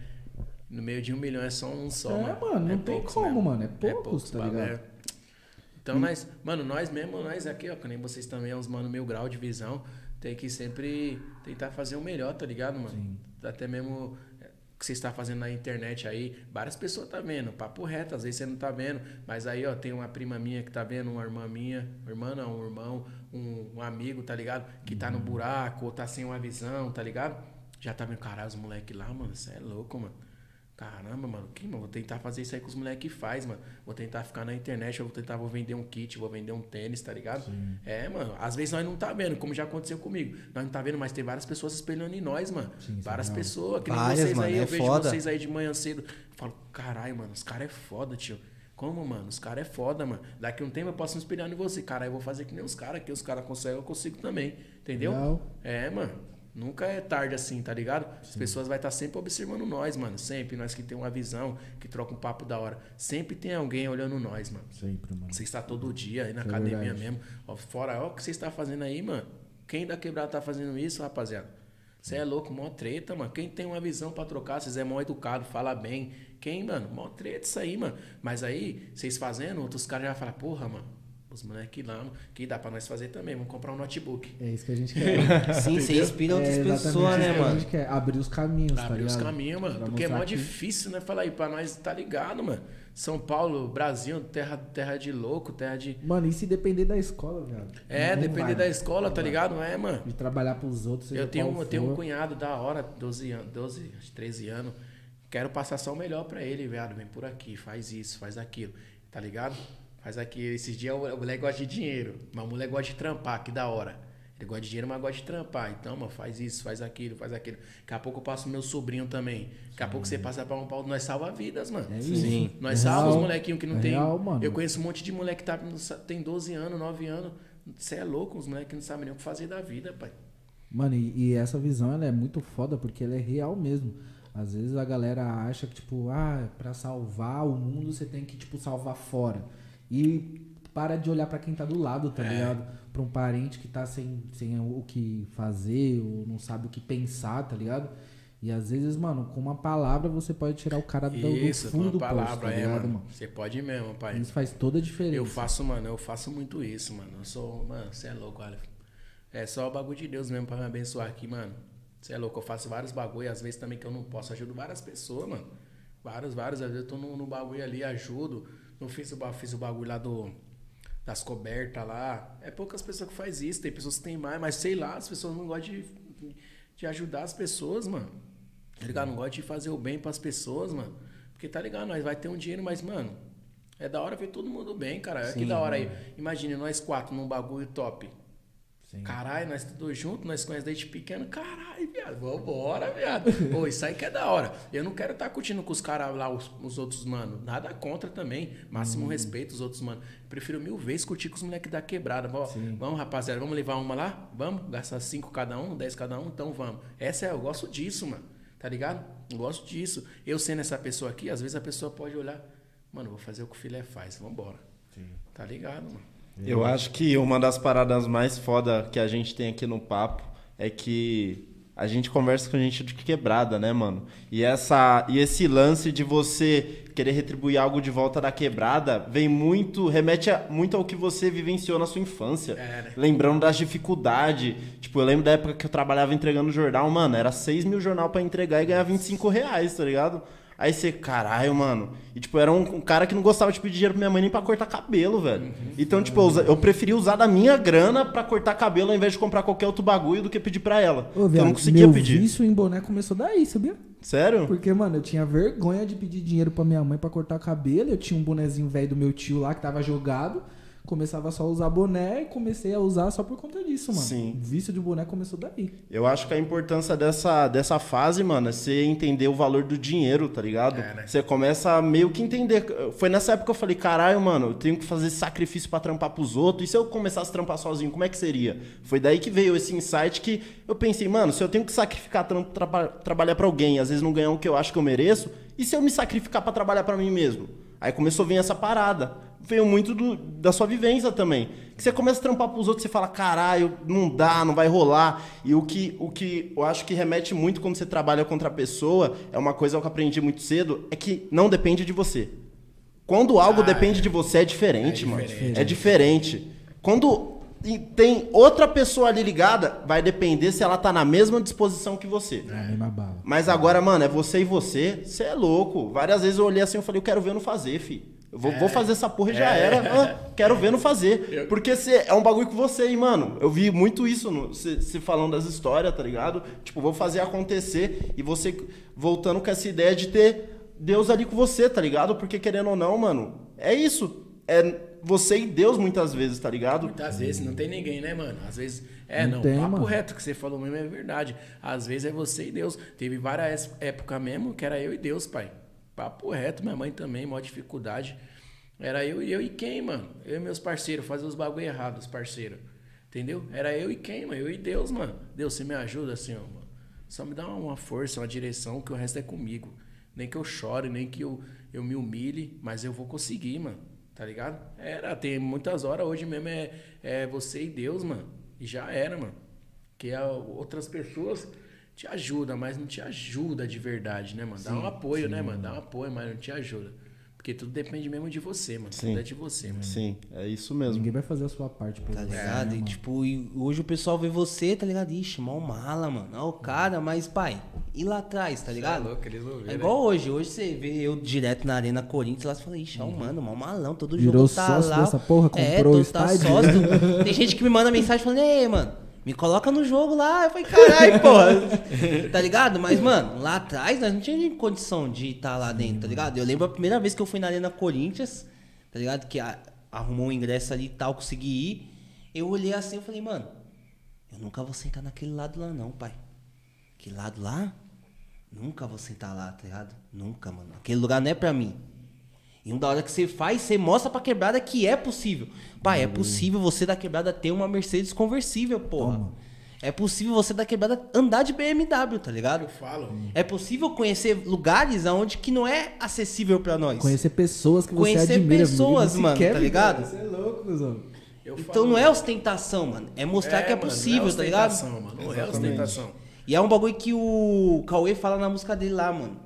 No meio de um milhão é só um só, É, mano. mano, não tem poucos como, mesmo. mano, é poucos, tá bagulho, ligado? é. Então, nós, mano, nós mesmo, nós aqui, ó, que nem vocês também, é uns mano mil grau de visão, tem que sempre tentar fazer o melhor, tá ligado, mano? Até mesmo é, que você está fazendo na internet aí, várias pessoas tá vendo, papo reto, às vezes você não tá vendo, mas aí, ó, tem uma prima minha que tá vendo, uma irmã minha, uma irmã não, um irmão, um, um amigo, tá ligado? Que tá no Uhum. buraco, ou tá sem uma visão, tá ligado? Já tá vendo, caralho, os moleque lá, mano, você é louco, mano. Caramba, mano, que, mano, vou tentar fazer isso aí que os moleques faz, mano. Vou tentar ficar na internet, eu vou tentar, vou vender um kit, vou vender um tênis, tá ligado? É, mano, às vezes nós não tá vendo, como já aconteceu comigo. Nós não tá vendo, mas tem várias pessoas espelhando em nós, mano. Sim, várias real. pessoas, que nem Várias, vocês aí, mano, é eu vejo foda. vocês aí de manhã cedo. Eu falo, caralho, mano, os caras é foda, tio. Como, mano? Os caras é foda, mano. Daqui um tempo eu posso me inspirar em você. Cara, eu vou fazer que nem os caras, que os caras conseguem, eu consigo também. Entendeu? Legal. É, mano. Nunca é tarde assim, tá ligado? As pessoas vão estar sempre observando nós, mano. Sempre. Nós que tem uma visão, que troca um papo da hora. Sempre tem alguém olhando nós, mano. Sempre, mano. Você está todo dia aí na é academia verdade. mesmo. Ó, fora, ó, o que você está fazendo aí, mano. Quem da quebrada tá fazendo isso, rapaziada? Você é louco, mó treta, mano. Quem tem uma visão pra trocar, vocês é mó educado, fala bem. Quem, mano? Mó treta isso aí, mano. Mas aí, vocês fazendo, outros caras já falam, porra, mano. Os moleques lá, mano, que dá pra nós fazer também. Vamos comprar um notebook. É isso que a gente <laughs> quer. Sim, você inspira outras É pessoas, isso né, que A mano? gente quer abrir os caminhos, tá Abrir ligado? os caminhos, mano. Pra Porque é mó que- difícil, né? Falar aí pra nós, tá ligado, mano? São Paulo, Brasil, terra, terra de louco, terra de. Mano, e se depender da escola, velho? É, Não depender vai, da escola, não tá vai. ligado? É, mano. De trabalhar pros outros, seja Eu tenho, qual eu tenho um for. cunhado da hora, 12 anos, 12, acho que 13 anos. Quero passar só o melhor pra ele, viado. Vem por aqui, faz isso, faz aquilo. Tá ligado? Faz aquilo. Esses dias o moleque gosta de dinheiro, mas o moleque gosta de trampar, que da hora. Ele gosta de dinheiro, mas gosta de trampar. Então, mano, faz isso, faz aquilo, faz aquilo. Daqui a pouco eu passo meu sobrinho também. Daqui a pouco você passa pra um pau. Nós salva vidas, mano. É isso. Sim. Nós É salva os molequinhos que não É tem. real, mano. Eu conheço um monte de moleque que tá, tem 12 anos, 9 anos. Você é louco, os moleques não sabem nem o que fazer da vida, pai. Mano, e, e essa visão ela é muito foda porque ela é real mesmo. Às vezes a galera acha que, tipo, ah, pra salvar o mundo você tem que, tipo, salvar fora. E para de olhar pra quem tá do lado, tá ligado? Pra um parente que tá sem, sem o que fazer, ou não sabe o que pensar, tá ligado? E às vezes, mano, com uma palavra você pode tirar o cara do, do Isso, com fundo uma do poço, palavra, tá é, ligado, mano. mano? Você pode mesmo, pai. Isso faz toda a diferença. Eu faço, mano, eu faço muito isso, mano. Eu sou, mano, você é louco, olha. É só o bagulho de Deus mesmo pra me abençoar aqui, mano. Você é louco, eu faço vários bagulho, às vezes também que eu não posso, ajudo várias pessoas, mano. Vários, vários, às vezes eu tô no, no bagulho ali, ajudo. Não fiz o, fiz o bagulho lá do das cobertas lá. É poucas pessoas que faz isso, tem pessoas que tem mais, mas sei lá, as pessoas não gostam de, de ajudar as pessoas, mano. Tá ligado? Não gosta de fazer o bem pras pessoas, mano. Porque tá ligado, nós vai ter um dinheiro, mas, mano, é da hora ver todo mundo bem, cara. É que da hora aí. Imagine nós quatro num bagulho top. Caralho, nós todos juntos, nós conhecemos desde pequeno. Caralho, viado, vambora, viado. Pô, isso aí que é da hora. Eu não quero estar curtindo com os caras lá, os, os outros, mano. Nada contra também. Máximo respeito os outros, mano. Prefiro mil vezes curtir com os moleques da quebrada. Vamos, vamos, rapaziada, vamos levar uma lá? Vamos? Gastar cinco cada um, dez cada um? Então vamos. Essa é, eu gosto disso, mano. Tá ligado? Eu gosto disso. Eu sendo essa pessoa aqui, às vezes a pessoa pode olhar, mano, vou fazer o que o filé faz, vambora. Tá ligado, mano? Eu acho que uma das paradas mais foda que a gente tem aqui no papo é que a gente conversa com gente de quebrada, né, mano? E, essa, e esse lance de você querer retribuir algo de volta da quebrada vem muito, remete a- muito ao que você vivenciou na sua infância. É, né? Lembrando das dificuldades. Tipo, eu lembro da época que eu trabalhava entregando jornal, mano, era 6 mil jornal pra entregar e ganhar 25 reais, tá ligado? Aí você, caralho, mano. E, tipo, era um, um cara que não gostava de pedir dinheiro pra minha mãe nem pra cortar cabelo, velho. Então, tipo, eu, eu preferia usar da minha grana pra cortar cabelo ao invés de comprar qualquer outro bagulho do que pedir pra ela. Ô, eu não conseguia meu pedir. vício em boné começou daí, sabia? Sério? Porque, mano, eu tinha vergonha de pedir dinheiro pra minha mãe pra cortar cabelo. Eu tinha um bonezinho velho do meu tio lá que tava jogado. Começava só a usar boné e comecei a usar só por conta disso, mano. Sim. O vício de boné começou daí. Eu acho que a importância dessa, dessa fase, mano, é você entender o valor do dinheiro, tá ligado? É, né? Você começa a meio que entender. Foi nessa época que eu falei, caralho, mano, eu tenho que fazer sacrifício pra trampar pros outros. E se eu começasse a trampar sozinho, como é que seria? Foi daí que veio esse insight que eu pensei, mano, se eu tenho que sacrificar trampo, traba- trabalhar pra alguém, às vezes não ganhar o que eu acho que eu mereço, e se eu me sacrificar pra trabalhar pra mim mesmo? Aí começou a vir essa parada. Veio muito do- da sua vivência também. Que você começa a trampar pros outros, você fala, caralho, não dá, não vai rolar. E o que, o que eu acho que remete muito quando você trabalha contra a pessoa, é uma coisa que eu aprendi muito cedo, é que não depende de você. Quando algo Ah, depende é. de você, é diferente, É mano. diferente. É diferente. Quando tem outra pessoa ali ligada, vai depender se ela tá na mesma disposição que você. É. Mesma bala. Mas agora, mano, é você e você. Você é louco. Várias vezes eu olhei assim e falei, eu quero ver não fazer, fi. Eu vou, vou fazer essa porra e já era. Ah, quero ver não fazer. Porque cê, é um bagulho que você, e, mano, eu vi muito isso você falando das histórias, tá ligado? Tipo, vou fazer acontecer e você voltando com essa ideia de ter Deus ali com você, tá ligado? Porque querendo ou não, mano, é isso. É você e Deus muitas vezes, tá ligado? Muitas vezes não tem ninguém, né, mano? Às vezes. É, Não não, tem, papo mano. reto que você falou mesmo é verdade. Às vezes é você e Deus. Teve várias épocas mesmo que era eu e Deus, pai. Papo reto, minha mãe também, maior dificuldade. Era eu e eu e quem, mano? Eu e meus parceiros, fazer os bagulho errados, parceiro. Entendeu? Era eu e quem, mano? Eu e Deus, mano. Deus, você me ajuda assim, mano. Só me dá uma força, uma direção, que o resto é comigo. Nem que eu chore, nem que eu, eu me humilhe, mas eu vou conseguir, mano. Tá ligado? Era, tem muitas horas, hoje mesmo é, é você e Deus, mano. E já era, mano. Que a- outras pessoas te ajudam, mas não te ajuda de verdade, né, mano? Dá um apoio, né, mano? Dá um apoio, mas não te ajuda. Porque tudo depende mesmo de você, mano. Sim. Tudo é de você, mano. Sim, é isso mesmo. Ninguém vai fazer a sua parte por Tá você, ligado? né, E tipo, e hoje o pessoal vê você, tá ligado? Ixi, mal mala, mano. Ó, o cara, mas pai, e lá atrás, tá ligado? louco, eles não É igual hoje. Hoje você vê eu direto na Arena Corinthians lá, você fala, ixi, é um mano, mal malão, todo Virou jogo tá sócio lá. dessa porra, é, comprou o tô, tá sócio. <laughs> Tem gente que me manda mensagem falando, ei, mano, me coloca no jogo lá. Eu falei, caralho, porra. <laughs> tá ligado? Mas, mano, lá atrás nós não tínhamos condição de estar lá dentro, tá ligado? Eu lembro a primeira vez que eu fui na Arena Corinthians, tá ligado? Que arrumou um ingresso ali e tal, consegui ir. Eu olhei assim e falei, mano, Eu nunca vou sentar naquele lado lá, não, pai. Aquele lado lá, nunca vou sentar lá, tá ligado? Nunca, mano. Aquele lugar não é pra mim. E da hora que você faz, você mostra pra quebrada que é possível. Pai, é possível você da quebrada ter uma Mercedes conversível, porra. É possível você da quebrada andar de BMW, tá ligado? Eu falo. É possível conhecer lugares aonde que não é acessível pra nós. Conhecer pessoas que você Conhecer admira. pessoas, Você mano, tá ligado? Você é louco, cuzão. Eu Então falo, não é ostentação, mano. É mostrar que é mano, possível, não é tá ligado? ostentação, Mano, não é ostentação. E é um bagulho que o Cauê fala na música dele lá, mano.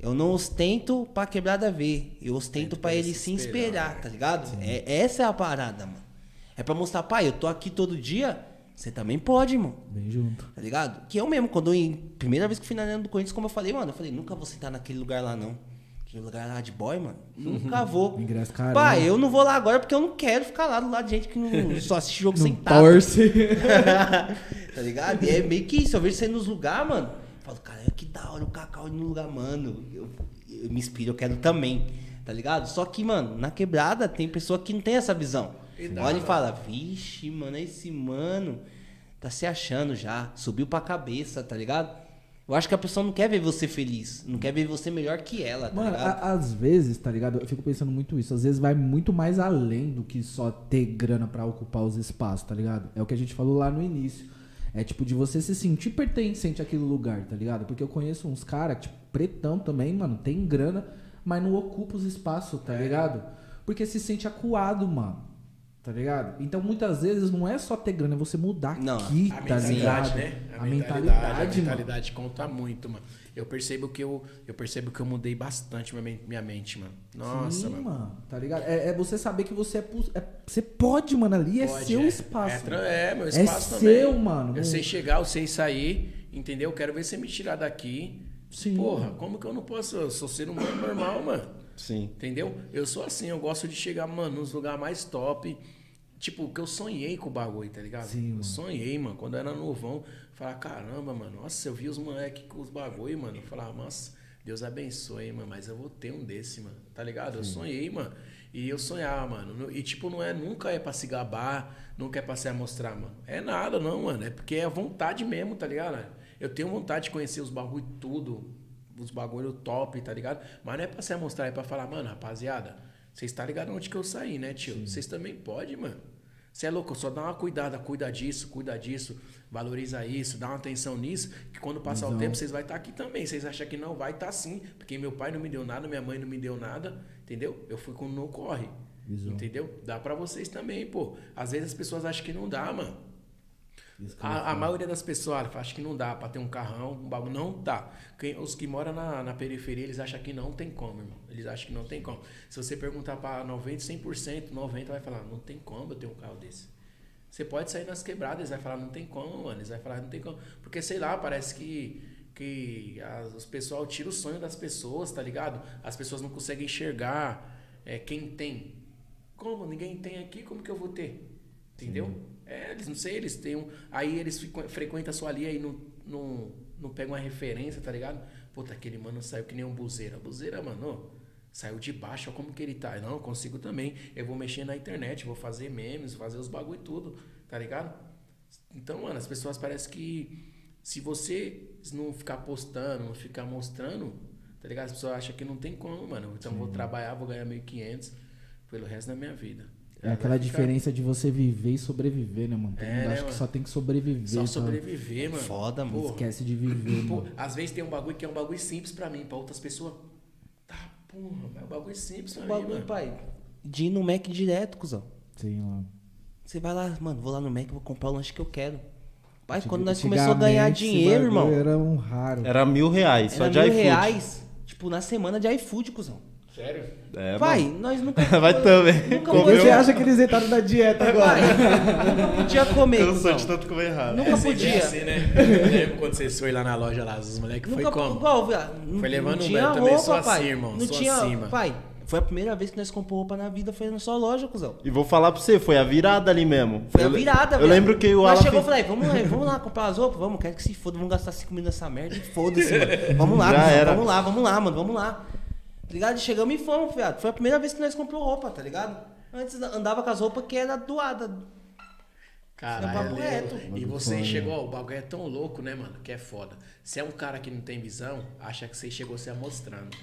Eu não ostento pra quebrada ver. Eu ostento pra ele se espelhar, tá ligado? É, essa é a parada, mano. É pra mostrar, pai, eu tô aqui todo dia, você também pode, irmão. Bem junto. Tá ligado? Que eu mesmo, quando eu, primeira vez que fui na Arena do Corinthians, como eu falei, mano, eu falei, nunca vou sentar naquele lugar lá, não. Aquele lugar lá de boy, mano. Nunca <laughs> vou. Ingresso caro, Pai, né? eu não vou lá agora porque eu não quero ficar lá do lado de gente que não, <laughs> só assiste jogo Não sentado. torce. <laughs> tá ligado? E é meio que isso. Eu vejo você nos lugares, mano. Falo, cara, que da hora o Cacau no lugar, mano. Eu, eu me inspiro, eu quero também. Tá ligado? Só que, mano, na quebrada tem pessoa que não tem essa visão. Olha e fala, vixe, mano, esse mano tá se achando já. Subiu pra cabeça, tá ligado? Eu acho que a pessoa não quer ver você feliz. Não quer ver você melhor que ela, tá Mano, ligado? a- às vezes, tá ligado? Eu fico pensando muito isso. Às vezes vai muito mais além do que só ter grana pra ocupar os espaços, tá ligado? É o que a gente falou lá no início. É tipo de você se sentir pertencente àquele lugar, tá ligado? Porque eu conheço uns caras, tipo, pretão também, mano, tem grana, mas não ocupa os espaços, tá ligado? Porque se sente acuado, mano. Tá ligado? Então muitas vezes não é só ter grana, é você mudar Não, aqui, A tá mentalidade, ligado? né? A, mentalidade, a mano. mentalidade conta muito, mano. Eu percebo que eu, eu percebo que eu mudei bastante minha, minha mente, mano. Nossa, Sim, mano. mano. Tá ligado? É, é você saber que você é, é- Você pode, mano, ali é Pode, seu é. espaço. É, é, meu É espaço também. seu, mano. Eu sei chegar, eu sei sair, entendeu? Quero ver você me tirar daqui. Sim. Porra, como que eu não posso? Eu sou ser humano normal, mano. Sim. Entendeu? Eu sou assim, eu gosto de chegar, mano, nos lugares mais top. Tipo, que eu sonhei com o bagulho, tá ligado? Sim, eu mano. sonhei, mano. Quando eu era novão, falar, caramba, mano, nossa, eu vi os moleques com os bagulho, mano. Eu falava, nossa, Deus abençoe, mano, mas eu vou ter um desse, mano. Tá ligado? Eu sonhei, mano. E eu sonhava, mano. No- E tipo, não é, nunca é pra se gabar, nunca é pra se amostrar, mano. É nada, não, mano. É porque é vontade mesmo, tá ligado? Eu tenho vontade de conhecer os bagulho tudo, os bagulho top, tá ligado? Mas não é pra se amostrar, é pra falar, mano, rapaziada, vocês tá ligado onde que eu saí, né, tio? Vocês também podem, mano. Você é louco, só dá uma cuidada, cuida disso, cuida disso, valoriza isso, dá uma atenção nisso, que quando passar o tempo vocês vai estar aqui também. Vocês acham que não, vai estar sim, porque meu pai não me deu nada, minha mãe não me deu nada, entendeu? Eu fui com no corre. Visão. Entendeu? Dá pra vocês também, pô. Às vezes as pessoas acham que não dá, mano. Isso que eu ia A, a maioria das pessoas acha que não dá pra ter um carrão, um bagulho. Não dá. Quem, os que moram na, na periferia, eles acham que não tem como, irmão. Eles acham que não tem como. Se você perguntar pra 90, 100%, 90% vai falar, não tem como eu ter um carro desse. Você pode sair nas quebradas, eles vai falar, não tem como, mano. Eles vai falar, não tem como. Porque, sei lá, parece que, que as, os pessoal tira o sonho das pessoas, tá ligado? As pessoas não conseguem enxergar é, quem tem. Como? Ninguém tem aqui, como que eu vou ter? Entendeu? É, eles não sei, eles têm um. Aí eles ficam- frequentam só ali, aí não, não, não pegam uma referência, tá ligado? Puta, aquele mano saiu que nem um buzeira. Buzeira, mano, ó, saiu de baixo, ó como que ele tá. Não, eu consigo também. Eu vou mexer na internet, vou fazer memes, fazer os bagulho e tudo, tá ligado? Então, mano, as pessoas parecem que se você não ficar postando, não ficar mostrando, tá ligado? As pessoas acham que não tem como, mano. Então vou trabalhar, vou ganhar 1.500 pelo resto da minha vida. É aquela Vai ficar- diferença de você viver e sobreviver, né, mano? Todo É, mundo né, acha que mano? só tem que sobreviver. Só tá? sobreviver, mano. Foda, mano. Porra. Esquece de viver, Pô, mano. às vezes tem um bagulho que é um bagulho simples pra mim, pra outras pessoas. Tá, porra, mas é um bagulho simples pra O mim, bagulho, mano. pai, de ir no Mac direto, cuzão. Sim, mano. Você vai lá, mano, vou lá no Mac, vou comprar o lanche que eu quero. Pai, quando nós começamos a ganhar dinheiro, irmão, Era um raro. Era mil reais, só era de mil iFood. reais, tipo, na semana de iFood, cuzão. Sério? É, Pai, mano. nós nunca... <laughs> Vai também. Nunca Comeu. Você acha que eles entraram na dieta agora? <laughs> nunca podia comer, Cansou de tanto comer errado. Nunca Sempre podia. assim, né? Eu lembro quando vocês foram lá na loja lá, os moleques foi como? igual, não- Foi levando não um eu também sou assim, irmão, Não sou tinha, assim, mano. pai, foi a primeira vez que nós compramos roupa na vida, foi na sua loja, cuzão. E vou falar pra você, foi a virada ali mesmo. Foi a Eu virada, Eu viado. lembro que o Alan chegou e fez- falei, vamos lá, vamos lá comprar as roupas? Vamos, quero que se foda, vamos gastar 5 mil nessa merda e foda-se, mano. Vamos lá, Já cuzão, era. vamos lá, vamos lá, mano, vamos lá. Tá ligado? E chegamos e fomos, viado. Foi a primeira vez que nós compramos roupa, tá ligado? Antes andava com as roupas que era doada. Caralho, reto. lembro. E você chegou, ó, o bagulho é tão louco, né, mano? Que é foda. Você é um cara que não tem visão, acha que você chegou se amostrando.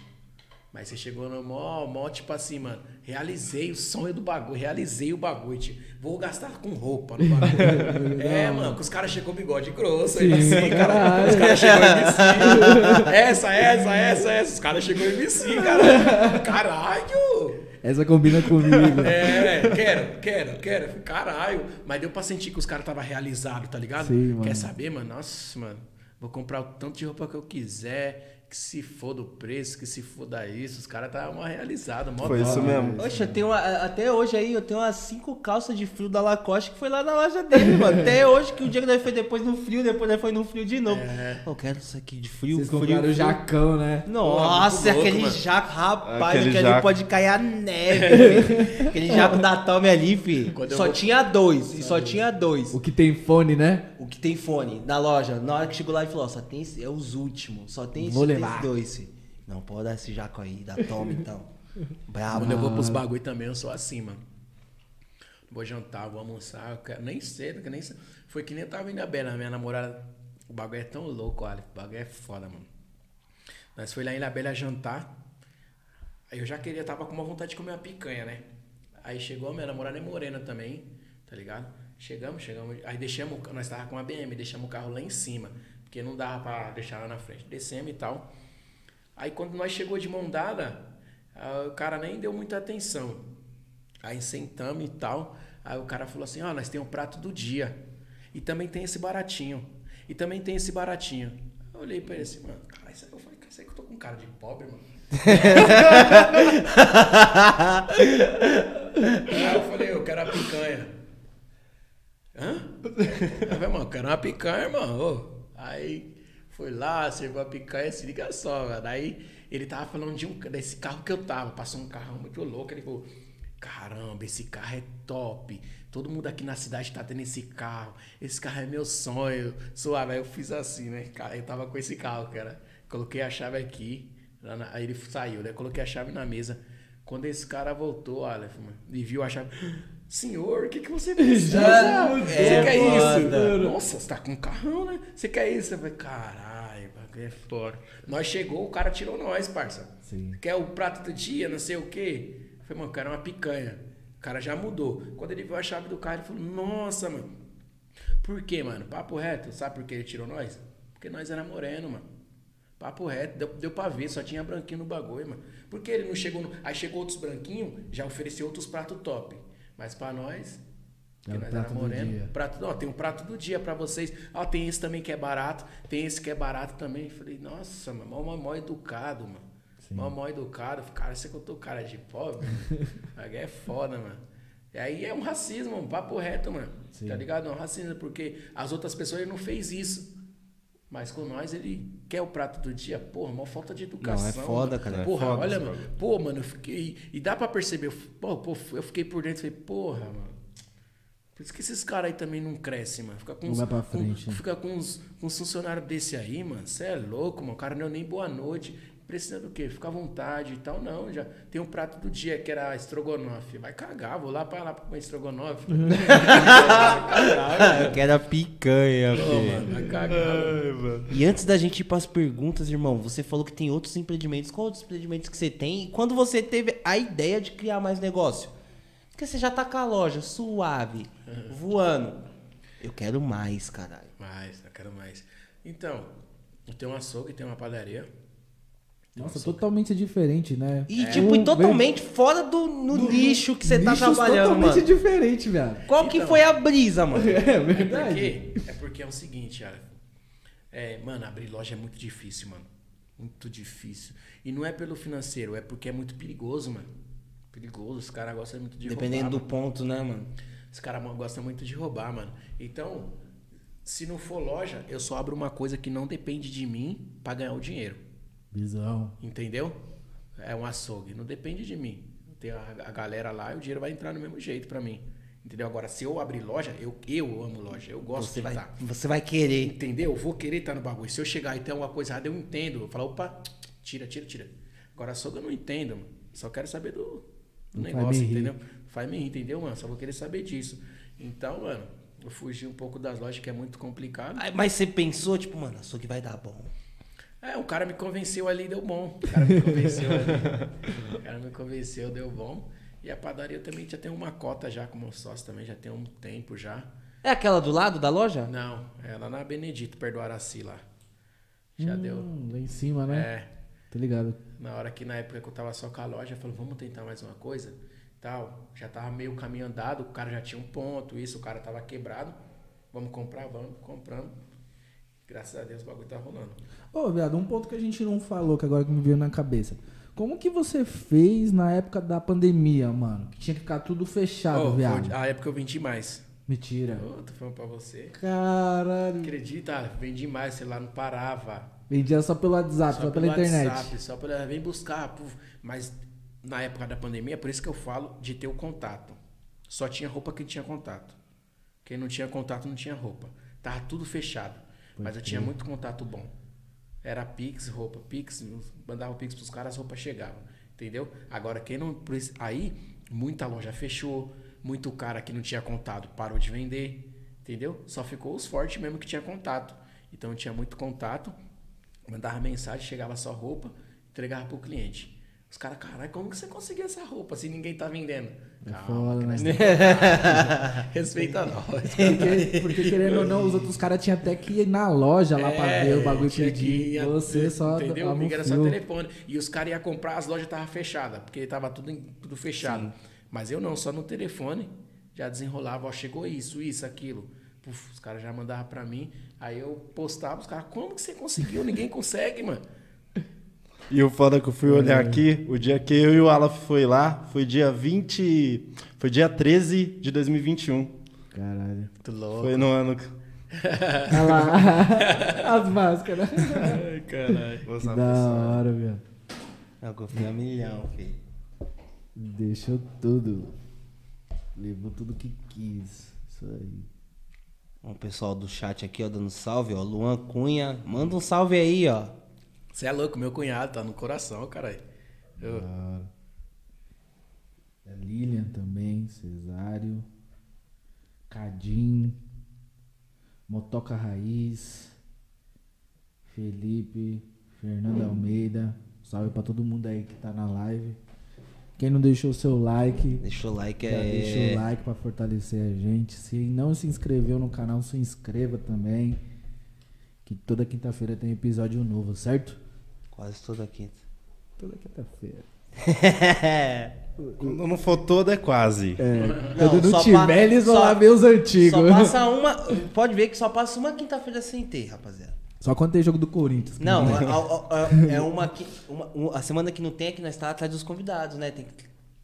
Mas você chegou no mó, mó, tipo assim, mano, realizei o sonho do bagulho, realizei o bagulho, tio. Vou gastar com roupa no bagulho. <laughs> é, mano, que os caras chegou bigode grosso, Sim, pra cara. Os caras chegou MC. <laughs> essa, essa, essa, essa. Os caras chegou MC, cara. Caralho! Essa combina comigo. É, quero, quero, quero. Caralho. Mas deu pra sentir que os caras estavam realizados, tá ligado? Sim, mano. Quer saber, mano? Nossa, mano. Vou comprar o tanto de roupa que eu quiser. Que se for do preço, que se foda isso. Os caras estavam realizados. mó Foi isso mano. mesmo. Oxe, eu tenho uma- até hoje aí, eu tenho umas cinco calças de frio da Lacoste que foi lá na loja dele, mano. <laughs> Até hoje, que o dia que nós foi depois no frio, depois nós foi no frio de novo. Eu quero isso aqui de frio, Vocês frio, compraram o jacão, né? Nossa, louco, aquele mano. jaco, rapaz, Aquele aquele jaco. pode cair a neve. <laughs> aquele jaco da Tommy ali, filho. Quando eu Só vou- tinha dois, e só tinha dois. O que tem fone, né? O que tem fone na loja, na hora que chegou lá e falou, ó, só tem esse, é os últimos, só tem Vou esses levar. dois. Não, pode dar esse jaco aí, da Tommy então. <laughs> Brabo. Quando eu vou pros bagulho também, eu sou assim, mano. Vou jantar, vou almoçar, eu quero nem cedo, que nem ce- Foi que nem eu tava indo a Bela, minha namorada. O bagulho é tão louco, olha. O bagulho é foda, mano. Nós foi lá em Ilhabela jantar. Aí eu já queria, tava com uma vontade de comer uma picanha, né? Aí chegou, minha namorada é morena também, tá ligado? Chegamos, chegamos. Aí deixamos, nós tava com uma BM, deixamos o carro lá em cima. Porque não dava pra deixar lá na frente. Descemos e tal. Aí quando nós chegou de mão dada, o cara nem deu muita atenção. Aí sentamos e tal. Aí o cara falou assim: Ó, nós temos o prato do dia. E também tem esse baratinho. E também tem esse baratinho. Eu olhei pra ele assim, mano, cara, isso aí, eu falei, cara, que eu tô com cara de pobre, mano. <laughs> Aí eu falei, eu quero a picanha. Hã? Eu falei, mano, eu quero uma picanha, irmão. Aí foi lá, serviu a picanha, se liga só, mano. Aí ele tava falando de um, desse carro que eu tava. Passou um carro muito louco. Ele falou, caramba, esse carro é top. Todo mundo aqui na cidade tá tendo esse carro. Esse carro é meu sonho. Suave. Aí eu fiz assim, né? Eu tava com esse carro, cara. Coloquei a chave aqui. Aí ele saiu, né? Coloquei a chave na mesa. Quando esse cara voltou, mano, e viu a chave. Senhor, o que, que você <laughs> precisa? Já você é quer foda. isso? Nossa, você tá com um carrão, né? Você quer isso? Eu falei, caralho, bagulho é foda. Nós chegou, o cara tirou nós, parça. Sim. Quer o prato do dia, não sei o quê? Eu falei, mano, quero uma picanha. O cara já mudou. Quando ele viu a chave do carro, ele falou, nossa, mano. Por quê, mano? Papo reto. Sabe por que ele tirou nós? Porque nós era moreno, mano. Papo reto. Deu, deu pra ver, só tinha branquinho no bagulho, mano. Por que ele não chegou no... Aí chegou outros branquinhos, já ofereceu outros pratos top. Mas pra nós... É Porque o nós prato era do moreno. dia. Prato, ó, tem um prato do dia pra vocês. Ó, tem esse também que é barato. Tem esse que é barato também. Falei, nossa, mano, mó, mó, educado, mano. Mó, mó educado. Cara, você contou cara de pobre. <laughs> Aí é foda, mano. E aí é um racismo, um papo reto, mano. Sim. Tá ligado? É um racismo, porque as outras pessoas não fez isso. Mas com nós ele quer o prato do dia. Porra, mó falta de educação. Não, é foda, cara, é Porra, foda olha, mano. Pô, mano, eu fiquei. E dá pra perceber. Pô, pô, eu fiquei por dentro e falei, porra, mano. Por isso que esses caras aí também não crescem, mano. Fica com Não uns, vai pra com- frente, né? fica com uns, com uns funcionários desse aí, mano. Você é louco, mano. O cara não deu nem boa noite. Precisa do quê? Fica à vontade e tal. Não, já tem um prato do dia que era estrogonofe. Vai cagar, vou lá pra lá pra comer estrogonofe. Eu quero a picanha, Pô, mano, vai cagar. mano. E antes da gente ir pras perguntas, irmão, você falou que tem outros empreendimentos. Qual outros empreendimentos que você tem? E quando você teve a ideia de criar mais negócio? Porque você já tá com a loja suave, voando. Eu quero mais, caralho. Mais, eu quero mais. Então, eu tenho um açougue, tenho uma padaria. Nossa, totalmente diferente, né? E, É. tipo, Um totalmente fora do no nicho que você tá trabalhando, totalmente mano. diferente, velho. Qual que Então. foi a brisa, mano? <laughs> É É verdade. porque, é porque é o seguinte, cara. É, mano, abrir loja é muito difícil, mano. Muito difícil. E não é pelo financeiro, é porque é muito perigoso, mano. Perigoso, os caras gostam muito de Dependendo do roubar. ponto, né, mano? mano. Os caras gostam muito de roubar, mano. Então, se não for loja, eu só abro uma coisa que não depende de mim pra ganhar o dinheiro. Visão. Entendeu? É um açougue, não depende de mim. Tem a, a galera lá e o dinheiro vai entrar do mesmo jeito pra mim. Entendeu? Agora, se eu abrir loja, eu, eu amo loja, eu gosto Você de vai, estar. você vai querer. Entendeu? Eu vou querer estar no bagulho. Se eu chegar e ter alguma coisa errada, eu entendo. Eu falo, opa, tira, tira, tira. Agora, açougue eu não entendo, mano. Só quero saber do, do negócio, entendeu? Faz me rir, entendeu, mano? Só vou querer saber disso. Então, mano, Eu fugi um pouco das lojas, que é muito complicado. Mas você pensou, tipo, mano, açougue vai dar bom. É, o cara me convenceu ali, deu bom. O cara me convenceu ali. <laughs> O cara me convenceu, deu bom. E a padaria também já tem uma cota já como sócio também, já tem um tempo já. É aquela do lado da loja? Não, é lá na Benedito, perto do Araci lá. Já deu. Hum, lá em cima, né? É, Tá ligado? na hora que na época que eu tava só com a loja, falou, vamos tentar mais uma coisa. Tal, já tava meio caminho andado, o cara já tinha um ponto, isso, o cara tava quebrado. Vamos comprar, vamos, comprando. Graças a Deus o bagulho tá rolando. Ô, viado, um ponto que a gente não falou, que agora que me veio na cabeça. Como que você fez na época da pandemia, mano? Que tinha que ficar tudo fechado, Ô, viado. a época eu vendi mais. Mentira. Ô, tô falando pra você. Caralho. Acredita, vendi mais, sei lá, não parava. Vendia só pelo WhatsApp, só, pela pelo internet. WhatsApp, só pela. Vem buscar. puf. Mas na época da pandemia, por isso que eu falo de ter o contato. Só tinha roupa que tinha contato. Quem não tinha contato não tinha roupa. Tava tudo fechado. Mas eu tinha muito contato bom. Era Pix, roupa. Pix, mandava o Pix pros caras, as roupas chegavam. Entendeu? Agora, quem não. Aí, muita loja fechou. Muito cara que não tinha contato parou de vender. Entendeu? Só ficou os fortes mesmo que tinha contato. Então eu tinha muito contato. Mandava mensagem, chegava só roupa, entregava pro cliente. Os caras, caralho, como que você conseguiu essa roupa se ninguém tá vendendo? Calma, foda, né? <laughs> Respeita nós. <laughs> Porque, porque querendo ou não, os outros caras tinham até que ir na loja lá pra ver o bagulho É, pedir. ir, Você só Entendeu? Comigo era só telefone. E os caras iam comprar, as lojas estavam fechadas, porque tava tudo, tudo fechado. Mas eu não, só no telefone. Já desenrolava, ó, chegou isso, isso, aquilo. Puf, os caras já mandavam pra mim. Aí eu postava, os caras, como que você conseguiu? Ninguém consegue, mano. E o foda que eu fui olhar aqui, o dia que eu e o Alaf foi lá, foi dia 20. Foi dia 13 de 2021. Caralho. Muito louco. Foi no ano. Olha lá. <laughs> As máscaras. Ai, caralho. Que da você. hora, velho. Eu confio a milhão, filho. Deixou tudo. Levou tudo que quis. Isso aí. O pessoal do chat aqui, ó, dando salve, ó. Luan Cunha. Manda um salve aí, ó. Você é louco, meu cunhado, tá no coração, caralho. Eu-. É Lilian também, Cesário. Cadim. Motoca Raiz. Felipe. Fernando Almeida. Salve pra todo mundo aí que tá na live. Quem não deixou o seu like, Deixa o like, já é... deixa o like pra fortalecer a gente. Se não se inscreveu no canal, se inscreva também. Que toda quinta-feira tem episódio novo, certo? Quase toda quinta. Toda quinta-feira. <laughs> Quando não for todo, é quase. Não, Quando não só tiver, eles vão lá ver os antigos. Só passa uma. Pode ver que só passa uma quinta-feira sem ter, rapaziada. Só quando tem jogo do Corinthians. Não, <laughs> a- a- a- é uma, uma, um- A semana que não tem é que nós tá atrás dos convidados, né? Tem que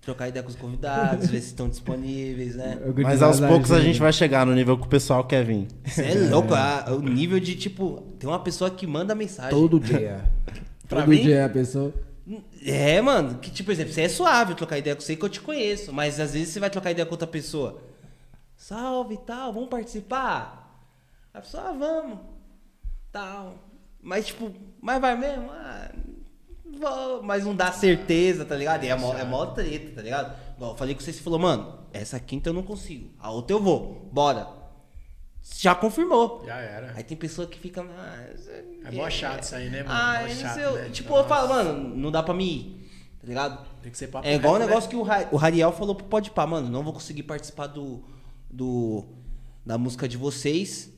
trocar ideia com os convidados, ver se estão disponíveis, né? Mas aos poucos a gente vai chegar no nível que o pessoal quer vir. Cê é louco, a- o nível de tipo. Tem uma pessoa que manda mensagem. Todo dia. <laughs> Pra Todo mim? dia a pessoa. É, mano, que tipo, por exemplo, você é suave trocar ideia com você que eu te conheço, mas às vezes você vai trocar ideia com outra pessoa. Salve e tal, vamos participar? A pessoa, ah, vamos. Tal. Mas tipo, mas vai mesmo? Ah, vou, mas não dá certeza, tá ligado? E é mó, é mó treta, tá ligado? Igual eu falei com você, você falou, mano, essa quinta eu não consigo. A outra eu vou, bora. Já confirmou. Já era. Aí tem pessoa que fica. Ah, É mó chato isso aí, né, mano? Ah, chato, sei, eu- né? Tipo, eu Nossa. falo, mano, não dá pra me ir. Tá ligado? Tem que ser papo É igual o reto, né? negócio que o, Ra- o Rariel falou pro Pode Pá, mano, não vou conseguir participar do, do da música de vocês.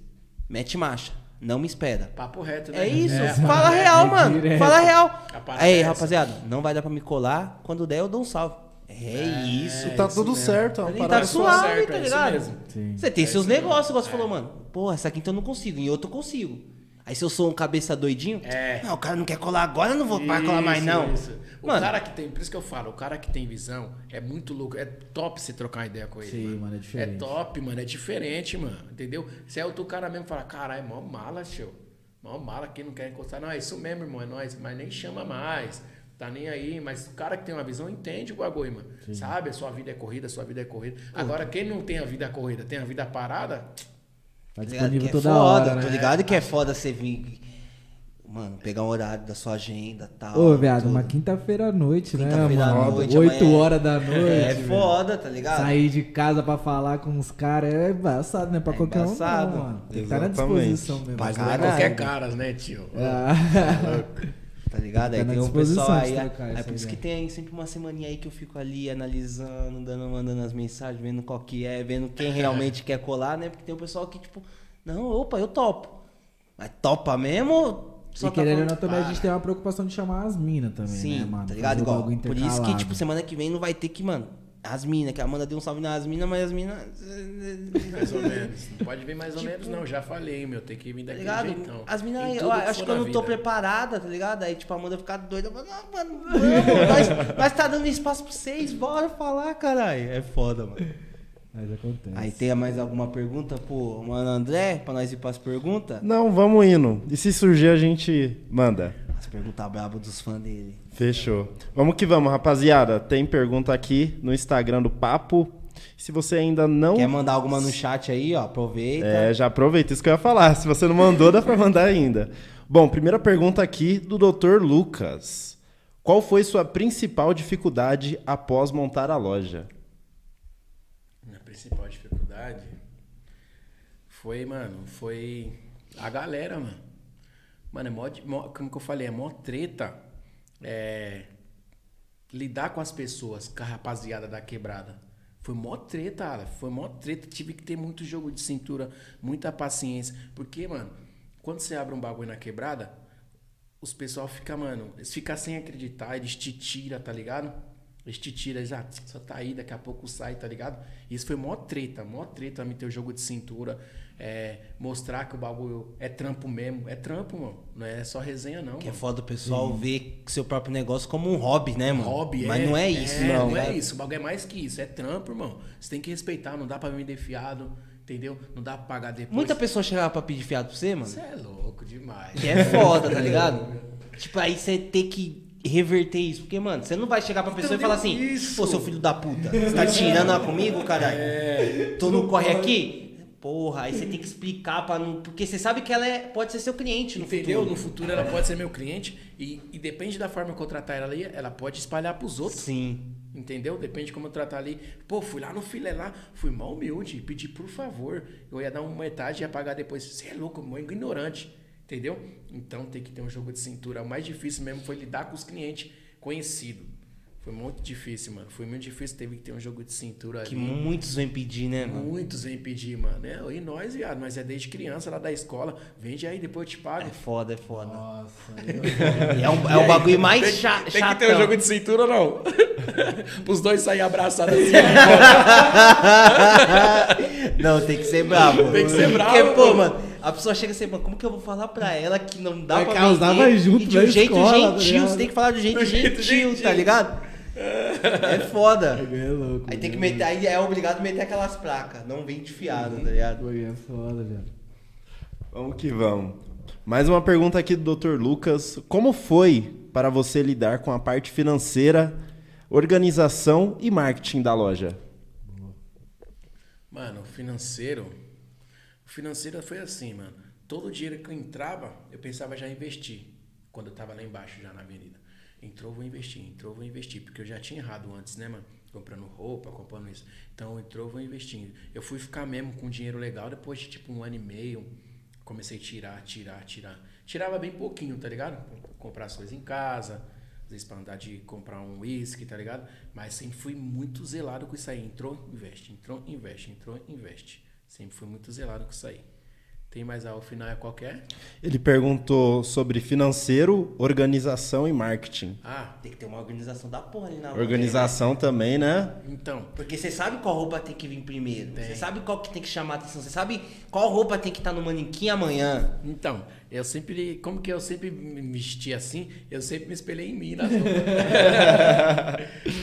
Mete marcha. Não me espera. Papo reto, né? É isso, É, fala é, real, é mano. Fala real. A parada Aí, é rapaziada, não vai dar pra me colar. Quando der, eu dou um salve. É, isso. tá isso tudo mesmo. certo, é uma tá suave, certo, tá é isso ligado? Sim. Você tem É seus isso negócios, igual você É. falou, mano. Pô, essa quinta eu não consigo, em outra eu consigo. Aí se eu sou um cabeça doidinho, É. não, o cara não quer colar agora, eu não vou vai colar mais, Isso, não. isso. O Mano, cara que tem, por isso que eu falo, o cara que tem visão é muito louco, é top você trocar uma ideia com ele. Sim, mano, é diferente. É top, mano, é diferente, mano, entendeu? Se é outro cara mesmo fala, caralho, é mó mala, show. Mó mala, quem não quer encostar. Não, é isso mesmo, irmão, é nóis, mas nem chama mais. Tá nem aí, mas o cara que tem uma visão entende o bagulho, mano. Sabe? A sua vida é corrida, a sua vida é corrida. Agora, quem não tem a vida corrida, tem a vida parada, Tá Tá disponível é toda foda, hora, tô né? ligado que é foda você vir. mano, pegar um horário da sua agenda e tal. Ô, viado, tudo. uma quinta-feira à noite, né, Quinta-feira à mano? noite, 8 amanhã- horas da noite. É foda, tá ligado? Sair de casa pra falar com os caras é embaçado, né? Pra É qualquer embaçado. um, não, mano. Tem que estar na Exatamente. disposição mesmo. Pra Mas não é qualquer caras, né, tio? Ah, Tá ligado? Aí Tá na tem um pessoal de aí. trocar É essa por isso que tem sempre uma semaninha aí que eu fico ali analisando, dando, mandando as mensagens, vendo qual que é, vendo quem <laughs> realmente quer colar, né? Porque tem um pessoal que, tipo, não, opa, eu topo. Mas topa mesmo? e querendo ou não, também a para. gente tem uma preocupação de chamar as minas também, Sim, né, mano? tá ligado? Igual, por isso que, tipo, semana que vem não vai ter que, mano, as minas, que a Amanda deu um salve nas minas, mas as minas. Mais ou menos. Não pode vir mais ou menos, não. Já falei, meu. Tem que vir Tá daquele ligado? jeitão. As minas, eu acho que eu não tô vida. preparada, tá ligado? Aí, tipo, a Amanda fica doida. Mano, não, mano, vamos, <laughs> nós, nós tá dando espaço pra vocês, bora falar, caralho. É foda, mano. Mas acontece. Aí tem mais alguma pergunta pro mano André, pra nós ir pras perguntas? Não, vamos indo. E se surgir, a gente manda. As perguntas brabas dos fãs dele. Fechou. Vamos que vamos, rapaziada. Tem pergunta aqui no Instagram do Papo. Se você ainda não. Quer mandar alguma no chat aí, ó? Aproveita. É, já aproveita isso que eu ia falar. Se você não mandou, dá pra mandar ainda. Bom, primeira pergunta aqui do Dr. Lucas. Qual foi sua principal dificuldade após montar a loja? Minha principal dificuldade foi, mano, foi a galera, mano. Mano, é mó, mó- como que eu falei, é mó treta é, lidar com as pessoas, com a rapaziada da quebrada. Foi mó treta, foi mó treta. Tive que ter muito jogo de cintura, muita paciência. Porque, mano, quando você abre um bagulho na quebrada, os pessoal fica, mano, eles ficam sem acreditar, eles te tiram, tá ligado? Eles te tiram, eles, ah, só tá aí, daqui a pouco sai, tá ligado? Isso foi mó treta, mó treta me ter o jogo de cintura, é, mostrar que o bagulho é trampo mesmo. É trampo, mano. Não é só resenha, não. Que é mano. foda o pessoal ver seu próprio negócio como um hobby, né, mano? Hobby, Mas não é isso, é, não. Não é isso. O bagulho é mais que isso. É trampo, irmão. Você tem que respeitar, não dá pra vender fiado, entendeu? Não dá pra pagar depois. Muita pessoa chegava pra pedir fiado pra você, mano. Você é louco demais. Que é foda, tá ligado? <laughs> tipo, aí você tem que reverter isso. Porque, mano, você não vai chegar pra pessoa e falar assim, isso. pô, seu filho da puta, você <laughs> tá tirando uma comigo, caralho? É. Tu não corre aqui? Porra, aí você tem que explicar pra não. Porque você sabe que ela é, pode ser seu cliente no Entendeu? futuro. No futuro ela pode ser meu cliente e, e depende da forma que eu tratar ela ali, ela pode espalhar pros outros. Sim. Entendeu? Depende de como eu tratar ali. Pô, fui lá no filé lá, fui mal humilde, pedi por favor. Eu ia dar uma metade e ia pagar depois. Você é louco, mãe ignorante. Entendeu? Então tem que ter um jogo de cintura. O mais difícil mesmo foi lidar com os clientes conhecidos. Foi muito difícil, mano. Foi muito difícil, teve que ter um jogo de cintura Que ali. muitos vêm pedir, né, mano? Muitos vêm pedir, mano. É, e nós, viado, mas é desde criança lá da escola. Vende aí, depois eu te pago. É foda, é foda. Nossa, <laughs> É, um, é o bagulho mais cha Tem que ter um jogo de cintura, não. <laughs> Pros dois sair abraçados assim. <laughs> Não, tem que ser bravo. Tem que ser bravo, Porque, pô, pô. mano, a pessoa chega assim, mano, como que eu vou falar pra ela que não dá Vai pra causar, vender? vai junto e de um jeito escola, tá gentil, ligado? você tem que falar do jeito Do jeito gentil, gentil. tá ligado? É foda. <laughs> é louco. Aí tem que né? meter, aí é obrigado a meter aquelas placas, não vem de fiado, tá ligado? Foi, é foda, velho. Vamos que vamos. Mais uma pergunta aqui do Dr. Lucas. Como foi para você lidar com a parte financeira, organização e marketing da loja? Mano, o financeiro. O financeiro foi assim, mano. Todo o dinheiro que eu entrava, eu pensava já em investir. Quando eu tava lá embaixo, já na avenida. Entrou, vou investir. Entrou, vou investir. Porque eu já tinha errado antes, né, mano? Comprando roupa, comprando isso. Então, entrou, vou investir. Eu fui ficar mesmo com dinheiro legal depois de tipo um ano e meio. Comecei a tirar, tirar, tirar. Tirava bem pouquinho, tá ligado? Comprar as coisas em casa. Às vezes pra andar de comprar um uísque, tá ligado? Mas sempre fui muito zelado com isso aí. Entrou, investe. Entrou, investe. Entrou, investe. Sempre fui muito zelado com isso aí. Tem mais ao final é qualquer? Ele perguntou sobre financeiro, organização e marketing. Ah, Tem que ter uma organização da porra ali na loja, Organização também, né? então. Porque você sabe qual roupa tem que vir primeiro. Você sabe qual que tem que chamar a atenção. Você sabe qual roupa tem que estar no manequim amanhã. Então, eu sempre. Como que eu sempre me vesti assim? Eu sempre me espelhei em mim nas <laughs> roupas.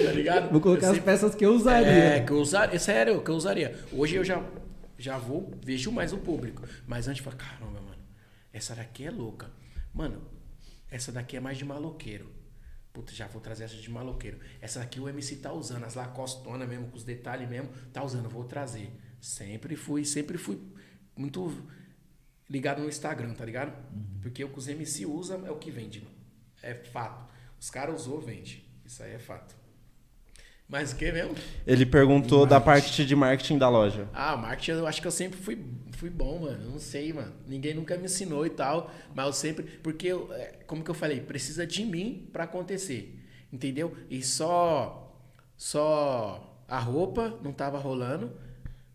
tá ligado? Vou colocar Eu as sempre- peças que eu usaria. É, que eu usaria. Sério, que eu usaria. Hoje eu já, já vou, vejo mais o público. Mas antes eu falo, caramba, mano, essa daqui é louca. Mano, essa daqui é mais de maloqueiro. Puta, já vou trazer essa de maloqueiro. Essa daqui o MC tá usando, as lacostona mesmo, com os detalhes mesmo, tá usando, vou trazer. Sempre fui, sempre fui muito ligado no Instagram, tá ligado? Porque o que os MC usam é o que vende, mano. É fato. Os caras usou, vende. Isso aí é fato. Mas o que mesmo? Ele perguntou da parte de marketing da loja. Ah, marketing eu acho que eu sempre fui, fui bom, mano. Eu não sei, mano. Ninguém nunca me ensinou e tal. Mas eu sempre. Porque, eu, é, como que eu falei? Precisa de mim pra acontecer. Entendeu? E só. Só a roupa não tava rolando.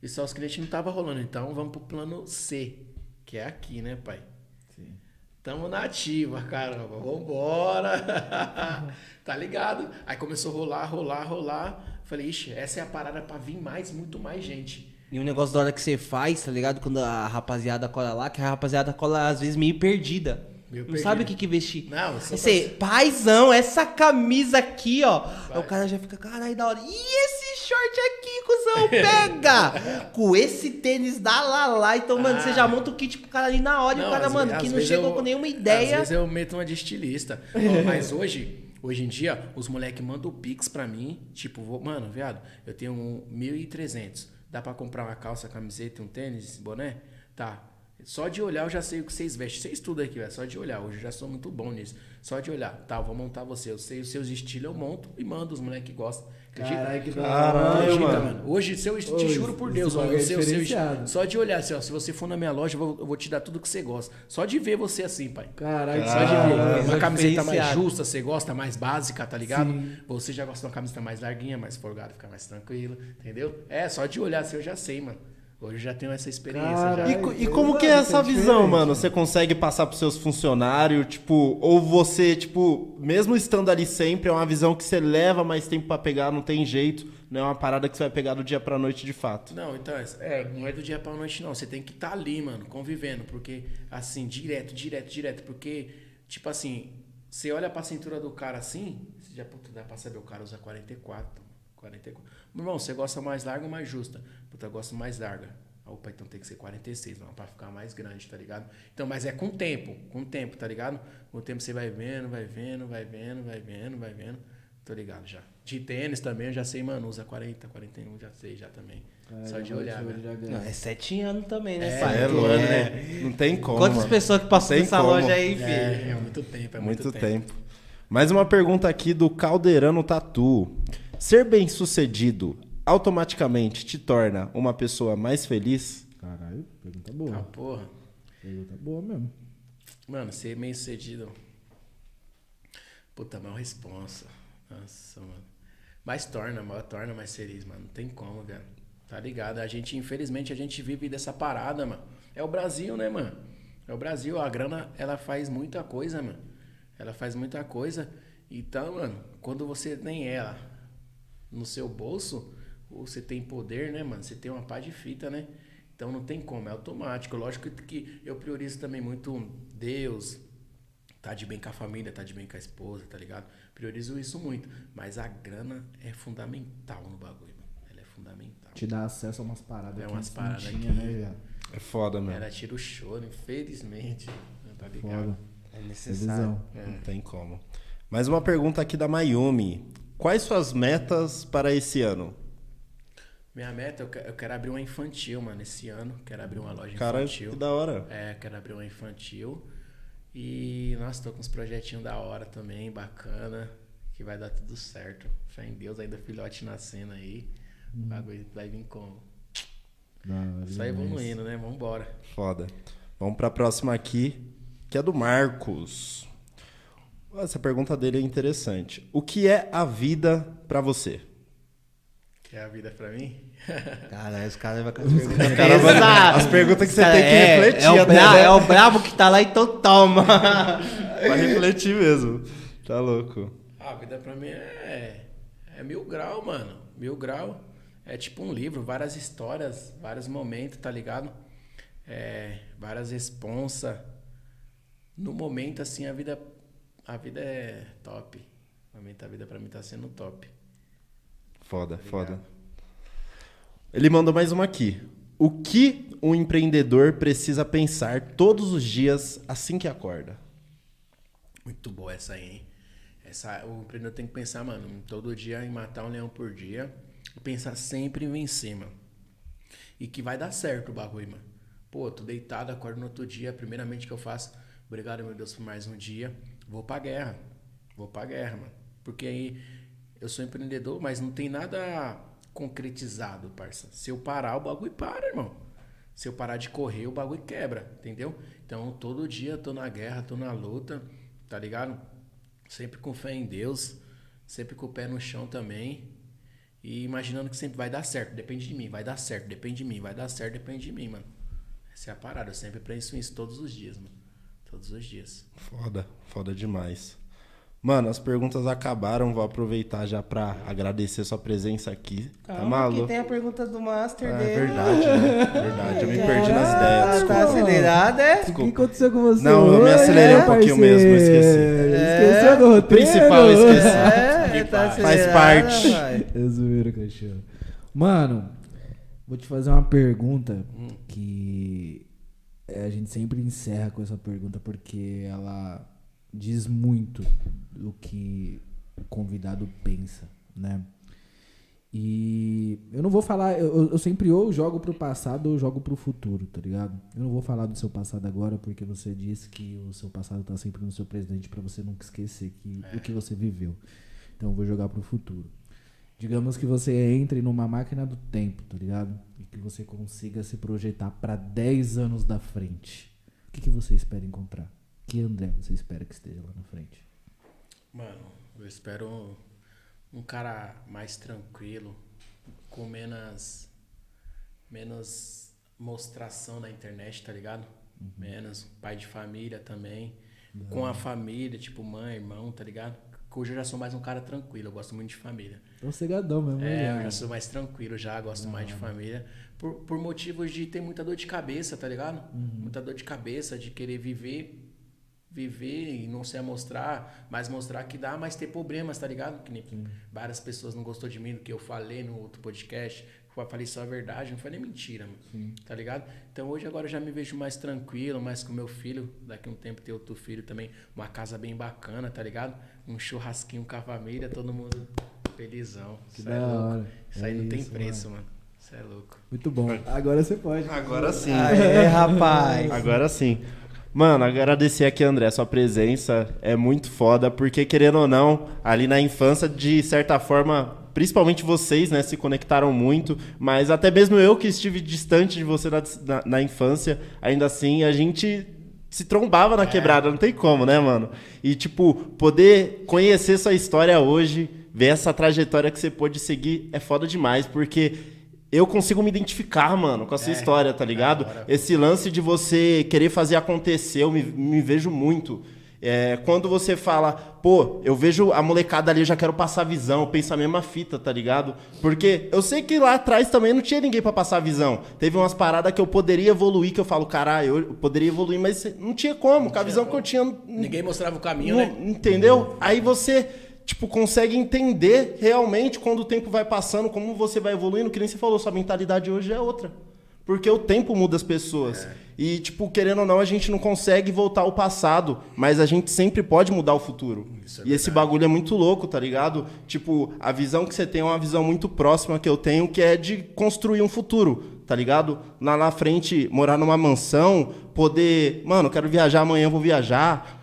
E só os clientes não tava rolando. Então vamos pro plano C. Que é aqui, né, pai? Tamo na ativa, caramba. Vambora. <laughs> tá ligado? Aí começou a rolar, rolar, rolar. Falei, ixi, essa é a parada pra vir mais, muito mais gente. E um negócio da hora que você faz, tá ligado? Quando a rapaziada cola lá, que a rapaziada cola às vezes meio perdida. Meio não sabe o que que vestir. Não, sou Você, paizão, essa camisa aqui, ó. Aí o cara já fica, caralho, da hora. E esse short aqui, cuzão, pega! <laughs> Com esse tênis da Lala. Então, mano, você Ah. já monta o kit pro cara ali na hora. e o cara, às mano, que às não chegou eu- com nenhuma Às ideia. vezes eu meto uma de estilista. Ó, Mas <laughs> hoje, hoje em dia, os moleques mandam pix pra mim. Tipo, vou- mano, viado, eu tenho um 1.300. Dá pra comprar uma calça, camiseta, um tênis, boné? Tá. Só de olhar eu já sei o que vocês vestem. Vocês tudo aqui, velho. Só de olhar. Hoje eu já sou muito bom nisso. Só de olhar. Tá, eu vou montar você. Eu sei os seus estilos, eu monto e mando os moleques que gostam. Caralho, que da Caralho, mano. mano. Hoje, se eu te juro por Deus, ó, bagulho eu é sei o seu diferenciado. Só de olhar, assim, ó, se você for na minha loja, eu vou, eu vou te dar tudo que você gosta. Só de ver você assim, pai. Caralho, Só de ver. Uma camiseta mais justa, você gosta, mais básica, tá ligado? Sim. Você já gosta de uma camiseta mais larguinha, mais folgada, fica mais tranquilo, entendeu? É, só de olhar assim eu já sei, mano. Hoje eu já tenho essa experiência. Caralho. E, e como que é essa é visão, mano? Você consegue passar pros seus funcionários, tipo, ou você, tipo, mesmo estando ali sempre, é uma visão que você leva mais tempo pra pegar, não tem jeito, não é uma parada que você vai pegar do dia pra noite de fato. Não, então, é, não é do dia pra noite, não. Você tem que estar ali, mano, convivendo. Porque, assim, direto, direto, direto. Porque, tipo assim, você olha pra cintura do cara assim, você já, puta, dá pra saber, o cara usa 44. 44. Meu irmão, você gosta mais larga ou mais justa? Puta, eu gosto mais larga. Opa, então tem que ser 46, não, pra ficar mais grande, tá ligado? Então, mas é com o tempo, com o tempo, tá ligado? Com o tempo você vai vendo, vai vendo, vai vendo, vai vendo, vai vendo. Tô ligado já. De tênis também, eu já sei, mano, usa 40, 41, já sei já também. Só de olhar, velho. ganha. Não, é sete anos também, né, É, pai? É, anos, né? Não tem como. Quantas mano. pessoas que passam Tem nessa como. loja aí, filho? É, é muito tempo, é muito, Muito tempo. tempo. Mais uma pergunta aqui do Caldeirano Tatu. Ser bem sucedido automaticamente te torna uma pessoa mais feliz? Caralho, pergunta boa. porra. Pergunta boa mesmo. Mano, ser meio sucedido. Puta, mal responsa. Nossa, mano. Mas torna, mas torna mais feliz, mano. Não tem como, velho. Tá ligado? A gente, infelizmente, a gente vive dessa parada, mano. É o Brasil, né, mano? É o Brasil. A grana, ela faz muita coisa, mano. Ela faz muita coisa. Então, mano, quando você tem ela no seu bolso, você tem poder, né, mano? Você tem uma pá de fita, né? Então não tem como, é automático. Lógico que eu priorizo também muito Deus, tá de bem com a família, tá de bem com a esposa, tá ligado? Priorizo isso muito. Mas a grana é fundamental no bagulho, mano. Ela é fundamental. Te dá acesso a umas paradas É umas paradas tinha, que- né, viado? É foda, mano. Ela tira o choro, infelizmente. Tá ligado? Foda. É É necessário. visão. Não tem como. Mais uma pergunta aqui da Mayumi. Quais suas metas para esse ano? Minha meta, eu que- eu quero abrir uma infantil, mano, esse ano. Quero abrir uma loja Cara, infantil. que da hora. É, quero abrir uma infantil. E, nossa, tô com uns projetinhos da hora também, bacana. Que vai dar tudo certo. Fé em Deus, ainda filhote nascendo aí. O bagulho vai vir como? Hora Só evoluindo, né? Vambora. Foda. Vamos pra próxima aqui, que é do Marcos. Essa pergunta dele é interessante. O que é a vida pra você? Que é a vida pra mim? <laughs> Caralho, os caras vão as perguntas cara vai- as perguntas que você cara- tem que é, refletir É o, até, bra- né? é o brabo que tá lá, então toma. Pra refletir mesmo. Tá louco. Ah, a vida pra mim é, é mil grau, mano. Mil grau. É tipo um livro, várias histórias, vários momentos, tá ligado? É, várias responsas. No momento, assim, a vida, a vida é top. A vida pra mim tá sendo top. Foda, Obrigado. foda. Ele mandou mais uma aqui. O que um empreendedor precisa pensar todos os dias assim que acorda? Muito boa essa aí, hein? Essa, o empreendedor tem que pensar, mano, todo dia em matar um leão por dia. E pensar sempre em vencer, mano. E que vai dar certo o bagulho, mano. Pô, tô deitado, acordo no outro dia. Primeiramente que eu faço, obrigado, meu Deus, por mais um dia. Vou pra guerra. Vou pra guerra, mano. Porque aí eu sou empreendedor, mas não tem nada concretizado, parça. Se eu parar, o bagulho para, irmão. Se eu parar de correr, o bagulho quebra, entendeu? Então, todo dia tô na guerra, tô na luta, tá ligado? Sempre com fé em Deus, sempre com o pé no chão também. E imaginando que sempre vai dar certo, depende de mim, vai dar certo, depende de mim, vai dar certo, depende de mim, mano. Essa é a parada, eu sempre penso isso todos os dias, mano. Todos os dias. Foda, foda demais. Mano, as perguntas acabaram, vou aproveitar já pra agradecer sua presença aqui. tá Calma, maluco? que tem a pergunta do Master É dele. verdade, né? Verdade, eu me perdi nas Ah, ideias. tá Desculpa. acelerado, é? O que aconteceu com você? Não, eu me acelerei um né, pouquinho parceiro? mesmo, esqueci. Esqueceu do roteiro? Principal, esqueci. É, tá Faz parte. É zoeira, cachorro. Mano, vou te fazer uma pergunta que é, a gente sempre encerra com essa pergunta porque ela diz muito do que o convidado pensa, né? E eu não vou falar, eu, eu sempre ou jogo pro passado ou jogo pro futuro, tá ligado? Eu não vou falar do seu passado agora porque você disse que o seu passado tá sempre no seu presente pra você nunca esquecer que, o que você viveu. Então eu vou jogar pro futuro. Digamos que você entre numa máquina do tempo, tá ligado? E que você consiga se projetar pra 10 anos da frente. O que, que você espera encontrar? Que André você espera que esteja lá na frente? Mano, eu espero um, um cara mais tranquilo, com menos, menos mostração na internet, tá ligado? Menos pai de família também. Com a família, tipo mãe, irmão, tá ligado? Hoje eu já sou mais um cara tranquilo, eu gosto muito de família. É um cegadão mesmo, É, né? eu já sou mais tranquilo já, gosto mais de família. Por, por motivos de ter muita dor de cabeça, tá ligado? Muita dor de cabeça, de querer viver, viver e não se amostrar, mas mostrar que dá, mas ter problemas, tá ligado? Que nem várias pessoas não gostou de mim do que eu falei no outro podcast. Eu falei só a verdade, não falei mentira, mano. Tá ligado? Então hoje agora eu já me vejo mais tranquilo, mais com meu filho. Daqui um tempo ter outro filho também. Uma casa bem bacana, tá ligado? Um churrasquinho com a família, todo mundo felizão. Que Isso da é louco. hora. Isso aí É não tem isso, preço, mano. Isso é louco. Muito bom. Agora você pode. Agora sim. Aê, rapaz. Agora sim. Mano, agradecer aqui, André, sua presença é muito foda, porque querendo ou não, ali na infância, de certa forma, principalmente vocês, né, se conectaram muito, mas até mesmo eu que estive distante de você na, na, na infância, ainda assim, a gente se trombava na quebrada, não tem como, né, mano? E, tipo, poder conhecer sua história hoje, ver essa trajetória que você pôde seguir, é foda demais, porque eu consigo me identificar, mano, com a sua É, história, tá ligado? hora. Esse lance de você querer fazer acontecer, eu me, me vejo muito. É, quando você fala, pô, eu vejo a molecada ali, eu já quero passar a visão, eu penso a mesma fita, tá ligado? Porque eu sei que lá atrás também não tinha ninguém pra passar a visão. Teve umas paradas que eu poderia evoluir, que eu falo, caralho, eu poderia evoluir, mas não tinha como, com a visão que eu tinha. não- Ninguém mostrava o caminho, não- né? Entendeu? Aí você, tipo, consegue entender realmente quando o tempo vai passando, como você vai evoluindo, que nem você falou, sua mentalidade hoje é outra. Porque o tempo muda as pessoas. E, tipo, querendo ou não, a gente não consegue voltar ao passado, mas a gente sempre pode mudar o futuro. É e esse bagulho é muito louco, tá ligado? Tipo, a visão que você tem é uma visão muito próxima que eu tenho, que é de construir um futuro, tá ligado? Lá na frente, morar numa mansão, poder. Mano, eu quero viajar amanhã, vou viajar.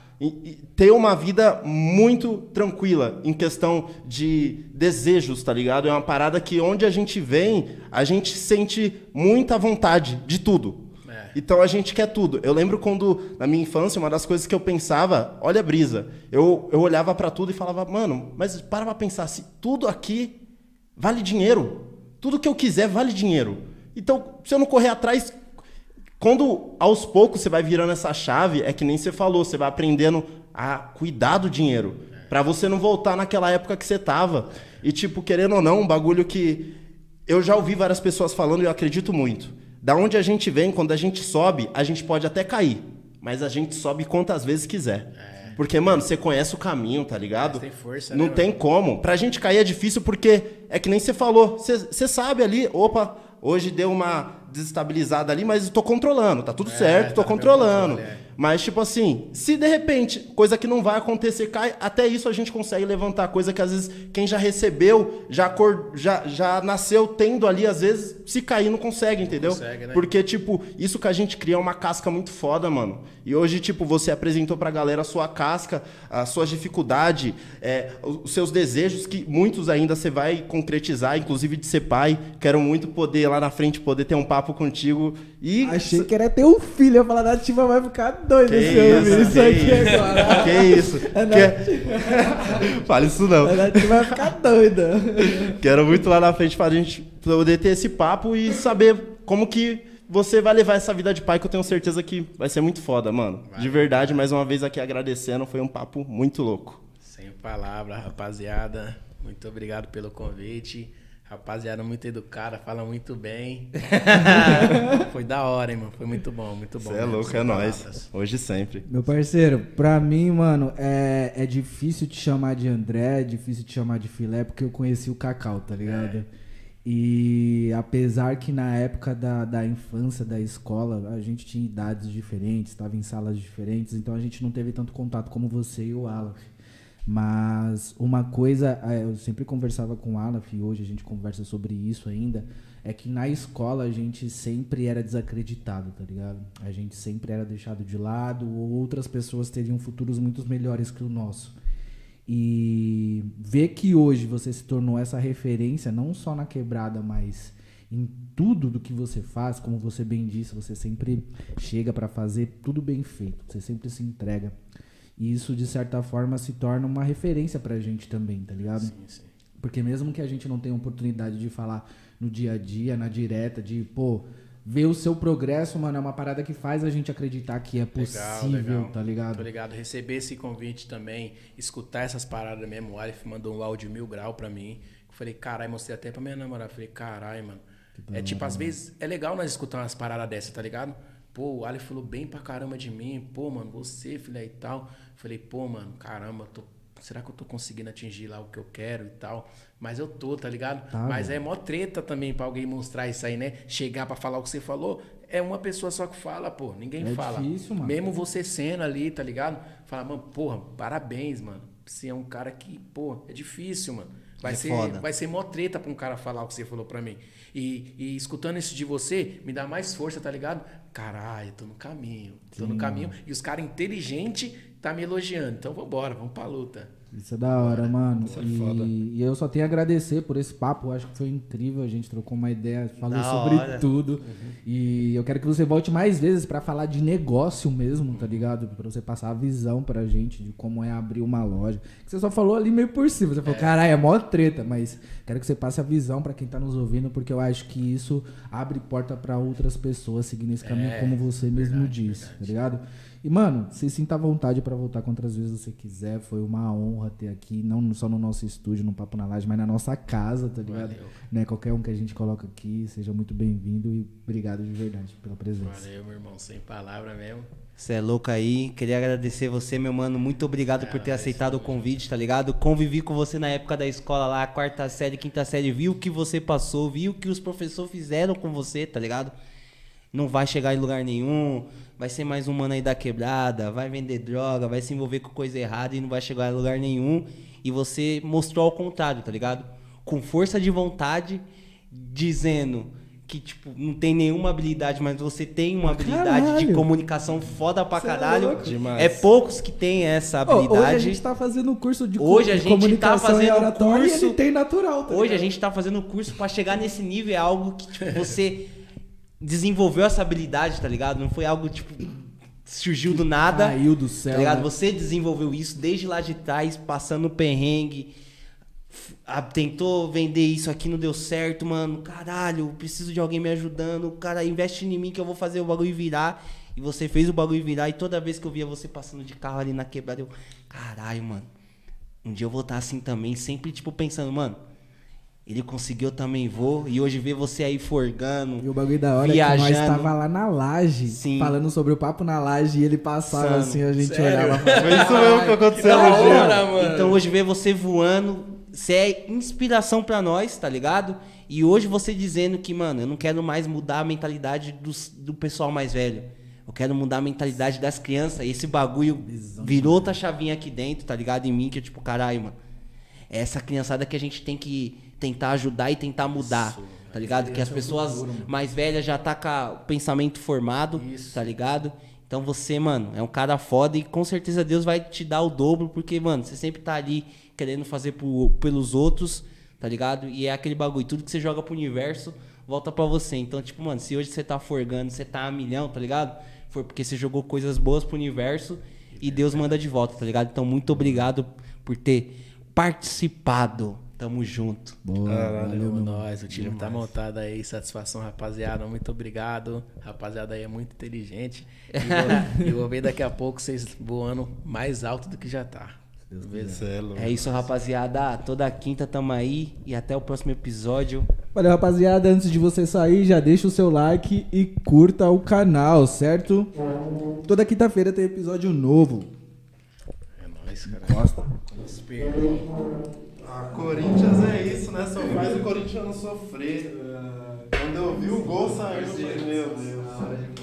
Ter uma vida muito tranquila em questão de desejos, tá ligado? É uma parada que onde a gente vem, a gente sente muita vontade de tudo. É. Então a gente quer tudo. Eu lembro quando, na minha infância, uma das coisas que eu pensava, olha a brisa, eu, eu olhava pra tudo e falava, mano, mas para pra pensar, se tudo aqui vale dinheiro, tudo que eu quiser vale dinheiro. Então, se eu não correr atrás, quando aos poucos você vai virando essa chave, é que nem você falou, você vai aprendendo a cuidar do dinheiro. Pra você não voltar naquela época que você tava. E, tipo, querendo ou não, um bagulho que eu já ouvi várias pessoas falando e eu acredito muito. Da onde a gente vem, quando a gente sobe, a gente pode até cair. Mas a gente sobe quantas vezes quiser. Porque, mano, você conhece o caminho, tá ligado? Tem força, Não né, tem como. Pra gente cair é difícil porque é que nem você falou. Você sabe ali, opa, hoje deu uma desestabilizada ali, mas tô controlando, tá tudo É, certo, tô tá controlando. é. Mas, tipo assim, se de repente, coisa que não vai acontecer, cai, até isso a gente consegue levantar. Coisa que às vezes quem já recebeu, já, já, já nasceu tendo ali, às vezes, se cair não consegue, entendeu? consegue, né? Porque, tipo, isso que a gente cria é uma casca muito foda, mano. E hoje, tipo, você apresentou pra galera a sua casca, as suas dificuldades, é, os seus desejos, que muitos ainda você vai concretizar, inclusive de ser pai. Quero muito poder lá na frente poder ter um papo contigo. E Achei que era ter um filho. Eu falar, a Nativa vai ficar doida que se eu ouvir isso, isso aqui isso, agora. que isso. É Que- <laughs> Fala isso não. A Nativa vai ficar doida. Quero muito lá na frente pra gente poder ter esse papo e saber como que você vai levar essa vida de pai, que eu tenho certeza que vai ser muito foda, mano. De verdade, mais uma vez aqui agradecendo, foi um papo muito louco. Sem palavra, rapaziada. Muito obrigado pelo convite. Rapaziada muito educada, fala muito bem. <laughs> Foi da hora, hein, mano. Foi muito bom, muito bom. Você é louco, é nóis. palavras. Hoje e sempre. Meu parceiro, pra mim, mano, é, é difícil te chamar de André, é difícil te chamar de Filé, porque eu conheci o Cacau, tá ligado? E apesar que na época da, da infância, da escola, a gente tinha idades diferentes, estava em salas diferentes, então a gente não teve tanto contato como você e o Aleph. Mas uma coisa, é, eu sempre conversava com o Aleph, e hoje a gente conversa sobre isso ainda, é que na escola a gente sempre era desacreditado, tá ligado? A gente sempre era deixado de lado, ou outras pessoas teriam futuros muito melhores que o nosso. E ver que hoje você se tornou essa referência, não só na quebrada, mas em tudo do que você faz, como você bem disse, você sempre chega pra fazer tudo bem feito, você sempre se entrega. E isso, de certa forma, se torna uma referência pra gente também, tá ligado? Sim, sim. Porque mesmo que a gente não tenha oportunidade de falar no dia a dia, na direta, de, pô, ver o seu progresso, mano, é uma parada que faz a gente acreditar que é possível, tá ligado? Tô ligado. Receber esse convite também, escutar essas paradas mesmo. O Aleph mandou um áudio mil grau pra mim. Eu falei, caralho, mostrei até pra minha namorada. Falei, caralho, mano. É tipo, às vezes é legal nós escutar umas paradas dessas, tá ligado? Pô, o Aleph falou bem pra caramba de mim. Pô, mano, você, filha e tal. Falei, pô, mano, caramba, tô será que eu tô conseguindo atingir lá o que eu quero e tal? Mas eu tô, tá ligado? Tá, Mas velho. é mó treta também pra alguém mostrar isso aí, né? Chegar pra falar o que você falou, é uma pessoa só que fala, pô. Ninguém É fala. difícil, mano. Mesmo você sendo ali, tá ligado? Fala, mano, porra, parabéns, mano. Você é um cara que, pô, é difícil, mano. Vai, É ser, foda. vai ser mó treta pra um cara falar o que você falou pra mim. E, e escutando isso de você, me dá mais força, tá ligado? Caralho, tô no caminho. Tô no caminho. E os caras inteligentes tá me elogiando. Então vambora, vamos pra luta. Isso é da hora, mano. Isso é e, foda. e eu só tenho a agradecer por esse papo. Eu acho que foi incrível. A gente trocou uma ideia, falou Da sobre hora. tudo. E eu quero que você volte mais vezes pra falar de negócio mesmo, tá ligado? Pra você passar a visão pra gente de como é abrir uma loja. Que você só falou ali meio por cima. Você falou, caralho, é mó treta, mas quero que você passe a visão pra quem tá nos ouvindo, porque eu acho que isso abre porta pra outras pessoas seguindo esse caminho, É, como você mesmo verdade, disse, verdade. tá ligado? E, mano, se sinta à vontade pra voltar quantas vezes você quiser. Foi uma honra ter aqui, não só no nosso estúdio, no Papo na Laje, mas na nossa casa, tá ligado? Valeu. Né? Qualquer um que a gente coloca aqui, seja muito bem-vindo e obrigado de verdade pela presença. Valeu, meu irmão. Sem palavra mesmo. Você é louco aí. Queria agradecer você, meu mano. Muito obrigado por ter é aceitado o convite, tá ligado? Convivi com você na época da escola lá, quarta série, quinta série. Vi o que você passou, vi o que os professores fizeram com você, tá ligado? Não vai chegar em lugar nenhum. Vai ser mais um mano aí da quebrada. Vai vender droga, vai se envolver com coisa errada e não vai chegar em lugar nenhum. E você mostrou ao contrário, tá ligado? Com força de vontade, dizendo que, tipo, não tem nenhuma habilidade, mas você tem uma habilidade de Caralho. comunicação foda pra Cê é caralho. Demais. É poucos que têm essa Ô, hoje a habilidade. gente tá fazendo um curso de, Hoje a de gente tá comunicação e fazendo oratória curso- e ele tem natural, tá Hoje a gente tá fazendo curso pra chegar nesse nível, é algo que tipo, você <laughs> desenvolveu essa habilidade, tá ligado? Não foi algo tipo surgiu do nada. Caiu do céu. Tá ligado? né? Você desenvolveu isso desde lá de trás, passando perrengue. Tentou vender isso aqui, não deu certo, mano. Caralho, preciso de alguém me ajudando. Cara, investe em mim que eu vou fazer o bagulho virar. E você fez o bagulho virar. E toda vez que eu via você passando de carro ali na quebrada, eu. Caralho, mano. Um dia eu vou estar assim também. Sempre, tipo, pensando, mano. Ele conseguiu, eu também vou. E hoje ver você aí forgando. E o bagulho da hora é que Viajando. nós tava lá na laje, Sim. falando sobre o papo na laje, e ele passava Insano. assim, a gente Sério? olhava Foi isso mesmo que aconteceu da no dia. hora, mano. Então hoje ver você voando, você é inspiração pra nós, tá ligado? E hoje você dizendo que, mano, eu não quero mais mudar a mentalidade dos- do, pessoal mais velho. Eu quero mudar a mentalidade das crianças. E esse bagulho virou outra chavinha aqui dentro, tá ligado? Em mim, que é tipo, caralho, mano. É essa criançada que a gente tem que tentar ajudar e tentar mudar. Tá ligado? Que as pessoas mais velhas já tá com o pensamento formado, Isso. tá ligado? Então você, mano, é um cara foda e com certeza Deus vai te dar o dobro, porque, mano, você sempre tá ali querendo fazer pelos outros, tá ligado? E é aquele bagulho, tudo que você joga pro universo volta pra você. Então, tipo, mano, se hoje você tá forgando, você tá a milhão, tá ligado? Foi porque você jogou coisas boas pro universo e Deus manda de volta, tá ligado? Então, muito obrigado por ter participado. Tamo junto. Boa, valeu, Valeu, nós. O time tá montado aí. Satisfação, rapaziada. Muito obrigado. Rapaziada aí é muito inteligente. E <laughs> vou, vou ver daqui a pouco vocês voando mais alto do que já tá. Beleza? Cê é. É isso, rapaziada. Toda quinta tamo aí e até o próximo episódio. Valeu, rapaziada. Antes de você sair, já deixa o seu like e curta o canal, certo? Toda quinta-feira tem episódio novo. É nóis, cara. Gosta? Perdoe. Ah, Corinthians é isso, né? Só faz o Corinthians não sofrer. Quando eu vi o gol saindo, eu falei, meu Deus.